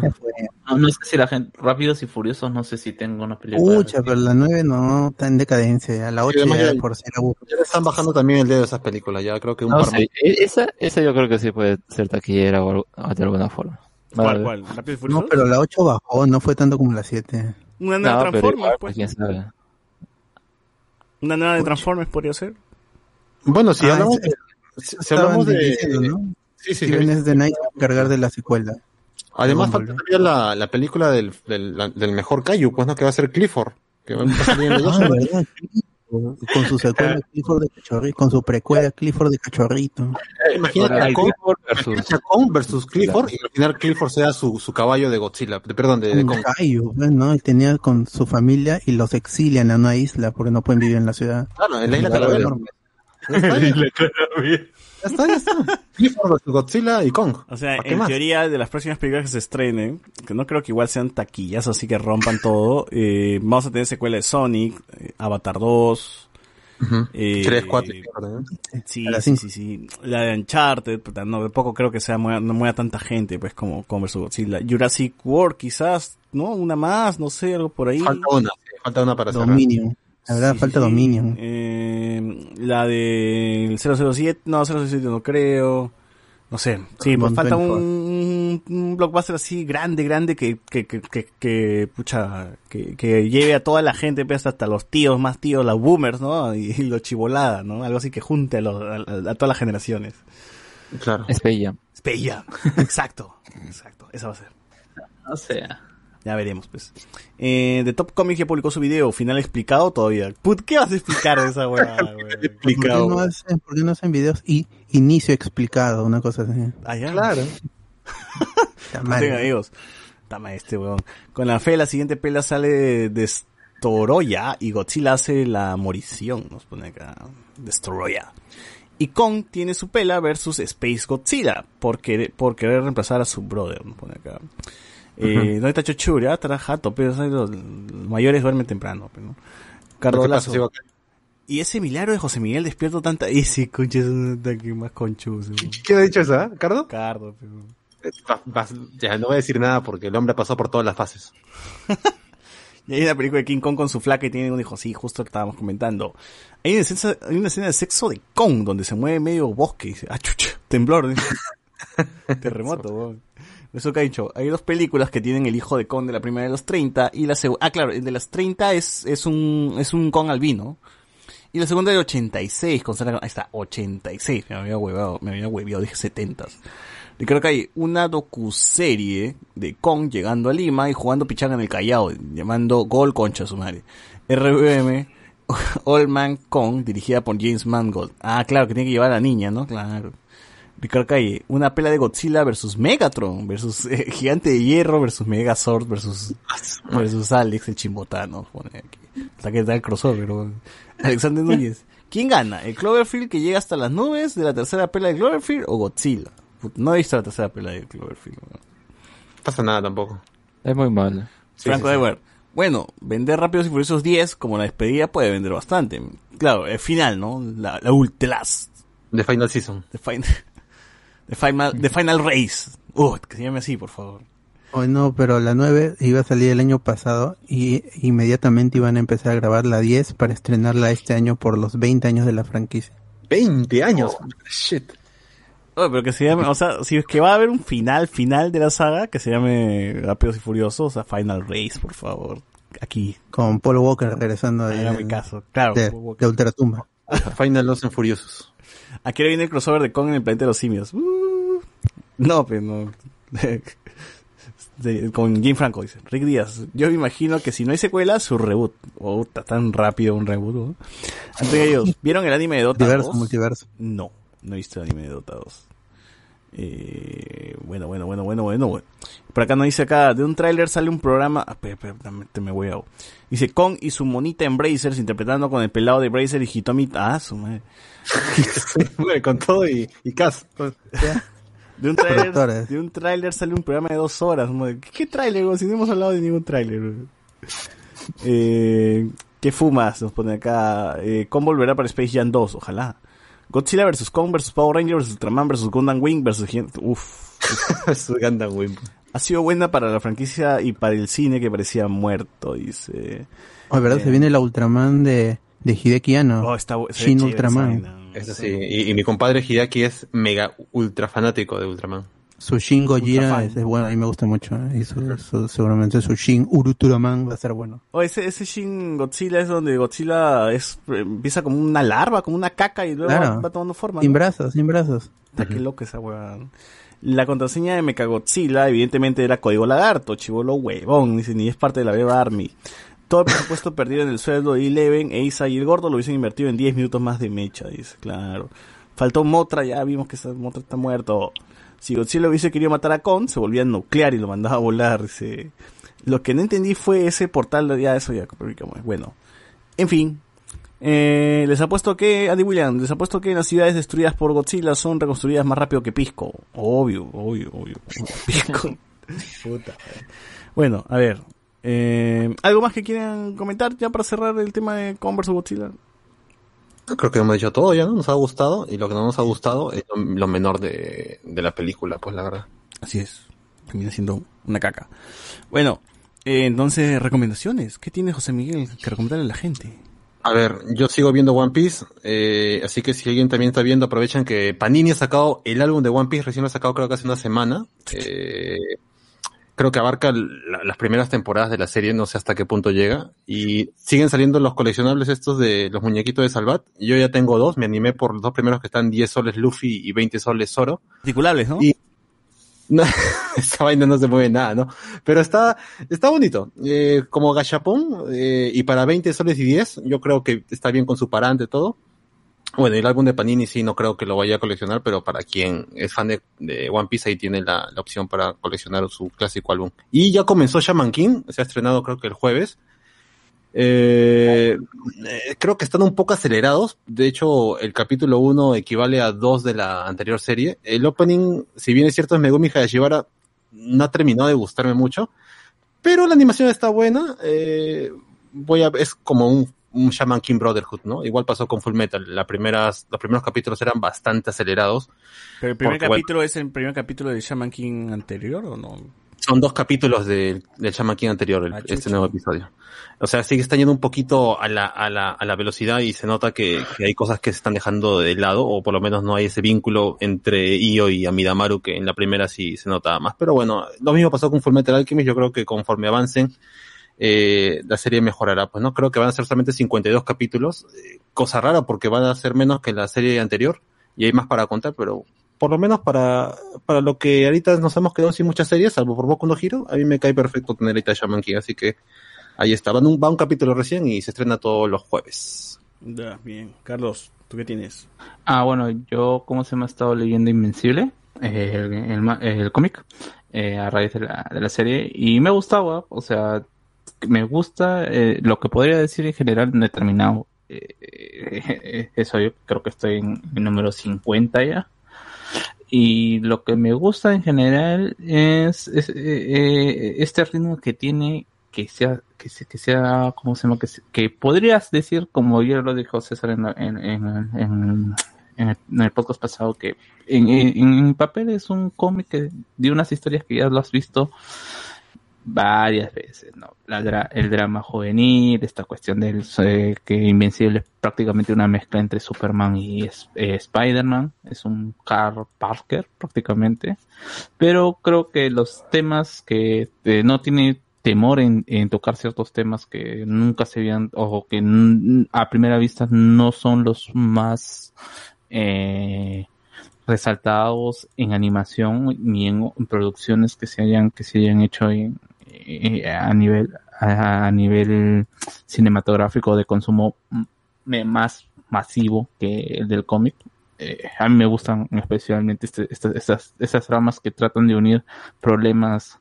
No, no sé si la gente, Rápidos y Furiosos, no sé si tengo una película. Pucha, pero la 9 no está en decadencia, ya la 8 además ya ya- por. Ya le están bajando también el dedo a esas películas, ya creo que un No par sé, e- esa, esa yo creo que sí puede ser taquillera o algo- o de alguna forma. ¿Cuál, Vale. cuál? ¿Rápido y No, Furioso? pero la 8 bajó, no fue tanto como la 7. Una nueva No, Transformers, igual, pues. quién sabe. Una nueva de Transformers podría ser. Bueno, si Ah, hablamos de... Si, si hablamos de... diciendo, ¿no? Sí, sí, Steven sí. S. The Knight va a cargar de la secuela. Además Dragon falta todavía la, la película del, del, la- del mejor Kaiju, pues no, que va a ser Clifford. Que va a empezar bien de Ah, ¿verdad? Con su secuela Clifford de Cachorrito, con su precuela Clifford de Cachorrito. Imagínate a Kong Clifford imagínate a Kong versus Clifford y final Clifford sea su, su caballo de Godzilla, de, perdón, de, de Kong. Pues, ¿no? Él tenía con su familia y los exilian a una isla porque no pueden vivir en la ciudad. Claro, en la isla Calavera. Ya está, ya. Está. Clifford Godzilla y Kong. O sea, ¿Para qué en más? teoría, de las próximas películas que se estrenen, que no creo que igual sean taquillas, así que rompan todo, eh, vamos a tener secuela de Sonic, eh, Avatar 2, Ujú. eh, Tres, cuatro, y cuatro, ¿no? Sí, sí, sí, sí. La de Uncharted, no, de poco creo que sea mueva, no mueva tanta gente, pues, como Kong vs. Godzilla. Jurassic World, quizás, ¿no? Una más, no sé, algo por ahí. Falta una, falta una para cerrar. La verdad, Sí, falta sí, sí. Dominion. Eh, la de 007, no, 007 no creo. No sé, sí, pues falta 24. un, un blockbuster así grande, grande que, que, que, que, que, pucha, que, que lleve a toda la gente, pues hasta los tíos, más tíos, los boomers, ¿no? Y, y los chivolada, ¿no? Algo así que junte a, los, a, a- a todas las generaciones. Claro. Space Jam. Space Jam. Exacto, exacto, esa va a ser. O sea. Ya veremos, pues. Eh, The Top Comics ya publicó su video, final explicado todavía. Put, ¿qué vas a explicar de esa weá, weón? ¿Por qué, no hacen, por qué no hacen videos y inicio explicado? Una cosa así. Ah, ya. Claro. Está No tengan amigos. Tama este weón. Con la fe, la siguiente pela sale Destoroya y Godzilla hace la morición. Nos pone acá. Destoroya. Y Kong tiene su pela versus Space Godzilla por querer, por querer reemplazar a su brother. Nos pone acá. Eh. ¿Dónde está Chochura? Estará jato, pero los, mayores duermen temprano. Pero, ¿no? Carlos ¿Qué si va- Y ese milagro de José Miguel despierto tanta... Ese concha es un ataque más conchuzo. ¿Quién ha dicho eso, ah, Cardo? Cardo, pero... Va- vas- ya no voy a decir nada porque el hombre pasó por todas las fases. Y hay una película de King Kong con su flaca y tiene un hijo. Sí, justo lo estábamos comentando. Hay una, escena, hay una escena de sexo de Kong donde se mueve medio bosque y dice, ah, chucha, temblor. Terremoto, weón. Eso que ha dicho. Hay dos películas que tienen el hijo de Kong de la primera de los 30 y la segunda, ah, claro, el de las 30 es, es un, es un Kong albino. Y la segunda de 86, con Sarah ahí está, 86, me había huevado, me había hueviado, dije 70. Ricardo Calle, una docuserie de Kong llegando a Lima y jugando pichanga en el Callao, llamando Gol Concha su madre. RBM, Old Man Kong, dirigida por James Mangold. Ah, claro, que tiene que llevar a la niña, ¿no? Claro. Ricardo Calle, una pela de Godzilla versus Megatron, versus eh, Gigante de Hierro, versus Megazord, versus, versus Alex el Chimbotano. Pone aquí. Hasta que está el crossover. ¿no? Alexander Núñez. ¿Quién gana? ¿El Cloverfield que llega hasta las nubes de la tercera pela de Cloverfield o Godzilla? No he visto la tercera pela de Cloverfield. ¿no? pasa nada tampoco. Es muy malo. Franco sí, sí. Edward. Bueno, vender Rápidos y Furiosos 10 como la despedida puede vender bastante. Claro, el final, ¿no? La, la ultras. The Final Season. The final, the final, the final race. Uh, que se llame así, por favor. Hoy no, pero la 9 iba a salir el año pasado y inmediatamente iban a empezar a grabar la 10 para estrenarla este año por los 20 años de la franquicia. 20 años. Shit. Oh, pero que se llame, o sea, si es que va a haber un final, final de la saga, que se llame Rápidos y Furiosos, o sea, Final Race, por favor. Aquí. Con Paul Walker regresando de, mi caso. Claro, de, Paul Walker. de Ultratumba. Final Los en Furiosos. Aquí ahora viene el crossover de Kong en el planeta de los simios. Uh. no, pero no. De- con Jim Franco, dice. Rick Díaz. Yo me imagino que si no hay secuela, su reboot. Oh, está tan rápido un reboot. ¿no? Antes de ellos, ¿vieron el anime de Dota Multiverso, 2? multiverso. No, no he visto el anime de Dota 2. Eh, bueno, bueno, bueno, bueno, bueno, bueno. Por acá nos dice acá, de un tráiler sale un programa, ah, espera, espera, dame, te me voy a... Dice, Kong y su monita en Brazers, interpretando con el pelado de Bracer y Hitomi, ah, su madre. con todo y, y Cas. De un tráiler, de un tráiler sale un programa de dos horas. ¿Qué, qué tráiler? güey? Si no hemos hablado de ningún tráiler. Eh, ¿Qué fumas? Nos pone acá. Eh, Kong volverá para Space Jam 2, ojalá. Godzilla vs. Kong vs. Power Ranger vs. Ultraman vs. Gundam Wing vs. Uf. Su Gundam Wing. Ha sido buena para la franquicia y para el cine que parecía muerto, dice. Oh, ¿verdad? Eh, Se viene la Ultraman de, de Hideki Anno. Oh, está Shin Ultraman. Eso sí. Y, y mi compadre Hideaki es mega ultra fanático de Ultraman. Su Shin Gojira es, es bueno, a mí me gusta mucho. ¿eh? Y su- su- seguramente su Shin Ultraman va a ser bueno. Oh, ese, ese Shin Godzilla es donde Godzilla es, empieza como una larva, como una caca y luego Claro. va, va tomando forma. Sin brazos, sin brazos. Puta, qué loco esa weá. La contraseña de Mechagodzilla, evidentemente, era código lagarto, chivolo huevón, dice, ni es parte de la Beba Army. Todo el presupuesto perdido en el sueldo de Eleven, Eisa y el gordo lo hubiesen invertido en 10 minutos más de mecha, dice, claro. Faltó Motra, ya vimos que esa Motra está muerto. Si Godzilla hubiese querido matar a Kong, se volvía nuclear y lo mandaba a volar. Lo que no entendí fue ese portal, de- ya eso ya, bueno. En fin, eh, les apuesto que, Andy Williams, les apuesto que las ciudades destruidas por Godzilla son reconstruidas más rápido que Pisco. Obvio, obvio, obvio. Pisco. Puta. Bueno, a ver. Eh, ¿Algo más que quieran comentar ya para cerrar el tema de Converse o Godzilla? Creo que hemos dicho todo ya, ¿no? Nos ha gustado. Y lo que no nos ha gustado es lo, lo menor de, de la película, pues la verdad. Así es. Termina siendo una caca. Bueno, eh, entonces, recomendaciones. ¿Qué tiene José Miguel que recomendarle a la gente? A ver, yo sigo viendo One Piece, eh, así que si alguien también está viendo, aprovechen que Panini ha sacado el álbum de One Piece, recién lo ha sacado creo que hace una semana. Eh, creo que abarca la- las primeras temporadas de la serie, no sé hasta qué punto llega. Y siguen saliendo los coleccionables estos de los muñequitos de Salvat. Yo ya tengo dos, me animé por los dos primeros que están 10 soles Luffy y 20 soles Zoro. Articulables, ¿no? Y no, esa vaina no se mueve nada, ¿no? Pero está, está bonito. Eh, como gachapón, eh, y para 20 soles y 10, yo creo que está bien con su parante todo. Bueno, el álbum de Panini sí no creo que lo vaya a coleccionar, pero para quien es fan de, One Piece ahí tiene la, opción para coleccionar su clásico álbum. Y ya comenzó Shaman King, se ha estrenado creo que el jueves. Eh, eh, creo que están un poco acelerados. De hecho, el capítulo 1 equivale a 2 de la anterior serie. El opening, si bien es cierto, es Megumi Hayashibara, no ha terminado de gustarme mucho. Pero la animación está buena. Eh, voy a, es como un, un Shaman King Brotherhood, ¿no? Igual pasó con Full Metal. La primeras, los primeros capítulos eran bastante acelerados. ¿Pero el primer Porque, bueno, capítulo es el primer capítulo de Shaman King anterior o no? Son dos capítulos del, del Shaman King anterior, el- Ah, este nuevo episodio. O sea, sigue están yendo un poquito a la, a la, a la velocidad y se nota que, que hay cosas que se están dejando de lado, o por lo menos no hay ese vínculo entre Io y Amidamaru que en la primera sí se nota más. Pero bueno, lo mismo pasó con Fullmetal Alchemist, yo creo que conforme avancen, eh, la serie mejorará. Pues no creo que van a ser solamente 52 capítulos, eh, cosa rara porque van a ser menos que la serie anterior y hay más para contar, pero por lo menos para, para lo que ahorita nos hemos quedado sin muchas series, salvo por Boku no Hero, a mí me cae perfecto tener ahorita Shaman King, así que ahí está. Va un, va un capítulo recién y se estrena todos los jueves. Ya, bien. Carlos, ¿tú qué tienes? Ah, bueno, yo, ¿cómo se me ha estado leyendo Invencible? Eh, el, el el cómic, eh, a raíz de la, de la serie, y me gustaba, o sea, me gusta, eh, lo que podría decir en general, no he terminado. eh, eh, eso yo creo que estoy en número 50 ya. Y lo que me gusta en general es, eh, este ritmo que tiene, que sea, que, se- que sea, ¿cómo se llama? Que, que podrías decir, como ya lo dijo César en, en, en, en, en el, en el podcast pasado, que en, en, en papel es un cómic de unas historias que ya lo has visto varias veces, ¿no? La dra- el drama juvenil, esta cuestión del eh, que Invencible es prácticamente una mezcla entre Superman y eh, Spider-Man, es un Carl Parker prácticamente, pero creo que los temas que eh, no tiene temor en, tocar ciertos temas que nunca se habían o que a primera vista no son los más eh, resaltados en animación ni en, producciones que se hayan que se hayan hecho en, a nivel a, nivel cinematográfico de consumo más masivo que el del cómic. Eh, a mí me gustan especialmente este- este- estas estas ramas que tratan de unir problemas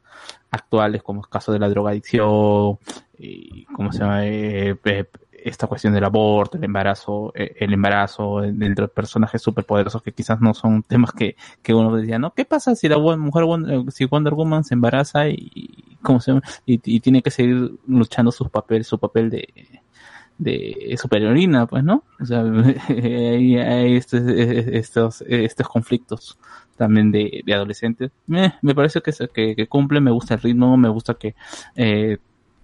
actuales como el caso de la drogadicción y cómo se llama Eh, eh, esta cuestión del aborto, el embarazo, eh, el embarazo de de personajes superpoderosos que quizás no son temas que, que uno decía, ¿no? ¿Qué pasa si la mujer, Won- si Wonder Woman se embaraza y, ¿cómo se y, y tiene que seguir luchando sus papeles, su papel de, de superiorina, pues, ¿no? O sea, hay, estos, estos, estos conflictos también de, de adolescentes. Me, me parece que, que, que cumple, me gusta el ritmo, me gusta que eh,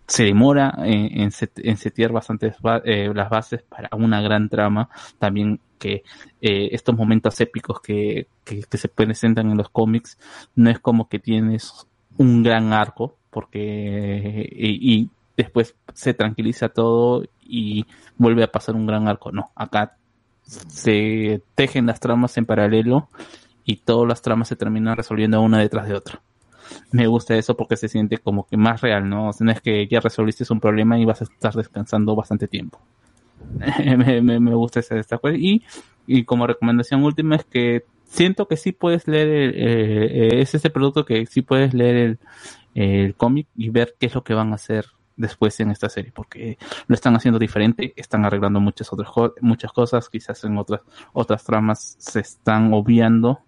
se demora en, en, set- en setear bastantes ba- eh, las bases para una gran trama. También que eh, estos momentos épicos que, que, se presentan en los cómics no es como que tienes un gran arco, porque y, y después se tranquiliza todo y vuelve a pasar un gran arco. No, acá se tejen las tramas en paralelo y todas las tramas se terminan resolviendo una detrás de otra. Me gusta eso porque se siente como que más real, ¿no? No es que ya resolviste un problema y vas a estar descansando bastante tiempo. me, me, gusta esa, esta cosa. Y, y como recomendación última es que siento que sí puedes leer, el, eh, es ese producto que sí puedes leer el, el cómic y ver qué es lo que van a hacer después en esta serie, porque lo están haciendo diferente, están arreglando muchas otras muchas cosas, quizás en otras otras tramas se están obviando,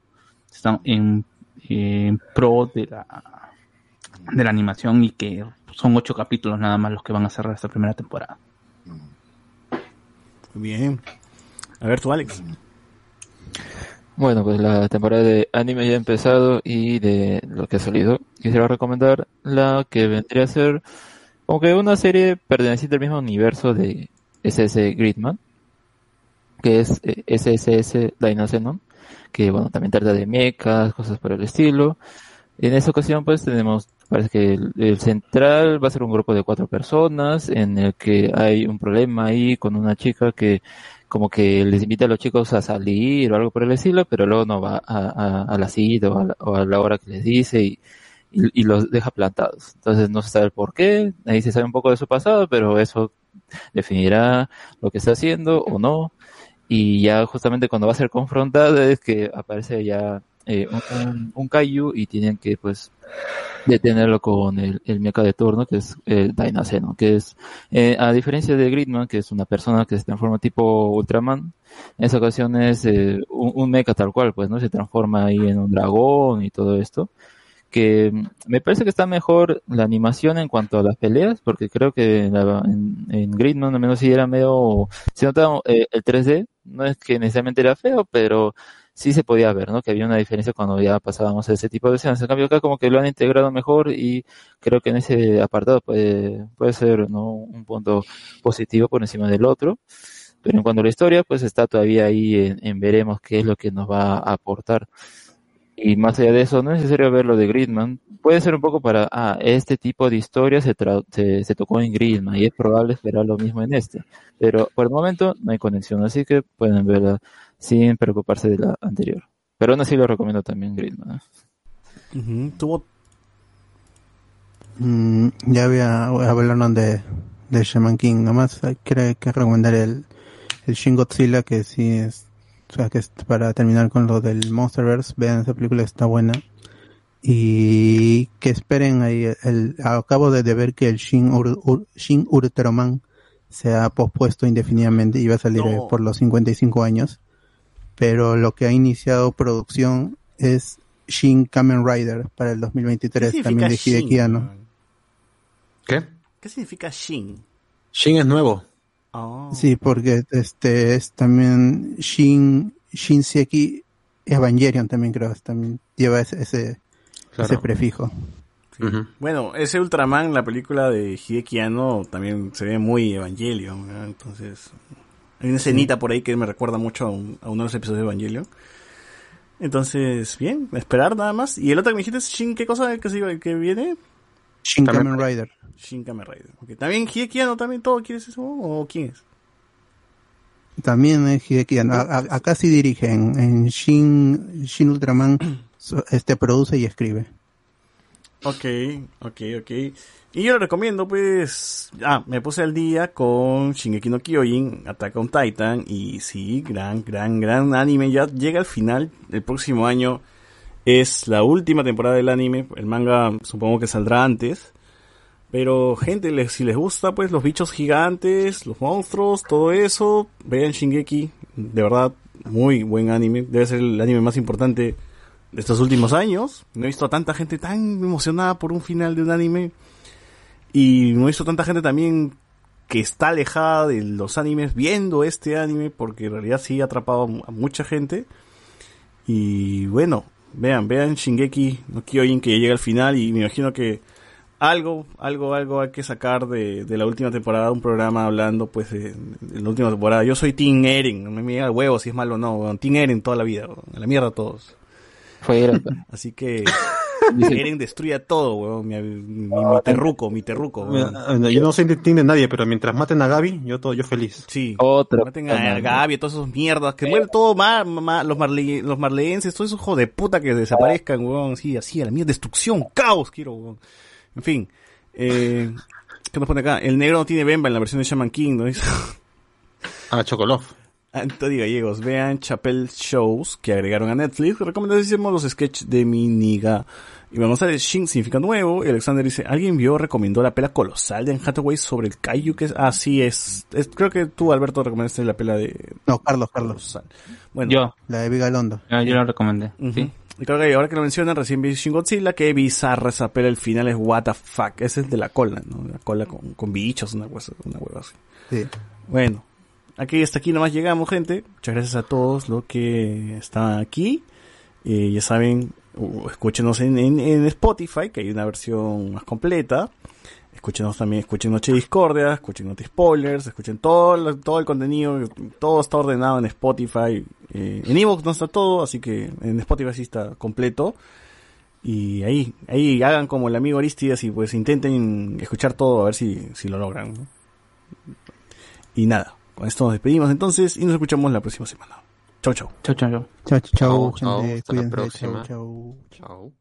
están en, en pro de la de la animación y que son ocho capítulos nada más los que van a cerrar esta primera temporada. Bien. A ver tú, Alex. Bueno, pues la temporada de anime ya ha empezado y de lo que ha salido, quisiera recomendar la que vendría a ser como que una serie perteneciente al mismo universo de SS Gridman, que es eh, SSS Dinocenon, que bueno, también trata de mechas, cosas por el estilo. En esta ocasión pues tenemos, parece que el, central va a ser un grupo de cuatro personas en el que hay un problema ahí con una chica que como que les invita a los chicos a salir o algo por el estilo, pero luego no va a, a, a la cita o a la, hora que les dice y, y, y los deja plantados. Entonces no se sabe el por qué, ahí se sabe un poco de su pasado, pero eso definirá lo que está haciendo o no. Y ya justamente cuando va a ser confrontada es que aparece ya eh, un, un, Kaiju y tienen que pues detenerlo con el, el mecha de turno que es el Dynaceno, que es eh, a diferencia de Gridman que es una persona que se transforma tipo Ultraman, en esa ocasión es eh, un, un mecha tal cual, pues no se transforma ahí en un dragón y todo esto que me parece que está mejor la animación en cuanto a las peleas, porque creo que en, en, en Gridman al menos sí era medio, se notaba eh, el 3D, no es que necesariamente era feo, pero sí se podía ver, ¿no? Que había una diferencia cuando ya pasábamos a ese tipo de escenas. En cambio acá como que lo han integrado mejor y creo que en ese apartado puede, puede ser, ¿no? Un punto positivo por encima del otro. Pero en cuanto a la historia, pues está todavía ahí en, en veremos qué es lo que nos va a aportar. Y más allá de eso, no es necesario ver lo de Gridman. Puede ser un poco para, ah, este tipo de historia se, se, se, tocó en Gridman y es probable esperar lo mismo en este. Pero por el momento no hay conexión, así que pueden verla sin preocuparse de la anterior. Pero aún así lo recomiendo también, Gridman. Tuvo Mm, ya había hablaron de, de Shaman King, nomás que, que recomendar el, el Shin Godzilla que sí es, o sea que es para terminar con lo del Monsterverse, vean esa película está buena y que esperen ahí el, acabo de, de ver que el Shin, Ur- Ur- Shin Ultraman se ha pospuesto indefinidamente y va a salir eh, por los 55 años pero lo que ha iniciado producción es Shin Kamen Rider para el 2023 ¿Qué también de? Anno. ¿Qué? ¿Qué significa Shin? Shin es nuevo. Oh. Sí, porque este es también Shin Shinseki Evangelion también creo, también lleva ese ese, Claro. ese prefijo. Bueno, ese Ultraman, la película de Hideki Anno, también se ve muy Evangelion, ¿verdad? entonces hay una escenita por ahí que me recuerda mucho a, un- a uno de los episodios de Evangelion. Entonces, bien, esperar nada más. ¿Y el otro que me dijiste es Shin, qué cosa que, se- que viene? Shin Kamen Rider. Shin Kamen Rider. Ok, ¿También Hideki Anno, también todo quieres eso? ¿O quién es? También es Hideki Anno. A- a- acá sí dirige en, en Shin Shin Ultraman este produce y escribe. Ok, ok, ok. Y yo le recomiendo, pues. Ah, me puse al día con Shingeki no Kyojin, Attack on Titan. Y sí, gran, gran, gran anime. Ya llega al final. El próximo año es la última temporada del anime. El manga supongo que saldrá antes. Pero, gente, les- si les gusta, pues los bichos gigantes, los monstruos, todo eso, vean Shingeki. De verdad, muy buen anime. Debe ser el anime más importante de estos últimos años. No he visto a tanta gente tan emocionada por un final de un anime. Y no he visto tanta gente también que está alejada de los animes viendo este anime, porque en realidad sí ha atrapado a mu- a mucha gente. Y bueno, vean, vean Shingeki no Kyojin que llega al final y me imagino que algo, algo, algo hay que sacar de, de la última temporada, un programa hablando pues de, de la última temporada. Yo soy Team Eren, no me mira el huevo si es malo o no. Team Eren toda la vida, a la mierda todos. Así que Eren destruye todo, weón. Mi, mi, mi terruco, mi terruco. weón. Yo no soy de team de nadie, pero mientras maten a Gaby, yo todo, yo feliz. Sí. Otra. Maten a Gaby, a todos esos mierdas, que mueren todos ma- ma- los, marle, los marleenses, todos esos hijos de puta que desaparezcan, weón, sí, así, a la mierda, destrucción, caos, quiero, weón. En fin, eh, ¿qué nos pone acá? El negro no tiene Bemba en la versión de Shaman King, ¿no? Ah, Chocolov. Antonio Gallegos, vean Chapel Shows que agregaron a Netflix. Recomendadísimos los sketches de mi niga. Y vamos a ver, Shin significa nuevo. Y Alexander dice, ¿alguien vio, recomendó la pela colosal de Anne Hathaway sobre el Kaiju? Que es, ah, sí, es, es- creo que tú, Alberto, recomendaste la pela de... No, Carlos, Carlos. Bueno. Yo. La de Vigalondo. Ah, yo lo recomendé. Y creo que ahora que lo mencionan, recién vi Shin Godzilla, que bizarra esa pela, el final es what the fuck. Ese es de la cola, ¿no? La cola con, con bichos, una cosa, una hueva así. Sí. Bueno, aquí hasta aquí nomás llegamos, gente. Muchas gracias a todos los que están aquí. Eh, ya saben, escúchenos en, en, Spotify, que hay una versión más completa. Escúchenos también, escuchen Noche Discordia, escuchen Noche Spoilers, escuchen todo, todo el contenido, todo está ordenado en Spotify. Eh, en Evox no está todo, así que en Spotify sí está completo. Y ahí, ahí hagan como el amigo Aristides y pues intenten escuchar todo a ver si, si lo logran. Y nada, con esto nos despedimos entonces y nos escuchamos la próxima semana. Chau, chau. Chau, chau, chau. Chao, chao, Chao, gente, hasta la cuídense, próxima. chao, chao.